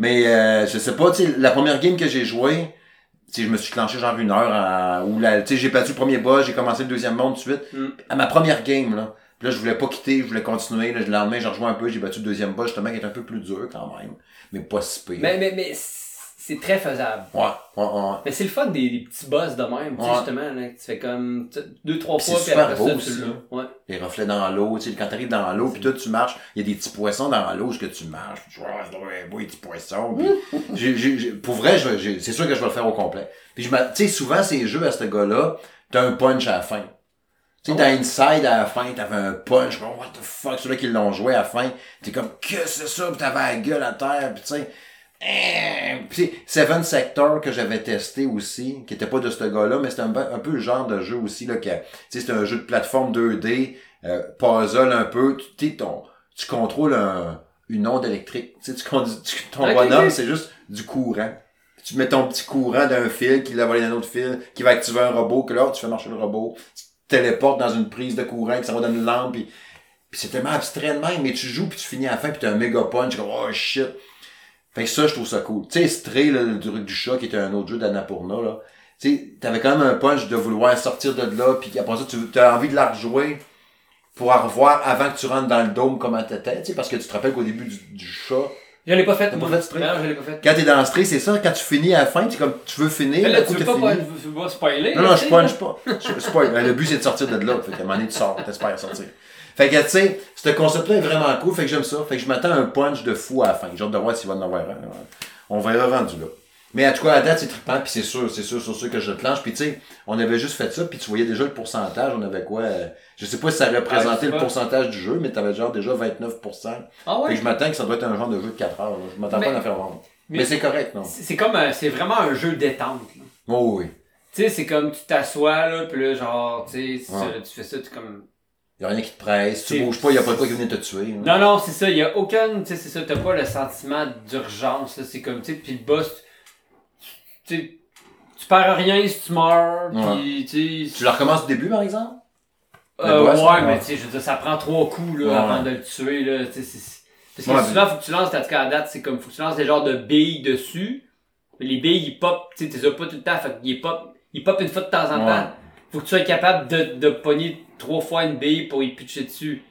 Mais euh, je sais pas, tu sais, la première game que j'ai joué, tu sais, je me suis clenché genre une heure à, où la, tu sais, j'ai battu le premier boss, j'ai commencé le deuxième monde tout de suite. Mm. À ma première game, là. Là, je voulais pas quitter, je voulais continuer. Là, le lendemain, j'ai rejoint un peu, j'ai battu le deuxième boss, justement, qui est un peu plus dur quand même. Mais pas si pire. Mais, mais, mais c'est très faisable. Ouais, ouais, ouais. Mais c'est le fun des, des petits boss de même, tu sais, Ouais. justement, là, que tu fais comme deux, trois fois, puis après beau ça, tu l'as. Ouais. les reflets dans l'eau, tu sais, quand t'arrives dans l'eau, puis toi, tu marches, il y a des petits poissons dans l'eau, que tu marches, tu vois, ah, beau, les petits poissons, puis pour vrai, c'est sûr que je vais le faire au complet. Puis je tu sais, souvent, ces jeux à ce gars-là, t'as un punch à la fin. Tu sais, dans Inside, à la fin, t'avais un punch, comme, what the fuck, ceux-là qui l'ont joué à la fin, t'es comme, que c'est ça, puis t'avais la gueule à terre, puis tu sais, puis Seven Sector que j'avais testé aussi, qui était pas de ce gars-là, mais c'était un, peu- un peu le genre de jeu aussi, là, que, tu sais, c'est un jeu de plateforme 2D, euh, puzzle un peu, tu, ton, tu contrôles un, une onde électrique, tu conduis- tu- ton bonhomme, c'est juste du courant. Tu mets ton petit courant d'un fil qui l'a volé d'un autre fil, qui va activer un robot, que là, tu fais marcher le robot, tu te téléportes dans une prise de courant, que ça va dans une lampe, puis, puis c'est tellement abstrait de même, mais tu joues, puis tu finis à la fin, puis t'as un méga punch, comme, oh shit. Fait que ça, je trouve ça cool. Tu sais, Stray, là, le truc du chat, qui était un autre jeu d'Annapurna, là. Tu sais, t'avais quand même un punch de vouloir sortir de là, puis après ça, tu as envie de la rejouer pour la revoir avant que tu rentres dans le dôme comment t'étais, tu sais, parce que tu te rappelles qu'au début du, du chat, Je l'ai pas fait, pas fait Stray? Non, je l'ai pas fait. quand t'es dans Stray, c'est ça, quand tu finis à la fin, tu comme, tu veux finir, Mais là, tu veux pas, tu veux pas spoiler. Non, non, je punch pas. Je spoil. Ben, Le but, c'est de sortir de là. Fait qu'à un moment donné, tu sors. T'espères sortir. Fait que, tu sais, ce concept-là est vraiment cool. Fait que j'aime ça. Fait que je m'attends à un punch de fou à la fin. J'ai hâte de voir s'il va en avoir un. On verra rendu là. Mais en tout cas, à date, c'est trippant, puis c'est sûr, c'est sûr, c'est sûr que je planche. Puis tu sais, on avait juste fait ça, puis tu voyais déjà le pourcentage, on avait quoi, euh, je sais pas si ça représentait le pourcentage du jeu, mais t'avais genre déjà 29%. Ah Fait ouais. que je m'attends que ça doit être un genre de jeu de 4 heures, là. Je m'attends pas à en faire vendre. Mais, mais- c'est correct, non? C'est comme, c'est vraiment un jeu détente. là. Oh oui. Tu sais, c'est comme tu t'assois, là, pis là, genre, tu sais, Ouais. tu fais ça, tu comme... Y a rien qui te presse, tu bouges pas, y a pas de quoi qui vient te tuer. là. Non, non, c'est ça, y a aucun, tu sais, c'est ça, t'as pas le sentiment d'urgence, là, c'est comme, tu sais, pis le boss, tu sais, tu perds rien si tu meurs, pis, tu sais... Tu le recommences au début, par exemple? le Euh, boss, ouais, ouais. mais tu sais, je veux dire, ça prend trois coups, là, Ouais. avant de le tuer, là, tu sais, c'est... Parce que souvent, faut que tu lances, en tout cas, à date, c'est comme, faut que tu lances des genres de billes dessus, mais les billes, ils pop, tu sais, t'es pas tout le temps, fait qu'ils pop, ils pop une fois de temps en temps. Faut que tu sois capable de, de pogner trois fois une bille pour y pitcher dessus.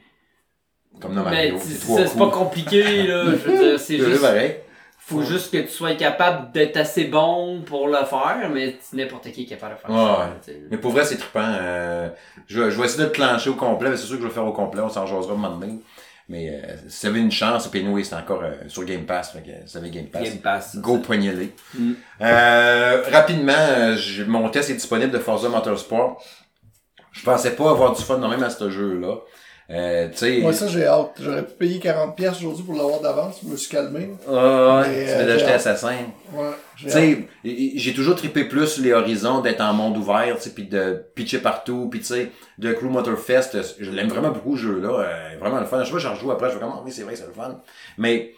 Comme dans mais Mario, tu- c'est pas compliqué, là, je veux dire, c'est juste... pareil. Faut juste que tu sois capable d'être assez bon pour le faire, mais n'importe qui est capable de faire Ouais, ça. Mais pour vrai, c'est trippant. Euh, je, vais- je vais essayer de le clencher au complet, mais c'est sûr que je vais le faire au complet, on s'en jasera un moment donné. Mais euh, si vous avez une chance, puis nous, c'est encore euh, sur Game Pass, fait que si vous avez Game Pass, Game Pass. go poignez-les. Mm. Euh, rapidement, euh, mon test est disponible de Forza Motorsport. Je pensais pas avoir du fun non même à ce jeu-là. Euh, Moi, ça, j'ai hâte. J'aurais pu payer 40$ piastres aujourd'hui pour l'avoir d'avance. Je me suis calmé. Ah, Mais, tu euh, d'acheter j'ai hâte. Assassin. Ouais, j'ai toujours trippé plus les horizons d'être en monde ouvert, puis de pitcher partout, puis tu sais, de Crew Motorfest, euh, je l'aime vraiment beaucoup ce jeu-là, euh, vraiment le fun. Je sais pas, j'en rejoue après, je vais comme, Ah oui, c'est vrai, c'est le fun. Mais,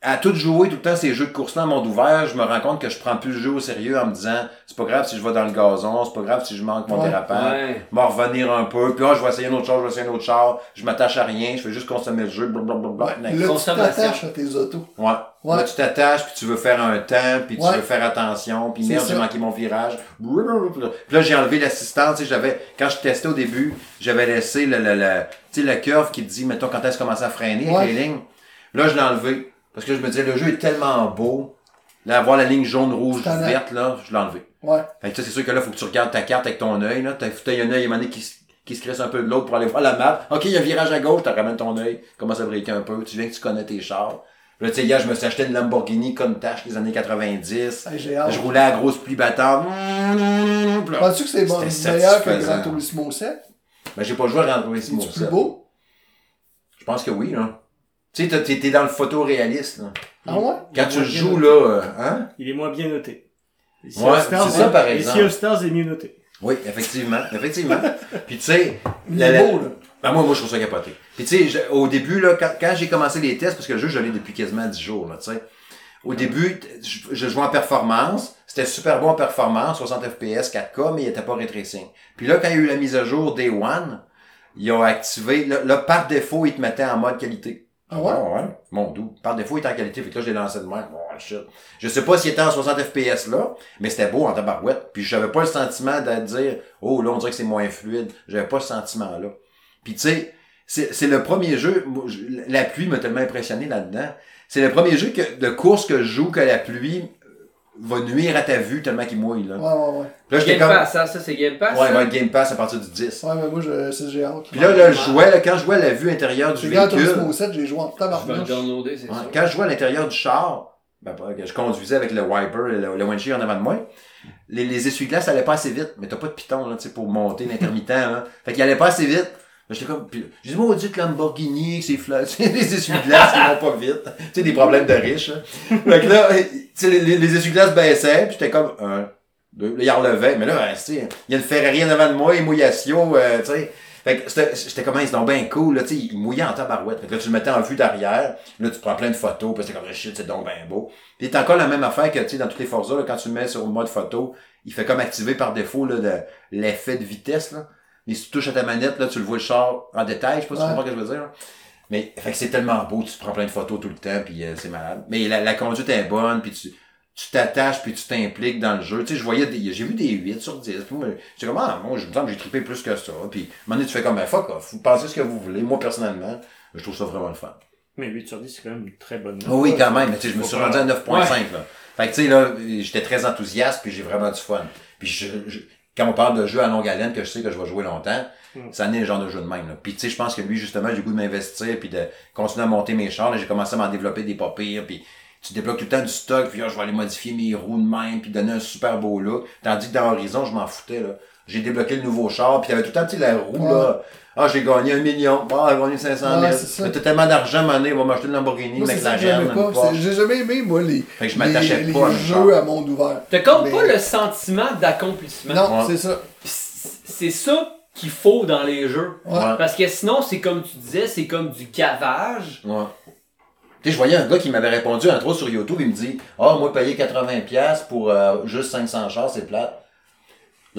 à tout jouer tout le temps ces jeux de course-là en monde ouvert, je me rends compte que je prends plus le jeu au sérieux en me disant, c'est pas grave si je vais dans le gazon, c'est pas grave si je manque mon Ouais. dérapant, Ouais. m'en revenir un peu, puis ah, je vais essayer une autre chose, je vais essayer un autre char, je m'attache à rien, je fais juste consommer le jeu, blablabla. Là, tu t'attaches à tes autos. Ouais. Ouais. Là, tu t'attaches, puis tu veux faire un temps, puis tu veux faire attention, puis merde, j'ai manqué mon virage. Puis là, j'ai enlevé l'assistance, tu sais, j'avais, quand je testais au début, j'avais laissé le, le, le, tu sais, la curve qui te dit, mettons, quand est-ce commence à freiner Ouais. avec les lignes. Là, je l'ai enlevé. Parce que je me disais, le jeu est tellement beau. Là, avoir la ligne jaune, rouge, verte, là, je l'ai enlevé. Ouais. Fait que ça, c'est sûr que là, faut que tu regardes ta carte avec ton œil, là. T'as, t'as un œil, à un qui, se- qui se crisse un peu de l'autre pour aller voir la map. Ok, il y a un virage à gauche, t'as ramènes ton œil, commence à briquer un peu, tu viens que tu connais tes chars. Là, tu sais, hier, je me suis acheté une Lamborghini Countach des années 90. Hey, j'ai hâte. Je roulais à grosse pluie battante. Penses-tu que c'est bon, meilleur que. Gran Turismo 7? Ben, j'ai pas joué à Gran Turismo C'est plus 7. beau? Je pense que oui, là. Tu sais, t'es- dans le photoréaliste, là. Ah ouais? Quand tu joues, là, euh, hein? Il est moins bien noté. Et Sea Ouais, c'est ça, est- par et exemple. Of Stars est mieux noté. Oui, effectivement, effectivement. Puis tu sais, Il la- est la- beau, là. Ben moi, moi, je trouve ça capoté. Puis tu sais, je- au début, là, quand, quand j'ai commencé les tests, parce que le jeu, je l'ai depuis quasiment 10 jours, là, tu sais. Au début, je, je jouais en performance. C'était super bon en performance, 60 FPS, 4K, mais il était pas ray tracing. Puis là, quand il y a eu la mise à jour Day One, ils ont activé, là, là, par défaut, ils te mettaient en mode qualité. Ah ouais? ouais. Mon doux. Par défaut, il était en qualité. Fait que là, je l'ai lancé de même. Bon, shit. Je sais pas s'il était en 60 FPS là, mais c'était beau en tabarouette. Puis j'avais pas le sentiment de dire, oh, là, on dirait que c'est moins fluide. J'avais pas ce sentiment-là. Puis tu sais, c'est le premier jeu, la pluie m'a tellement impressionné là-dedans. C'est le premier jeu que, de course que je joue que la pluie va nuire à ta vue tellement qu'il mouille, là. Ouais, ouais, ouais. Là, j'étais Game comme, Pass, ça, ça c'est Game Pass. ouais, il va être Game Pass à partir du 10. Ouais, mais moi, je, c'est j'ai hâte. Puis là, là, je jouais, là, quand je jouais à la vue intérieure du véhicule. Turismo 7, j'ai joué en tabarnouche. Ouais. Quand je jouais à l'intérieur du char, ben, pas que je conduisais avec le wiper, le, le windshield en avant de moi, les, les essuie-glaces allaient pas assez vite. Mais t'as pas de piton, là, tu sais, pour monter l'intermittent, là. Fait qu'il allait pas assez vite. J'étais comme, puis j'ai dit, maudit que Lamborghini, c'est flat, les essuie-glaces qui vont pas vite. Tu sais, des problèmes de riches. Fait que là, tu sais, les, essuie-glaces baissaient, puis j'étais comme, un, deux, là, il relevait. Mais là, ben, tu sais, il y a une Ferrari en avant de moi, il mouillation, euh, tu sais. Fait que j'étais comme, c'est donc bien cool, là, tu sais, il mouillait en tabarouette. Fait que là, tu le mettais en vue d'arrière, là, tu prends plein de photos, puis c'était comme, shit, c'est donc bien beau. Puis c'est encore la même affaire que, tu sais, dans toutes les Forza, là, quand tu le mets sur le mode photo, il fait comme activer par défaut, là, l'effet de vitesse, là. Mais si tu touches à ta manette, là, tu le vois le char en détail, je sais pas si tu comprends ce que je veux dire. Mais, fait que c'est tellement beau, tu te prends plein de photos tout le temps, puis euh, c'est malade. Mais la, la conduite est bonne, puis tu, tu t'attaches, puis tu t'impliques dans le jeu. Tu sais, je voyais des, j'ai vu des 8 sur 10, puis moi, j'étais comme, ah, moi, je me semble que j'ai trippé plus que ça. Puis, à un moment donné, tu fais comme, ben, fuck off, vous pensez ce que vous voulez. Moi, personnellement, je trouve ça vraiment le fun. Mais 8 sur 10, c'est quand même une très bonne note. Oh oui, quand même, mais tu sais, je me suis rendu à 9.5, là. Fait que, tu sais, là, j'étais très enthousiaste, puis j'ai vraiment du fun. Puis, je, je- quand on parle de jeux à longue haleine, que je sais que je vais jouer longtemps, Mm. ça n'est le genre de jeu de même, là. Puis, tu sais, je pense que lui, justement, j'ai le goût de m'investir, puis de continuer à monter mes chars. J'ai commencé à m'en développer des pas pires, puis tu débloques tout le temps du stock, puis là, je vais aller modifier mes roues de même, puis donner un super beau look. Tandis que dans Horizon, je m'en foutais. J'ai débloqué le nouveau char, puis il y avait tout le temps, la roue, là. Ah, j'ai gagné un million. Ah, j'ai gagné 500 000. Ouais, c'est ça. Mais T'as tellement d'argent, mané, va m'acheter une Lamborghini, Moi, McLaren, J'ai jamais aimé, moi, les, Fait que je m'attachais les, pas les jeux à monde ouvert. T'as comme Mais- pas le sentiment d'accomplissement. Non, Ouais. c'est ça. C'est ça qu'il faut dans les jeux. Ouais. Parce que sinon, c'est comme tu disais, c'est comme du gavage. Ouais. Tu sais, je voyais un gars qui m'avait répondu, entre autres sur YouTube, il me dit Ah, moi, payer 80$ pour euh, juste 500 chars, c'est plate. Là, je me dis,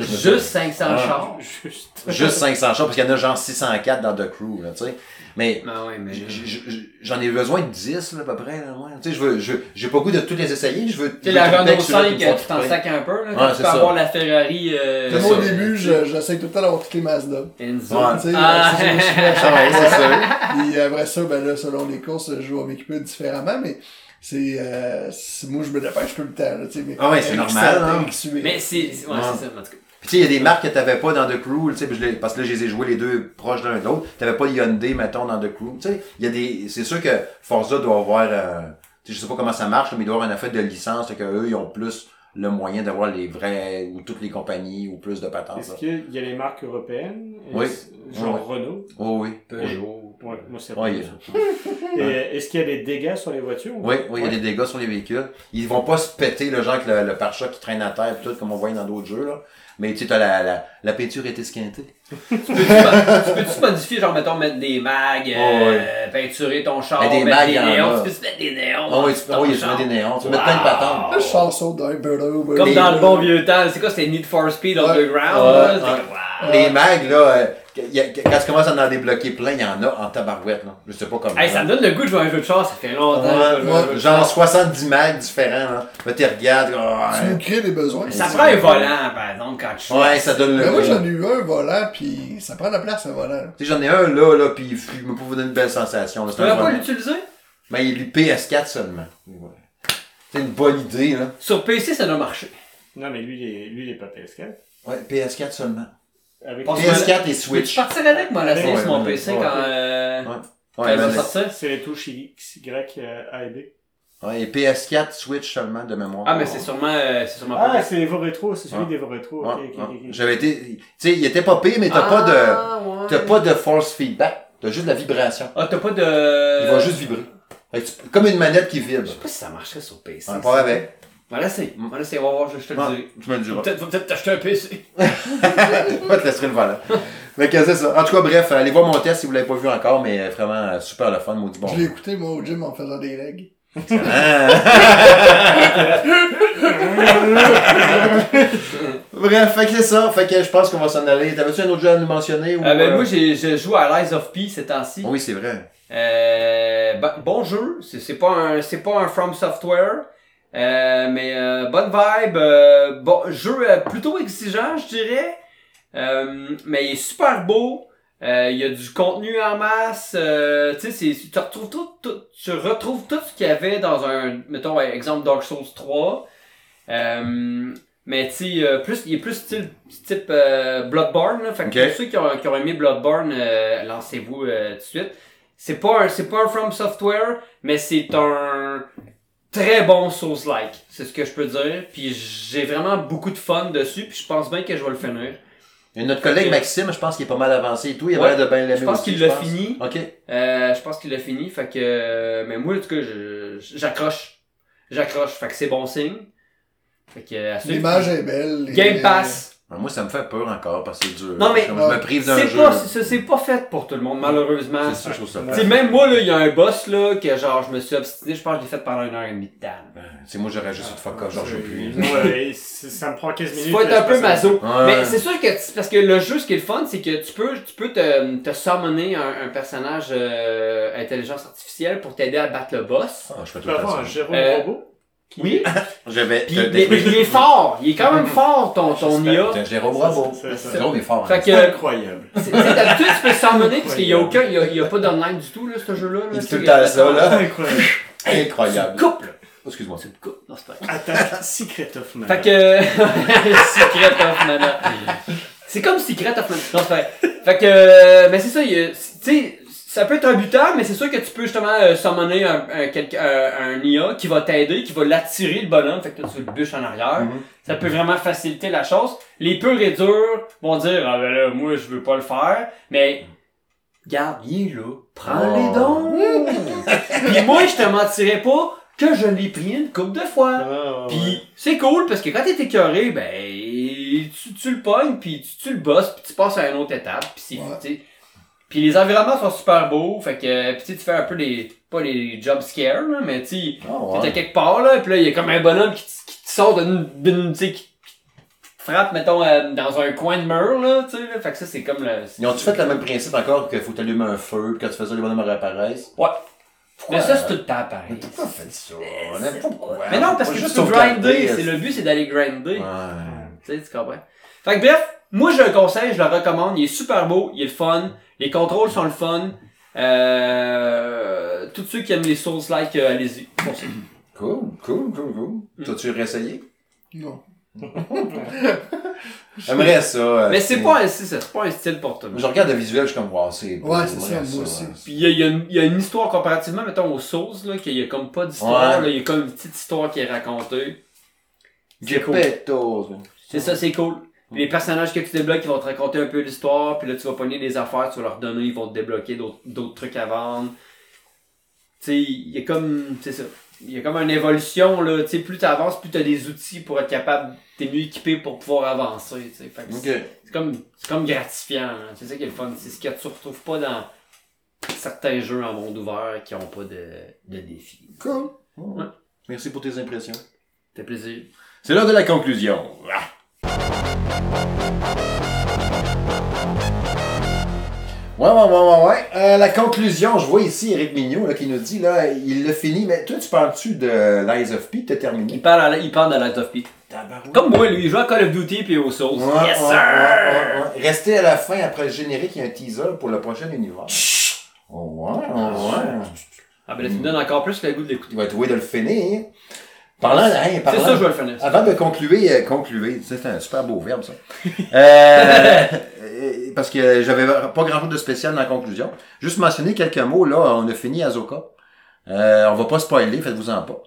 Juste 500 Ah. chars. Juste. Juste 500 chars, parce qu'il y en a genre 604 dans The Crew, là, tu sais. Mais Ben ouais, mais. j'en ai besoin de 10, là, à peu près, là, moi. Tu sais, je veux, je, j'ai pas goût de tous les essayer, je veux. Tu je la Renault temps celui-là 5, qui me font tu t'en sacs un peu. Là, Ouais, tu peux ça. avoir la Ferrari. Euh, Comme au ça. début, je- j'essaie tout le temps d'avoir toutes les Mazda. Enzo. Ouais. Tu sais, Ah. c'est ça, je Ah ouais, c'est ça. Puis après ça, ben là, selon les courses, je vais m'équiper différemment, mais c'est, euh, c'est- moi, je me dépêche tout le temps, là, tu sais. mais- Ah ouais, c'est normal, hein. Mais c'est. Ouais, c'est ça, en tout cas. Puis tu sais, il y a des marques que t'avais pas dans The Crew, tu sais, parce que là, je les ai joués les deux proches l'un de l'autre. T'avais pas Hyundai, mettons, dans The Crew. Tu sais, il y a des, c'est sûr que Forza doit avoir, euh, tu sais, je sais pas comment ça marche, mais il doit avoir un affaire de licence, que eux, ils ont plus le moyen d'avoir les vrais, ou toutes les compagnies, ou plus de patentes. Est-ce qu'il y a les marques européennes? Oui. Genre Renault? Oh oui. Peugeot. Ouais, moi c'est Ouais. Et est-ce qu'il y a des dégâts sur les voitures ou Oui, oui, il y a des dégâts sur les véhicules. Ils vont pas se péter, le genre que le, le pare-choc qui traîne à terre, tout, comme on voit dans d'autres jeux, là. Mais tu sais, t'as la, la, la peinture est esquintée. Tu peux-tu peux-tu modifier, genre, mettons, mettre des mags, euh, Oh, ouais. peinturer ton char, des mettre mags, des il y en néons? Tu peux-tu mettre des néons? Ah oui, tu, ton oui, char? mets des néons, tu mets plein de patentes. Je chanson d'un burdo, Comme dans le bon vieux temps. C'est quoi, c'était Need for Speed. Underground? Là? Les mags, là, euh, y a- quand tu commences à en débloquer plein, il y en a en tabarouette, là. Je sais pas comment. Hey, ça me donne le goût de jouer à un jeu de char, ça fait longtemps. Ouais, genre char. 70 mags différents, là. Là, tu regardes, Tu ouais. crées des besoins. Ça prend un volant, par exemple, quand tu Ouais, ça donne le. Mais moi, tu j'en ai eu un volant, puis ça prend de la place, un volant. sais, j'en ai un là, là, pis il me vous donner une belle sensation. Tu peux pas l'utiliser? Mais il est PS4 seulement. Ouais. C'est une bonne idée, là. Sur PC, ça doit marcher. Non, mais lui, il est, lui, il est pas PS4. Ouais, PS4 seulement. Avec Pense- PS4 et Mais Switch. tu partirais avec, moi, la Ouais, sur mon PC ouais. quand, euh, Ouais. quand Ouais, elle va sortir. C'est les touches X, Y, euh, A et B. ouais, et PS4, Switch seulement de mémoire. Ah, mais c'est sûrement, euh, c'est sûrement Ah, c'est Evo Retro, c'est celui ok, ouais. ok, ok. J'avais été, tu sais, il était pas pire, mais t'as pas de, Ah, ouais. t'as pas de force feedback. T'as juste de la vibration. Ah, t'as pas de. Il va juste vibrer. Comme une manette qui vibre. Je sais pas si ça marcherait sur PC. Ouais, pas avec. Voilà, c'est. Voilà, c'est. On va voir, je je te le dis. tu me le diras. Peut-être, peut-être t'acheter un PC. Moi, te laisserai le volant. Fait que c'est ça. En tout cas, bref, allez voir mon test si vous l'avez pas vu encore, mais euh, vraiment euh, super le fun, maudit bon. Je l'ai écouté, moi, au gym, en faisant des legs. Ah. Bref, fait que c'est ça. Fait que je pense qu'on va s'en aller. T'avais-tu un autre jeu à nous mentionner? Ou, Ah ben, euh, moi, j'ai, je joue à Lies of P ces temps-ci. Oui, c'est vrai. Euh, ben, bon jeu, c'est, c'est pas un, c'est pas un From Software, euh, mais euh, bonne vibe, euh, bon jeu euh, plutôt exigeant, je dirais, euh, mais il est super beau. Euh, il y a du contenu en masse, euh, tu sais, tu retrouves tout, tout- tu retrouves tout ce qu'il y avait dans un, mettons, exemple Dark Souls 3. Euh, mais tu sais, euh, plus, il est plus style, type euh, Bloodborne, là. Fait que pour ceux qui ont, qui ont aimé Bloodborne, euh, lancez-vous euh, tout de suite. C'est pas un, c'est pas un From Software, mais c'est un très bon Souls-like. C'est ce que je peux dire. Puis j'ai vraiment beaucoup de fun dessus, puis je pense bien que je vais le finir. Et notre collègue. Maxime, je pense qu'il est pas mal avancé et tout. Il a Ouais. l'air de bien l'aimer Je pense qu'il l'a fini. Ok. Euh, je pense qu'il a fini, fait que, euh, mais moi, en tout cas, je- j'accroche. J'accroche, fait que c'est bon signe. Fait que, L'image est belle. les- Game Pass. Ah, Moi, ça me fait peur encore parce que c'est dur. Non, mais- Comme je me prive d'un C'est jeu. pas, c'est c'est pas fait pour tout le monde, malheureusement. C'est ça, je trouve ça. Ouais. Tu sais, même moi, là, il y a un boss, là, que genre, je me suis obstiné, je pense que je l'ai fait pendant une heure et demie de temps. C'est moi, j'aurais juste fait fuck off, genre, je veux plus. Ouais, c'est- ça me prend 15 minutes. Il faut être un peu maso. Ouais. Mais c'est sûr que, tu- parce que le jeu, ce qui est le fun, c'est que tu peux, tu peux te, te summoner un, un personnage euh, intelligence artificielle pour t'aider à battre le boss. Ah, je fais Tu tout peux le temps avoir un ça. Jérôme Euh, robot? Oui. J'avais. Puis, mais, mais il est fort. Il est quand même fort, ton, ton IA. Un Jérôme Bravo. C'est ça. Jérôme est fort. Hein. que, Incroyable. c'est- d'habitude, tu peux summoner parce qu'il y a aucun, il y a, il y a pas d'online du tout, là, ce jeu-là. là. Il tout le temps ça, là. Incroyable. Incroyable. Couple. Excuse-moi. C'est une coupe. Non, c'est pas. Attaque Secret of Mana. Fait que. Secret of Mana. C'est comme Secret of Mana. Non, c'est vrai. Fait que. euh, Mais c'est ça, il y a- tu sais, ça peut être un buteur, mais c'est sûr que tu peux justement euh, summoner un, un, un IA qui va t'aider, qui va l'attirer le bonhomme, fait que là, tu le bûches en arrière. Mhm. Ça peut vraiment faciliter la chose. Les purs et durs vont dire, ah ben là, moi, je veux pas le faire, mais. Garde, il est là. Prends-les Oh. donc! Puis moi, je te mentirais pas que je l'ai pris une couple de fois. Ouais. Pis c'est cool parce que quand t'es écœuré, ben tu, tu le pognes, puis tu, tu le bosses, puis tu passes à une autre étape, puis c'est Ouais. Tu. Puis les environnements sont super beaux, fait que puis tu sais, tu fais un peu les pas les job scares là, mais tu Oh, t'es quelque part là, puis là il y a comme un bonhomme qui, te- qui te sort d'une d'une- tu sais qui frappe mettons euh, dans un coin de mur là, tu sais, là. fait que ça c'est comme le Ils ont-tu fait le même principe encore qu'il faut t'allumer un feu, puis quand tu fais ça, les bonhommes réapparaissent? Ouais. Pourquoi? Mais ça c'est tout le temps pareil. Mais pourquoi vous faites ça? Quoi. Mais non, parce que tu juste grinder, c'est le but c'est d'aller grinder. Ouais. Tu sais, tu comprends? Fait que bref, moi je le conseille, je le recommande, il est super beau, il est fun, les contrôles sont le fun. Euh, tous ceux qui aiment les Souls-like, euh, allez-y. foncez. Cool, cool, cool, cool. Mm. T'as-tu réessayé? Non. J'aimerais ça. euh, Mais c'est pas, un- c'est ça, c'est pas un style pour tout le monde. Je regarde le visuel, je suis comme, wow, c'est. Ouais, c'est ça, moi aussi. Puis il y a, il y a une, il y a une histoire comparativement, mettons, aux Souls, là, qu'il y a comme pas d'histoire, Ouais. là, il y a comme une petite histoire qui est racontée. C'est cool. Geppetto. C'est ça, c'est cool. Les personnages que tu débloques, ils vont te raconter un peu l'histoire, puis là tu vas pogner des affaires, tu vas leur donner, ils vont te débloquer d'autres trucs à vendre. Tu sais, il y a comme, c'est ça, il y a comme une évolution, là, tu sais, plus tu avances, plus tu as des outils pour être capable, t'es mieux équipé pour pouvoir avancer, tu sais. C'est- comme, comme gratifiant, hein. c'est ça qui est le fun, c'est ce que tu retrouves pas dans certains jeux en monde ouvert qui ont pas de, de défis. Cool. Ouais. Merci pour tes impressions. C'était plaisir. C'est l'heure de la conclusion. Ah. Ouais, ouais, ouais, ouais, ouais. Euh, la conclusion, je vois ici Eric Mignot là, qui nous dit, là, il l'a fini, mais toi, tu parles-tu de Lies of P, t'as terminé? Il parle, à il parle de Light of P. Comme moi, lui, il joue à Call of Duty puis aux Souls. Ouais, yes, ouais, sir! ouais, ouais, ouais. Restez à la fin, après le générique, il y a un teaser pour le prochain univers. Oh, ouais, oh, ouais. Ah ben là, tu me donnes encore plus le goût de l'écouter. Il va être doué de le finir. Parlant, hein, C'est parlant, ça, je vais le finir. Avant de concluer, euh, concluer, c'est un super beau verbe ça. Euh, euh, parce que j'avais pas grand chose de spécial dans la conclusion. Juste mentionner quelques mots, là, on a fini Azoka. Euh, on va pas spoiler, faites-vous-en pas.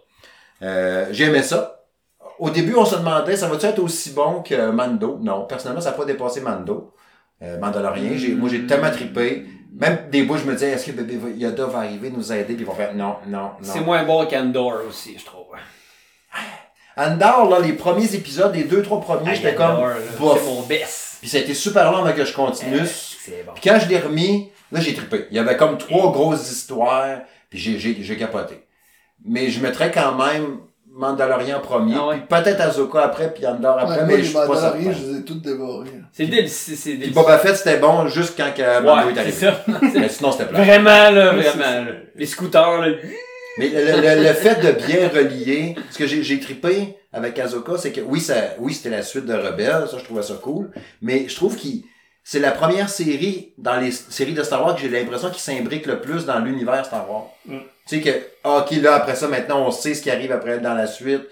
Euh, j'ai aimé ça. Au début, on se demandait, ça va-tu être aussi bon que Mando? Non, personnellement, ça n'a pas dépassé Mando. Euh, Mandalorian, j'ai, moi j'ai tellement trippé. Même des bouts, je me disais, est-ce que bébé Yoda va arriver, nous aider, puis ils vont faire non, non, C'est non. moins bon qu'Andor aussi, je trouve. Andor, là, les premiers épisodes, les deux, trois premiers, j'étais comme. C'est mon best. Puis ça a été super long avant que je continue. C'est bon. Puis quand je l'ai remis, là, j'ai trippé. Il y avait comme trois grosses histoires, puis j'ai, j'ai, j'ai capoté. Mais je mettrais quand même Mandalorian en premier, Ah ouais. puis peut-être Azoka après, puis Andor après, Ouais, moi, mais je les suis pas certain. je les ai toutes dévorés. C'est délicieux. C'est Puis délicieux. Boba Fett, c'était bon juste quand que Mando Ouais, est c'est arrivé. ça. Mais sinon, c'était plat. Vraiment, là, Ouais, vraiment. là. Les scooters, là. Mais le, le- le fait de bien relier, ce que j'ai, j'ai trippé avec Azoka, c'est que oui, ça, oui, c'était la suite de Rebelle, ça, je trouvais ça cool, mais je trouve qu'il, c'est la première série dans les séries de Star Wars que j'ai l'impression qu'il s'imbrique le plus dans l'univers Star Wars. Mm. Tu sais que, ah, ok, là, après ça, maintenant, on sait ce qui arrive après dans la suite.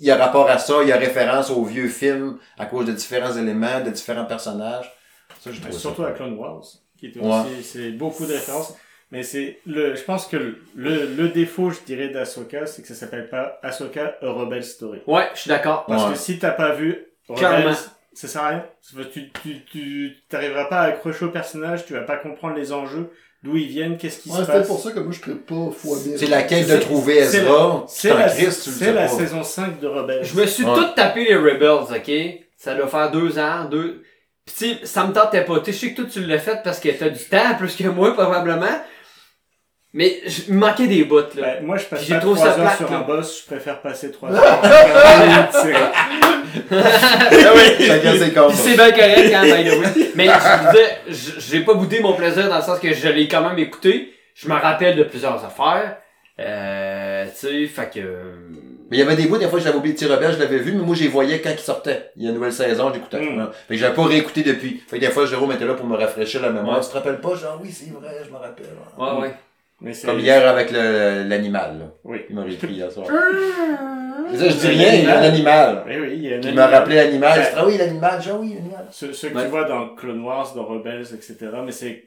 Il y a rapport à ça, il y a référence aux vieux films à cause de différents éléments, de différents personnages. Ça, je Mais trouve surtout à Clone Wars, qui était Ouais. aussi, c'est beaucoup de références. Mais c'est le, je pense que le, le défaut, je dirais, d'Ahsoka, c'est que ça s'appelle pas Ahsoka A Rebel Story. Ouais, je suis d'accord. Parce Ouais. que si t'as pas vu. Rebels, ça sert à rien. Tu, tu, tu, t'arriveras pas à accrocher au personnage, tu vas pas comprendre les enjeux, d'où ils viennent, qu'est-ce qui Ouais, se c'était passe. pour ça que moi, je serais pas fois bien. C'est la quête de C'est- trouver c'est Ezra. C'est C'est la, Christ, tu le c'est la saison 5 de Rebels. Je me suis Ouais. tout tapé les Rebels, ok? Ça doit faire deux ans, deux... Pis tu sais, ça me tentait pas. Tu sais que toi tu l'as fait parce que t'as du temps plus que moi, probablement. Mais je- il me manquait des bouts, là. Ben, moi, je passe pas trouvé 3 ça heures plate, sur là. un boss, je préfère passer 3 heures. sur. Chacun ses cordes. Pis c'est bien correct, hein, by the way. Mais je j- j'ai pas boudé mon plaisir dans le sens que je l'ai quand même écouté. Je me rappelle de plusieurs affaires. Euh, tu sais, fait que... Mais il y avait des bouts, des fois, j'avais oublié de Petit Rebelle, je l'avais vu, mais moi, je les voyais quand ils sortaient. Il y a une nouvelle saison, j'écoutais. Mm. Fait que j'avais pas réécouté depuis. Fait que des fois, Jérôme était là pour me rafraîchir la mémoire. Ouais. Tu te rappelles pas? Genre, oui, c'est vrai, je me rappelle. Ouais, ouais. Mais Comme hier avec le- l'animal, là. Oui. Il m'a réécrit hier soir. Mais ça, je dis rien, il y a l'animal. Oui, oui, il y a un Il m'a animal. rappelé l'animal. Dis, ah oui, l'animal. Ah oui, l'animal. Ce, ce que Ouais. tu vois dans Clone Wars, dans Rebels, etc. Mais c'est.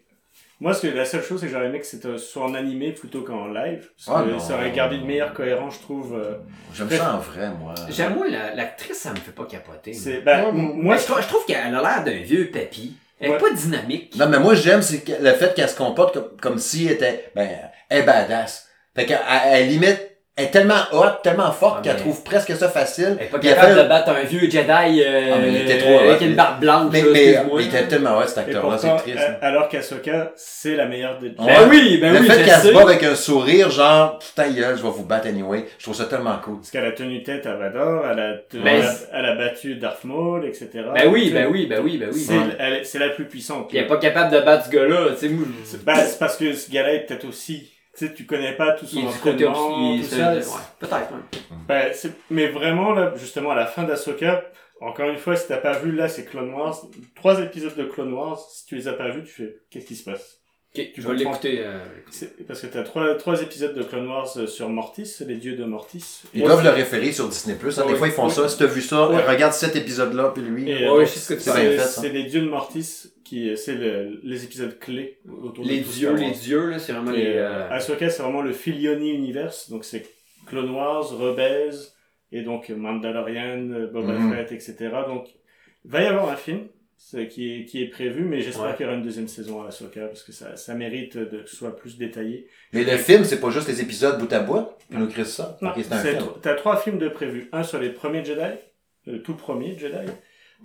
Moi, ce que, la seule chose, c'est que j'aurais aimé que c'était soit en animé plutôt qu'en live. Parce Ah que non. ça aurait gardé une meilleure cohérence, je trouve. euh, J'aime ça en vrai, moi. J'aime moi, la- l'actrice, ça me fait pas capoter. moi. ben, Moi, moi, je, trouve- je trouve qu'elle a l'air d'un vieux papy. Elle est pas dynamique. Non, mais moi, j'aime le fait qu'elle se comporte comme, comme si elle était, ben, elle est badass. Fait qu'elle, elle, elle limite, elle est tellement hot, tellement forte Ah, qu'elle trouve presque ça facile. Elle est pas capable fait- de battre un vieux Jedi euh, Ah, mais il était trop avec hot. une barbe blanche. Mais, mais, mais il était tellement hot, cet et acteur-là, c'est triste. euh, hein. alors qu'Asoka, c'est la meilleure des Ouais. Ben oui, ben le oui, fait je qu'elle se bat avec un sourire, genre, putain, gueule, je vais vous battre anyway, je trouve ça tellement cool. Parce qu'elle a tenu tête à Vador, elle a, Ben, elle a, elle a battu Darth Maul, etc. Ben oui, Tu sais, ben oui, ben oui, ben oui. C'est, la plus puissante. Puis elle est pas capable de battre ce gars-là, tu sais, ben, c'est parce que ce gars-là est peut-être aussi. Tu sais, tu connais pas tout son entraînement, tout ça. ouais, peut-être, ouais. Ben, c'est- mais vraiment, là, justement, à la fin d'Asoka, encore une fois, si t'as pas vu, là, c'est Clone Wars. Trois épisodes de Clone Wars, si tu les as pas vus, tu fais, qu'est-ce qui se passe? Ok, je vais comprends. l'écouter. euh, parce que t'as trois, trois épisodes de Clone Wars euh, sur Mortis, les dieux de Mortis. Ils Et- doivent le référer sur Disney+. Hein. Ouais, Des fois, ils font ouais. ça. Si t'as vu ça, Ouais. regarde cet épisode-là, puis lui. Euh, ce tu C'est c'est les dieux de Mortis qui, c'est le- les épisodes clés autour Les de dieux, les dieux, là, c'est vraiment Et, les. euh, euh, Ahsoka, c'est vraiment le Filioni Universe, donc c'est Clone Wars, Rebels, et donc Mandalorian, euh, Boba Mhm. Fett, etc. Donc, il va y avoir un film c'est- qui est, qui est prévu, mais j'espère Ouais. qu'il y aura une deuxième saison à Ahsoka, parce que ça, ça mérite de que ce soit plus détaillé. Mais le film, c'est pas juste les épisodes bout à bout. Puis nous crée ça. Non, Ok, c'est un c'est film. tr- T'as trois films de prévus. Un sur les premiers Jedi, le tout premier Jedi,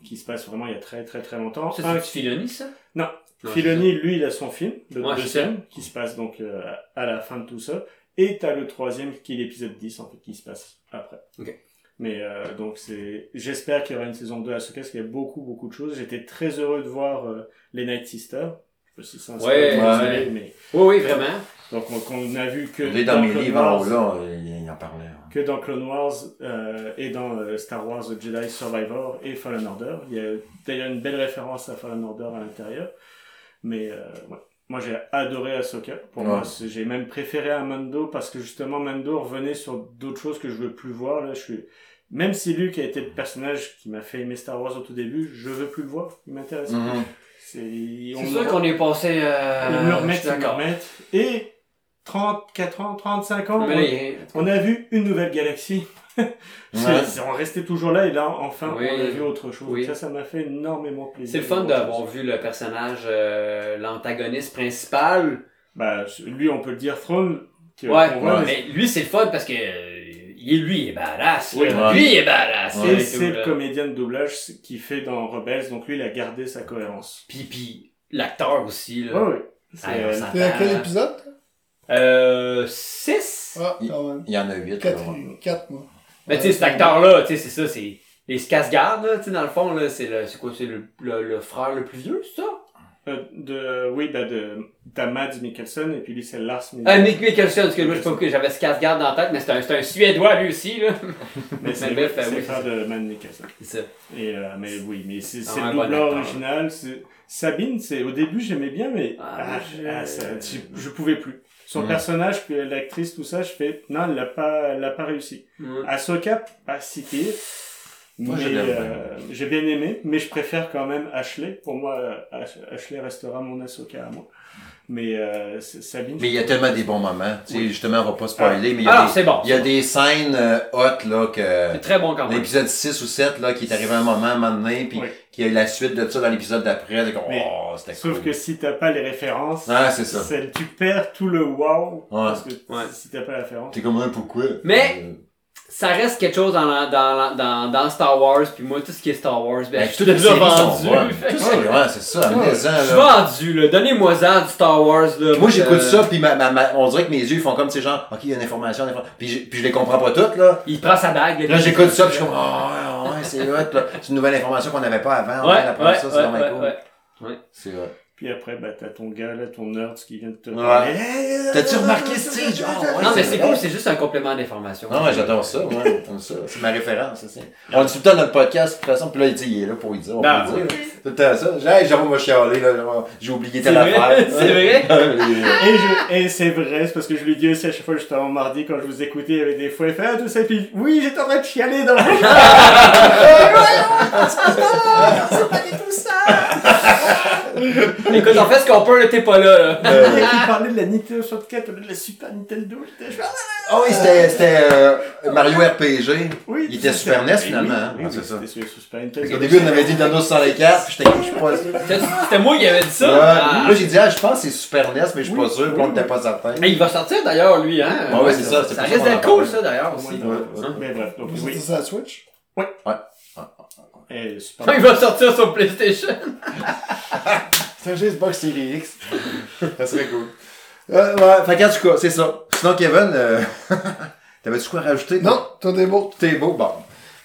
qui se passe vraiment il y a très très très longtemps. Ça, Un c'est Filoni, ça? Non. Non, Filoni, lui, il a son film, le Ouais, deuxième, qui se passe donc euh, à la fin de tout ça. Et t'as le troisième, qui est l'épisode 10, en fait, qui se passe après. Ok. Mais euh, donc, c'est. j'espère qu'il y aura une saison 2 à ce cas, parce qu'il y a beaucoup, beaucoup de choses. J'étais très heureux de voir euh, les Night Sisters. Je sais pas si c'est un Ouais, ouais. désolé, mais. Oui, oui, vraiment. Donc, on, qu'on a vu que. Est dans mes Clone livres Wars- là, il en parlait. que dans Clone Wars euh, et dans euh, Star Wars Jedi Survivor et Fallen Order. Il y a d'ailleurs une belle référence à Fallen Order à l'intérieur. Mais euh, ouais. Moi j'ai adoré Ahsoka. Pour Ouais. moi, j'ai même préféré à Mando parce que justement Mando revenait sur d'autres choses que je veux plus voir. Là, je suis même si Luke a été le personnage qui m'a fait aimer Star Wars au tout début, je veux plus le voir. Il m'intéresse. plus. Mhm. C'est sûr qu'on est passé. Euh... ils me remettent, ils me remettent. Et 34 ans, 35 ans, on- on a vu une nouvelle galaxie. Ouais. C'est- On restait toujours là et là, enfin, Oui. on a vu autre chose. Oui. Ça, ça m'a fait énormément plaisir. C'est le fun d'avoir vu le personnage, euh, l'antagoniste principal. Bah, lui, on peut le dire, Throne. Ouais, voit, mais mais lui, c'est le fun parce que euh, il est lui, il est badass. Oui, ouais. Lui, il est badass. Ouais. C'est le comédien de doublage qui fait dans Rebels, donc lui, il a gardé sa cohérence. Puis, puis, l'acteur aussi, là. Ouais, ouais. C'est, Ah, euh, à quel épisode? Euh, 6? Ah, Il- quand même. Il y en a 8. 4, 4 moi. Mais tu sais, cet acteur-là, tu sais, c'est ça, c'est les Skarsgård, là, tu sais, dans le fond, là, c'est le, c'est quoi, c'est le, le, le frère le plus vieux, c'est ça? euh, de, oui, ben, de, t'as Mads Mikkelsen, et puis lui, c'est Lars Ah, Mikkelsen. Nick Mikkelsen, parce que moi, je sais pas pourquoi j'avais Skarsgård dans la tête, mais c'est un, c'est un Suédois, lui aussi, là. Mais c'est bref, euh, c'est oui, le frère de Mads Mikkelsen. C'est ça. Et, euh, mais oui, mais c'est, Ah, le bon doubleur acteur. original. C'est, Sabine, c'est, au début, j'aimais bien, mais, Ah, ah, je- ah, ça- je, je pouvais plus. Son personnage, que l'actrice, tout ça, je fais, non, elle l'a pas, elle l'a pas réussi. Ouais. Ahsoka, pas si pire. Moi, euh, j'ai bien aimé, mais je préfère quand même Ashley. Pour moi, Ash- Ashley restera mon Ahsoka à moi. Mais euh, Sabine. Mais il y a tellement des bons moments. Tu sais, Oui. justement, on va pas spoiler, mais il y a, Alors, des, c'est bon. il y a des scènes euh, hot, là, que. C'est très bon quand même. L'épisode 6 ou 7, là, qui est arrivé à un moment, un moment donné, puis Oui. Qu'il y a eu la suite de ça dans l'épisode d'après, c'est comme, Mais- oh, c'était Sauf cool. que si t'as pas les références, Ah, c'est ça. c'est- tu perds tout le wow. Ouais. Parce que Ouais. si t'as pas la référence. T'es comme un pourquoi? Mais- Euh, Ça reste quelque chose dans, la- dans, la- dans, dans Star Wars, puis moi, tout ce qui est Star Wars, ben, ben, je suis toutes les déjà séries sont vendu. bonnes. fait que- Tout ça, ouais, c'est ça, amenez-en, Je suis là. vendu, là. Donnez-moi-en du Star Wars, là. Moi, j'écoute Euh, ça, puis ma, ma, ma- on dirait que mes yeux font comme, ces genre, ok, il y a une information, une information. Puis, je, puis je les comprends pas toutes, là. Il prend sa bague. Là, j'écoute ça, puis je suis comme, oh, ouais, ouais, c'est hot, là. C'est une nouvelle information qu'on n'avait pas avant. on Ouais, vient d'apprendre ouais, ça, c'est ouais, vraiment ouais, cool. C'est hot. Puis après, bah, t'as ton gars, là, ton nerd qui vient de te Ouais. T'as-tu remarqué Steve? Ah, ouais, Non, mais c'est c'est cool, c'est juste un complément d'information. Non, ouais, j'adore ça, ouais, comme ça. C'est ma référence, ça, c'est. On dit tout le temps le podcast, de toute façon, puis là, il dit, il est là pour y dire, on Ben, peut oui, dire. Tout le temps ça. J'ai, hey, Jérôme va chialer, là, genre, j'ai oublié C'est telle affaire. C'est vrai? Et, je, et c'est vrai, c'est parce que je lui dis aussi à chaque fois, justement mardi, quand je vous écoutais, il y avait des fois, il fait, ah, tout ça, puis oui, j'étais en train de chialer dans le Écoute, on fait ce qu'on peut, t'es pas là, là. Il a qui parlait de la Nintendo 64 au lieu de la Super Nintendo. Ah oui, c'était, c'était euh, Mario RPG. Oui, Il était Super ça. NES, Oui, finalement, oui, hein. oui, Ouais, c'est oui, ça. Super Nintendo. Qu'au début, on avait dit Nintendo 64, puis j'étais, je suis pas sûr. C'était moi qui avais dit ça. Ouais. Ah. Là, j'ai dit, ah, je pense que c'est Super NES, mais je suis Oui, pas sûr, puis oui, on n'était oui. pas certain. Hey, il va sortir d'ailleurs, lui, hein? Ouais, ouais, c'est ça, Ça ça en cool, ça, d'ailleurs, Au aussi. Ouais, ouais. Mais bref, donc Vous oui. sur la Switch? Et Super il va sortir sur PlayStation. C'est un Xbox Series X. ça serait cool. Euh, ouais, fait qu'en tout cas, c'est ça. Sinon, Kevin, euh... t'avais-tu quoi à rajouter? Non, toi des beau. Tout est beau. Bon.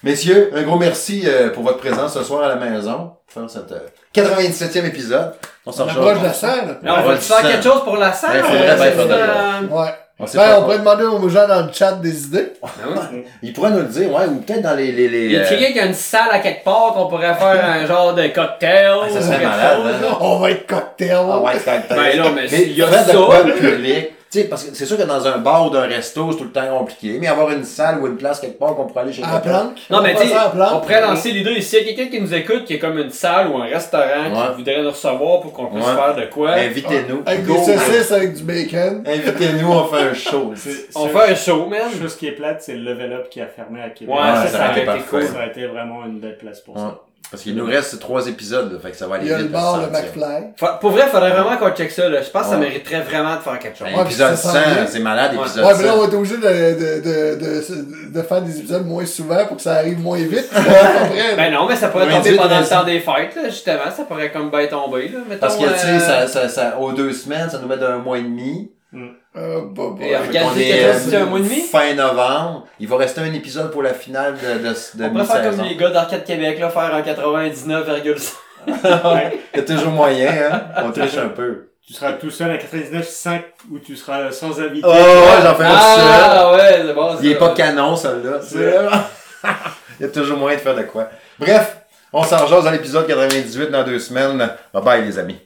Messieurs, un gros merci euh, pour votre présence ce soir à la maison. Pour faire cette euh, 97e épisode. On On s'en approche de la salle. On va faire quelque chose pour la salle. Ouais, il faudrait euh. Ouais. On sait Ben, on pourrait demander aux gens dans le chat des idées. Ah ouais. Il pourrait nous le dire, ouais, ou peut-être dans les... les, les Il y a euh, quelqu'un qui a une salle à quelque part qu'on pourrait faire un genre de cocktail. Ah, ça ou serait quelque malade, chose, hein. On va être cocktail. Ah ouais, c'est quand Ben non, mais Mais il y a de ça. quoi public? Tu sais, parce que c'est sûr que dans un bar ou d'un resto, c'est tout le temps compliqué. Mais avoir une salle ou une place quelque part qu'on pourrait aller chez quelqu'un. planque. Non, mais On tu on pourrait lancer l'idée. S'il y a quelqu'un qui nous écoute, qui est comme une salle ou un restaurant Ouais. qui voudrait nous recevoir pour qu'on puisse Ouais. faire de quoi, Invitez-nous. Avec Go. des saucisses avec du bacon. Invitez-nous, on fait un show. C'est- on fait un show, man. La chose qui est plate, c'est le level up qui a fermé à Québec. Ouais, Ouais, ça, ça ça aurait aurait été cool. Ça a été vraiment une belle place pour Ouais. ça. Parce qu'il nous reste trois épisodes, là, fait que ça va aller Il y a vite. le bar, le. McFly. Fa- Pour vrai, faudrait vraiment qu'on check ça. Là. Je pense que ça Ouais. mériterait vraiment de faire quelque chose. Ben, Ouais, épisode puis ça 100, sent bien. c'est malade, Ouais. épisode Ouais, mais là, on 100. va être obligé de, de, de, de, de faire des épisodes moins souvent pour que ça arrive moins vite. Vrai. Ben non, mais ça pourrait Ouais, tomber pendant le temps des fêtes, là, justement. Ça pourrait comme bien tomber, là. Mettons, Parce que, tu sais, euh, ça, ça, ça, aux deux semaines, ça nous met d'un mois et demi. Euh, bah, bah. Et qu'on est, un mois et demi? Fin novembre. Il va rester un épisode pour la finale de, de, de On pourrait faire comme les gars d'Arcade Québec, là, faire un 99,5. Il y a toujours moyen, hein. On triche un peu. Tu seras tout seul à 99.5 où tu seras sans invité. Oh, ouais, j'en fais un tout seul. Ah, ouais, c'est bon. Il est pas canon, celui-là. C'est- Il y a toujours moyen de faire de quoi. Bref, on s'en jase dans l'épisode 98 dans deux semaines. Bye bye, les amis.